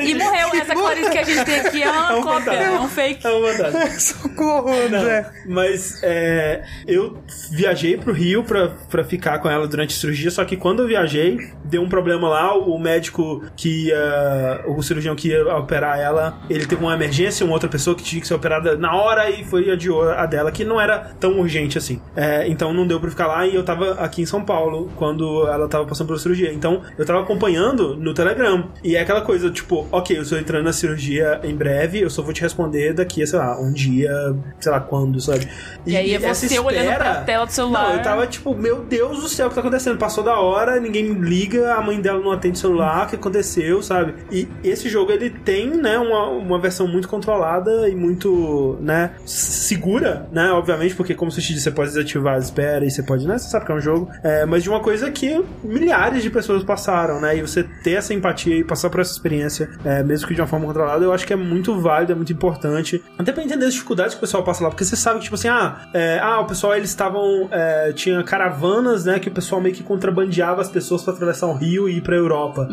E morreu. Essa Clarice que a gente tem aqui é uma É um cópia, é um fake. É uma verdade. Socorro, André. Mas é, eu viajei pro Rio pra, pra ficar com ela durante a cirurgia, só que quando eu viajei, deu um problema lá, o médico que ia. O cirurgião que ia operar ela, ele teve uma emergência, uma outra pessoa que tinha que ser operada na hora e foi adiou a dela, que não era tão urgente assim. É, então não deu pra ficar lá e eu tava aqui em São Paulo quando ela tava passando pela cirurgia. Então eu tava acompanhando no Telegram. E é aquela coisa, tipo, ok, eu estou entrando na cirurgia em breve, eu só vou te responder daqui a, sei lá, um dia, sei lá quando, sabe? E aí é você olhando pra tela do celular. Não, eu tava tipo, meu Deus do céu, o que tá acontecendo? Passou da hora, ninguém me liga, a mãe dela não atende o celular, o que aconteceu, sabe? E esse jogo, ele tem, né, uma, uma versão muito controlada e muito, né, segura, né, obviamente, porque como você disse, você pode desativar a espera e você pode, né, você sabe que é um jogo, é, mas de uma coisa que milhares de pessoas passaram, né, e você ter essa empatia e passar por essa experiência, é, mesmo que de uma forma controlada, eu acho que é muito válido, é muito importante, até pra entender as dificuldades que o pessoal passa lá, porque você sabe que, tipo assim, ah, é, ah o pessoal, eles estavam, é, tinha caravanas, né, que o pessoal meio que contrabandeava as pessoas pra atravessar o rio e ir pra Europa.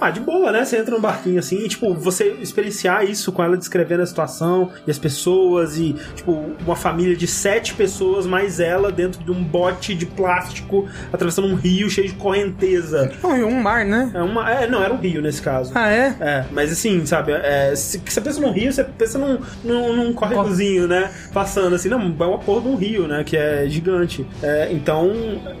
Ah, de boa, né? Você entra num barquinho assim e, tipo, você experienciar isso com ela descrevendo a situação e as pessoas e, tipo, uma família de sete pessoas mais ela dentro de um bote de plástico atravessando um rio cheio de correnteza. Não, e um mar, né? É uma. É, não, era um rio nesse caso. Ah, é? É, mas assim, sabe, é, se você pensa num rio, você pensa num, num, num córregozinho, né? Passando assim, não, é uma porra de um rio, né? Que é gigante. É, então,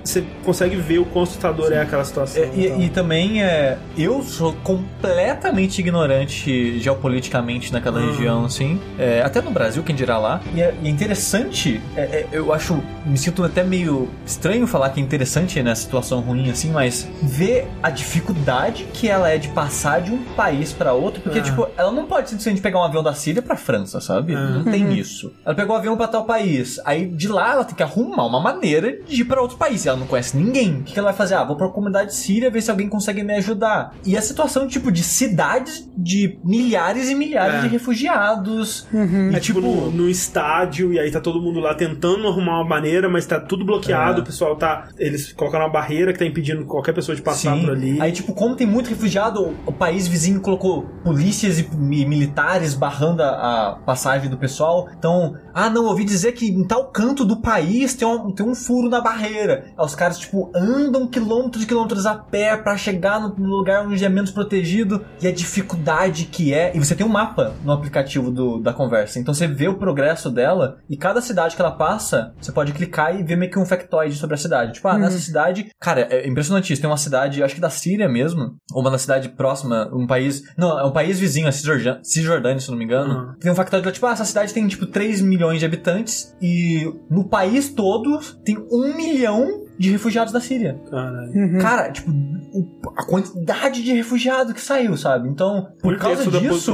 você consegue ver o quão assustador é aquela situação. É, e, então. e também é, eu sou completamente ignorante geopoliticamente naquela região, assim. É, até no Brasil, quem dirá lá. E é, e é interessante, é, é, eu acho, me sinto até meio estranho falar que é interessante nessa situação ruim, assim, mas ver a dificuldade que ela é de passar de um país pra outro, porque, tipo, ela não pode simplesmente pegar um avião da Síria pra França, sabe? Não tem isso. Ela pegou o avião pra tal país, aí de lá ela tem que arrumar uma maneira de ir pra outro país. E ela não conhece ninguém. O que ela vai fazer? Ah, vou pra comunidade síria ver se alguém consegue me ajudar. E a situação, tipo, de cidades de milhares e milhares É. de refugiados. Uhum. É tipo no, no estádio, e aí tá todo mundo lá tentando arrumar uma maneira, mas tá tudo bloqueado, É. o pessoal tá. Eles colocaram uma barreira que tá impedindo qualquer pessoa de passar Sim. por ali. Aí, tipo, como tem muito refugiado, o- país vizinho colocou polícias e mi- militares barrando a, a passagem do pessoal. Então, ah, não, ouvi dizer que em tal canto do país tem um, tem um furo na barreira. Aí os caras, tipo, andam quilômetros e quilômetros a pé pra chegar no, lugar onde é menos protegido. E a dificuldade que é. E você tem um mapa no aplicativo do- da conversa. Então você vê o progresso dela e cada cidade que ela passa, você pode clicar e ver meio que um factoide sobre a cidade. Tipo, ah, nessa cidade. Cara, é impressionante isso. Tem uma cidade, acho que da Síria mesmo, ou uma cidade próxima, um país. Não, é um país vizinho, a Cisjordânia, se não me engano. Uhum. Tem um factoide lá, tipo, ah, essa cidade tem tipo 3 milhões de habitantes e no país todo tem 1 milhão de refugiados da Síria. Caralho. Uhum. Cara, tipo, o- a quantidade de refugiado que saiu, sabe? Então, por Um causa disso.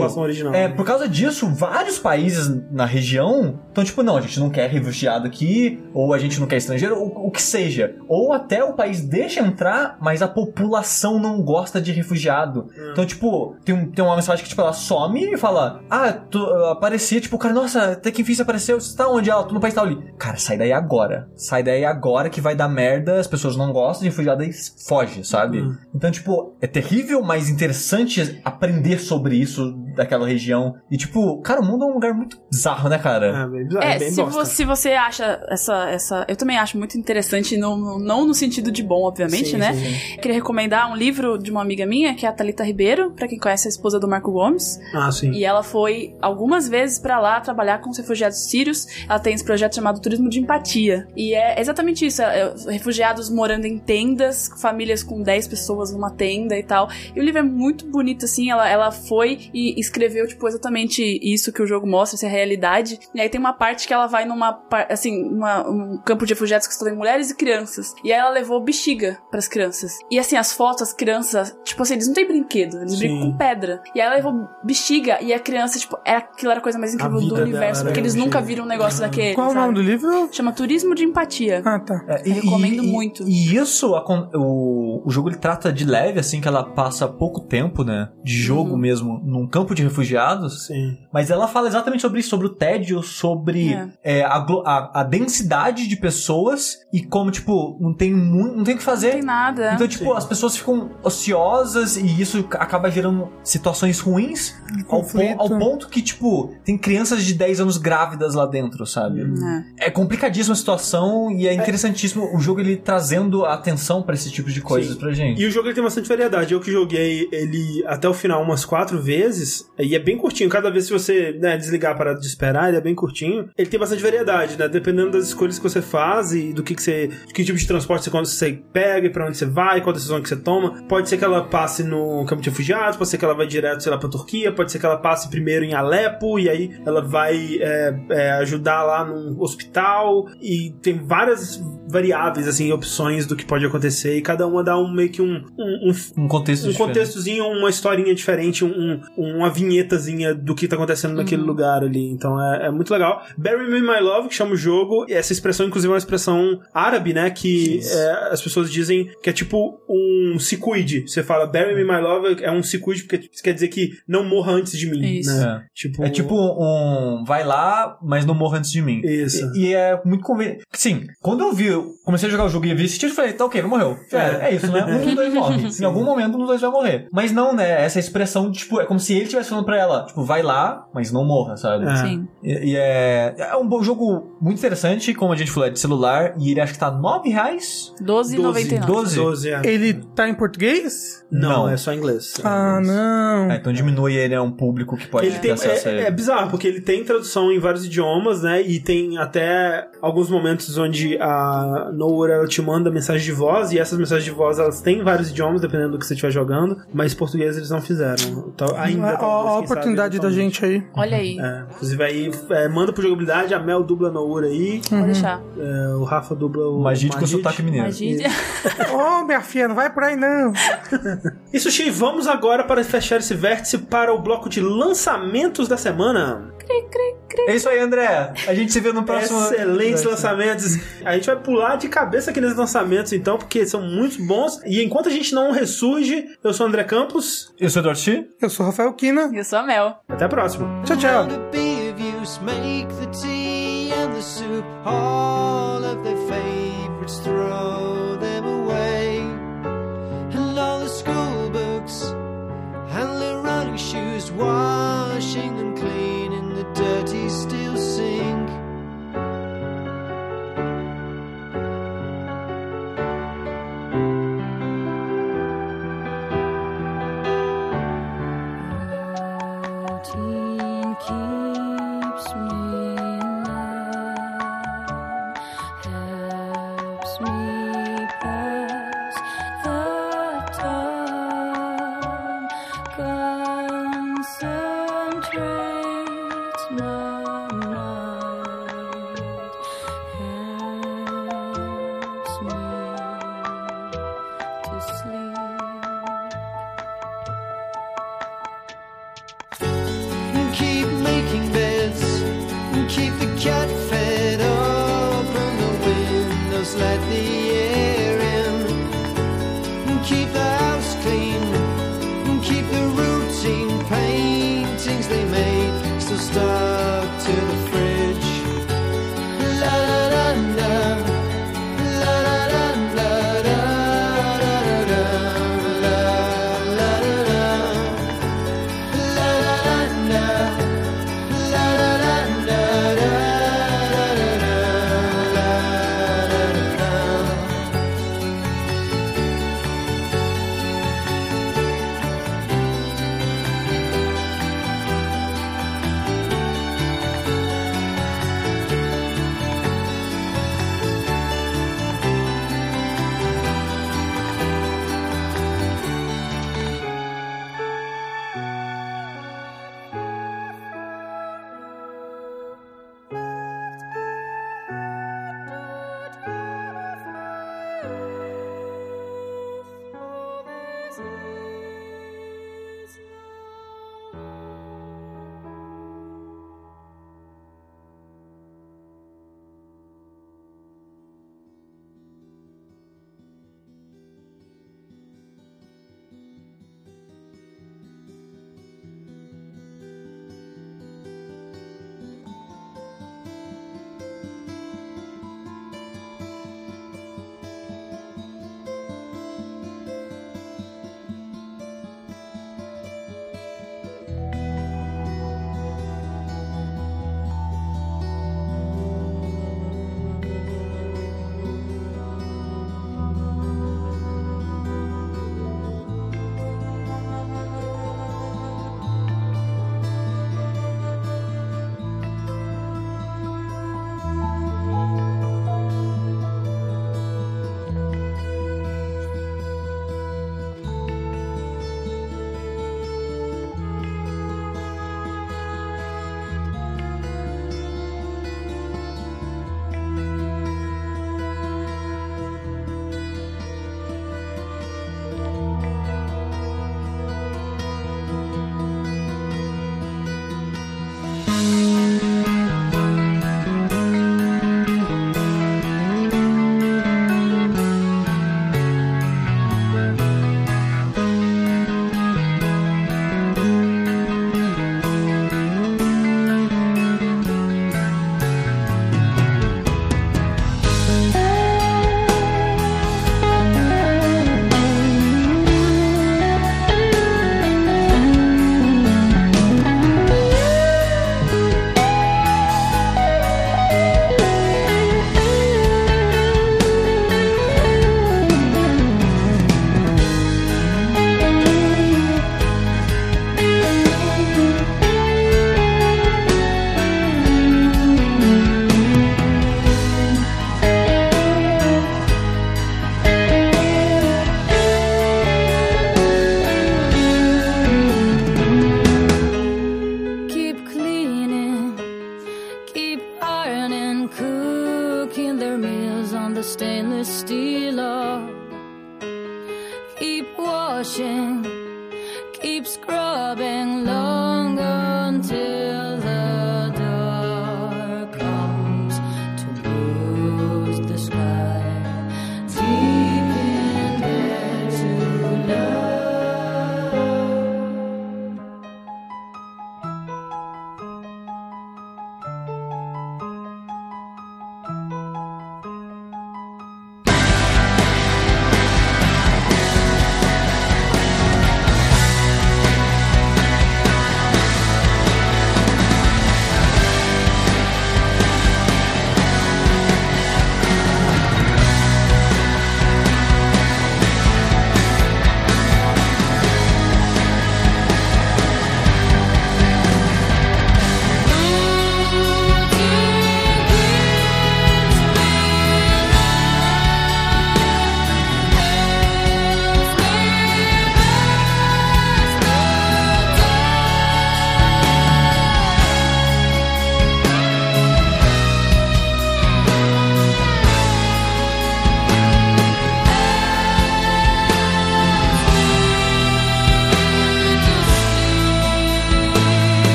É, né? por causa disso, vários países na região estão tipo, não, a gente não quer refugiado aqui, ou a gente não quer estrangeiro, ou o que seja. Ou até o país deixa entrar, mas a população não gosta de refugiado. Hum. Então, tipo, tem, um- tem uma mensagem que, tipo, ela some e fala, ah, tu, aparecia, tipo, cara, nossa, até que enfim você apareceu, você tá onde ela? Tô no país tal ali. Cara, sai daí agora. Sai daí agora que vai dar merda merda, as pessoas não gostam de refugiado e foge, sabe? Hum. Então, tipo, é terrível, mas interessante aprender sobre isso daquela região. E, tipo, cara, o mundo é um lugar muito bizarro, né, cara? É, bem, bizarro, É, bem se, bosta. você, se você acha essa, essa. Eu também acho muito interessante, no, no- não no sentido de bom, obviamente, Sim, né? sim, sim. Queria recomendar um livro de uma amiga minha, que é a Thalita Ribeiro, pra quem conhece a esposa do Marco Gomes. Ah, sim. E ela foi algumas vezes pra lá trabalhar com os refugiados sírios. Ela tem esse projeto chamado Turismo de Empatia. E é exatamente isso: é, é, refugiados morando em tendas, famílias com 10 pessoas numa tenda e tal. E o livro é muito bonito, assim. Ela, ela foi e escreveu, tipo, exatamente isso que o jogo mostra, essa realidade. E aí tem uma parte que ela vai numa, assim, uma- um campo de refugiados que estão em mulheres e crianças. E aí ela levou bexiga pras crianças. E assim, as fotos, as crianças, tipo assim, eles não têm brinquedo, eles Sim. brincam com pedra. E aí ela levou bexiga e a criança, tipo, era, aquilo era a coisa mais incrível do universo, porque eles bexiga. nunca viram um negócio daquele. Qual o sabe? nome do livro? Chama Turismo de Empatia. Ah, tá. É, Eu recomendo muito. E isso, o, o jogo ele trata de leve, assim, que ela passa pouco tempo, né? De jogo Uhum. mesmo, num campo de refugiados. Sim. Mas ela fala exatamente sobre isso, sobre o tédio, sobre É. é, a, a- a densidade de pessoas e como, tipo, não tem muito, não tem o que fazer. Não tem nada. Então, tipo, Sim. as pessoas ficam ociosas e isso acaba gerando situações ruins ao, conflito. ao ponto que, tipo, tem crianças de 10 anos grávidas lá dentro, sabe? É. É complicadíssima a situação e é interessantíssimo o jogo ele trazendo atenção pra esse tipo de coisas Sim. pra gente. E o jogo ele tem bastante variedade. Eu que joguei ele até o final umas quatro vezes, e é bem curtinho. Cada vez que você né, desligar a parada de esperar, ele é bem curtinho. Ele tem bastante variedade, né? Dependendo das escolhas que você faz e do que, que você. que tipo de transporte você, quando você pega e pra onde você vai, qual decisão que você toma. Pode ser que ela passe no campo de refugiados, pode ser que ela vai direto, sei lá, pra Turquia, pode ser que ela passe primeiro em Alepo, e aí ela vai é, é, ajudar lá num hospital. E tem várias variáveis, assim, opções do que pode acontecer, e cada uma dá um meio que um, um, um Um contexto um diferente. contextozinho, uma historinha diferente, um, um- uma vinhetazinha do que tá acontecendo naquele lugar ali. Então é, é muito legal. Bury Me My Love, que chama o jogo, e essa expressão, inclusive, é uma expressão árabe, né? Que é, as pessoas dizem que é tipo um se cuide. Você fala Bury Me My Love, é um se cuide, porque isso quer dizer que não morra antes de mim. Isso. Né? Tipo, É tipo um vai lá, mas não morra antes de mim. Isso. E, e é muito conveniente. Sim, quando eu vi, eu comecei a jogar o jogo e vi esse título, eu falei, tá ok, ele morreu. É, é isso, né? Um dos dois morre. em algum momento um dos dois vai morrer. Mas não, né? Essa expressão, tipo, é como se ele estivesse falando pra ela, tipo, vai lá, mas não morra, sabe? É. Sim. E, e é, é um bom jogo muito interessante, como a gente falou, é de celular, e ele acho que tá 9 reais. 12,99. 12? 12, é. Ele tá em português? Não, Não. é só inglês. Ah, não. É, então diminui ele a um público que pode Ele ter tem, acesso a é, ele. é bizarro, porque ele tem tradução em vários idiomas, né? E tem até alguns momentos onde a Nowhere ela te manda mensagem de voz, e essas mensagens de voz elas têm vários idiomas, dependendo do que você estiver jogando, mas português eles não fizeram. Então, ainda. Ó, ó, talvez, a oportunidade sabe, da gente aí. Olha aí. É, inclusive aí, é, manda pro jogabilidade, a Mel dubla Nowhere aí, Pode deixar. é, o Rafa dubla o Magid com sotaque mineiro. Magia. Ô, minha filha, não vai por aí não. E Sushi, vamos agora para fechar esse vértice para o bloco de lançamentos da semana. É isso aí, André. A gente se vê no próximo. Excelentes lançamentos. A gente vai pular de cabeça aqui nesses lançamentos, então, porque são muito bons. E enquanto a gente não ressurge, eu sou o André Campos. Eu sou Chi. Eu sou o Rafael Kina. Eu sou a Mel. Até a próxima. Tchau, tchau. to be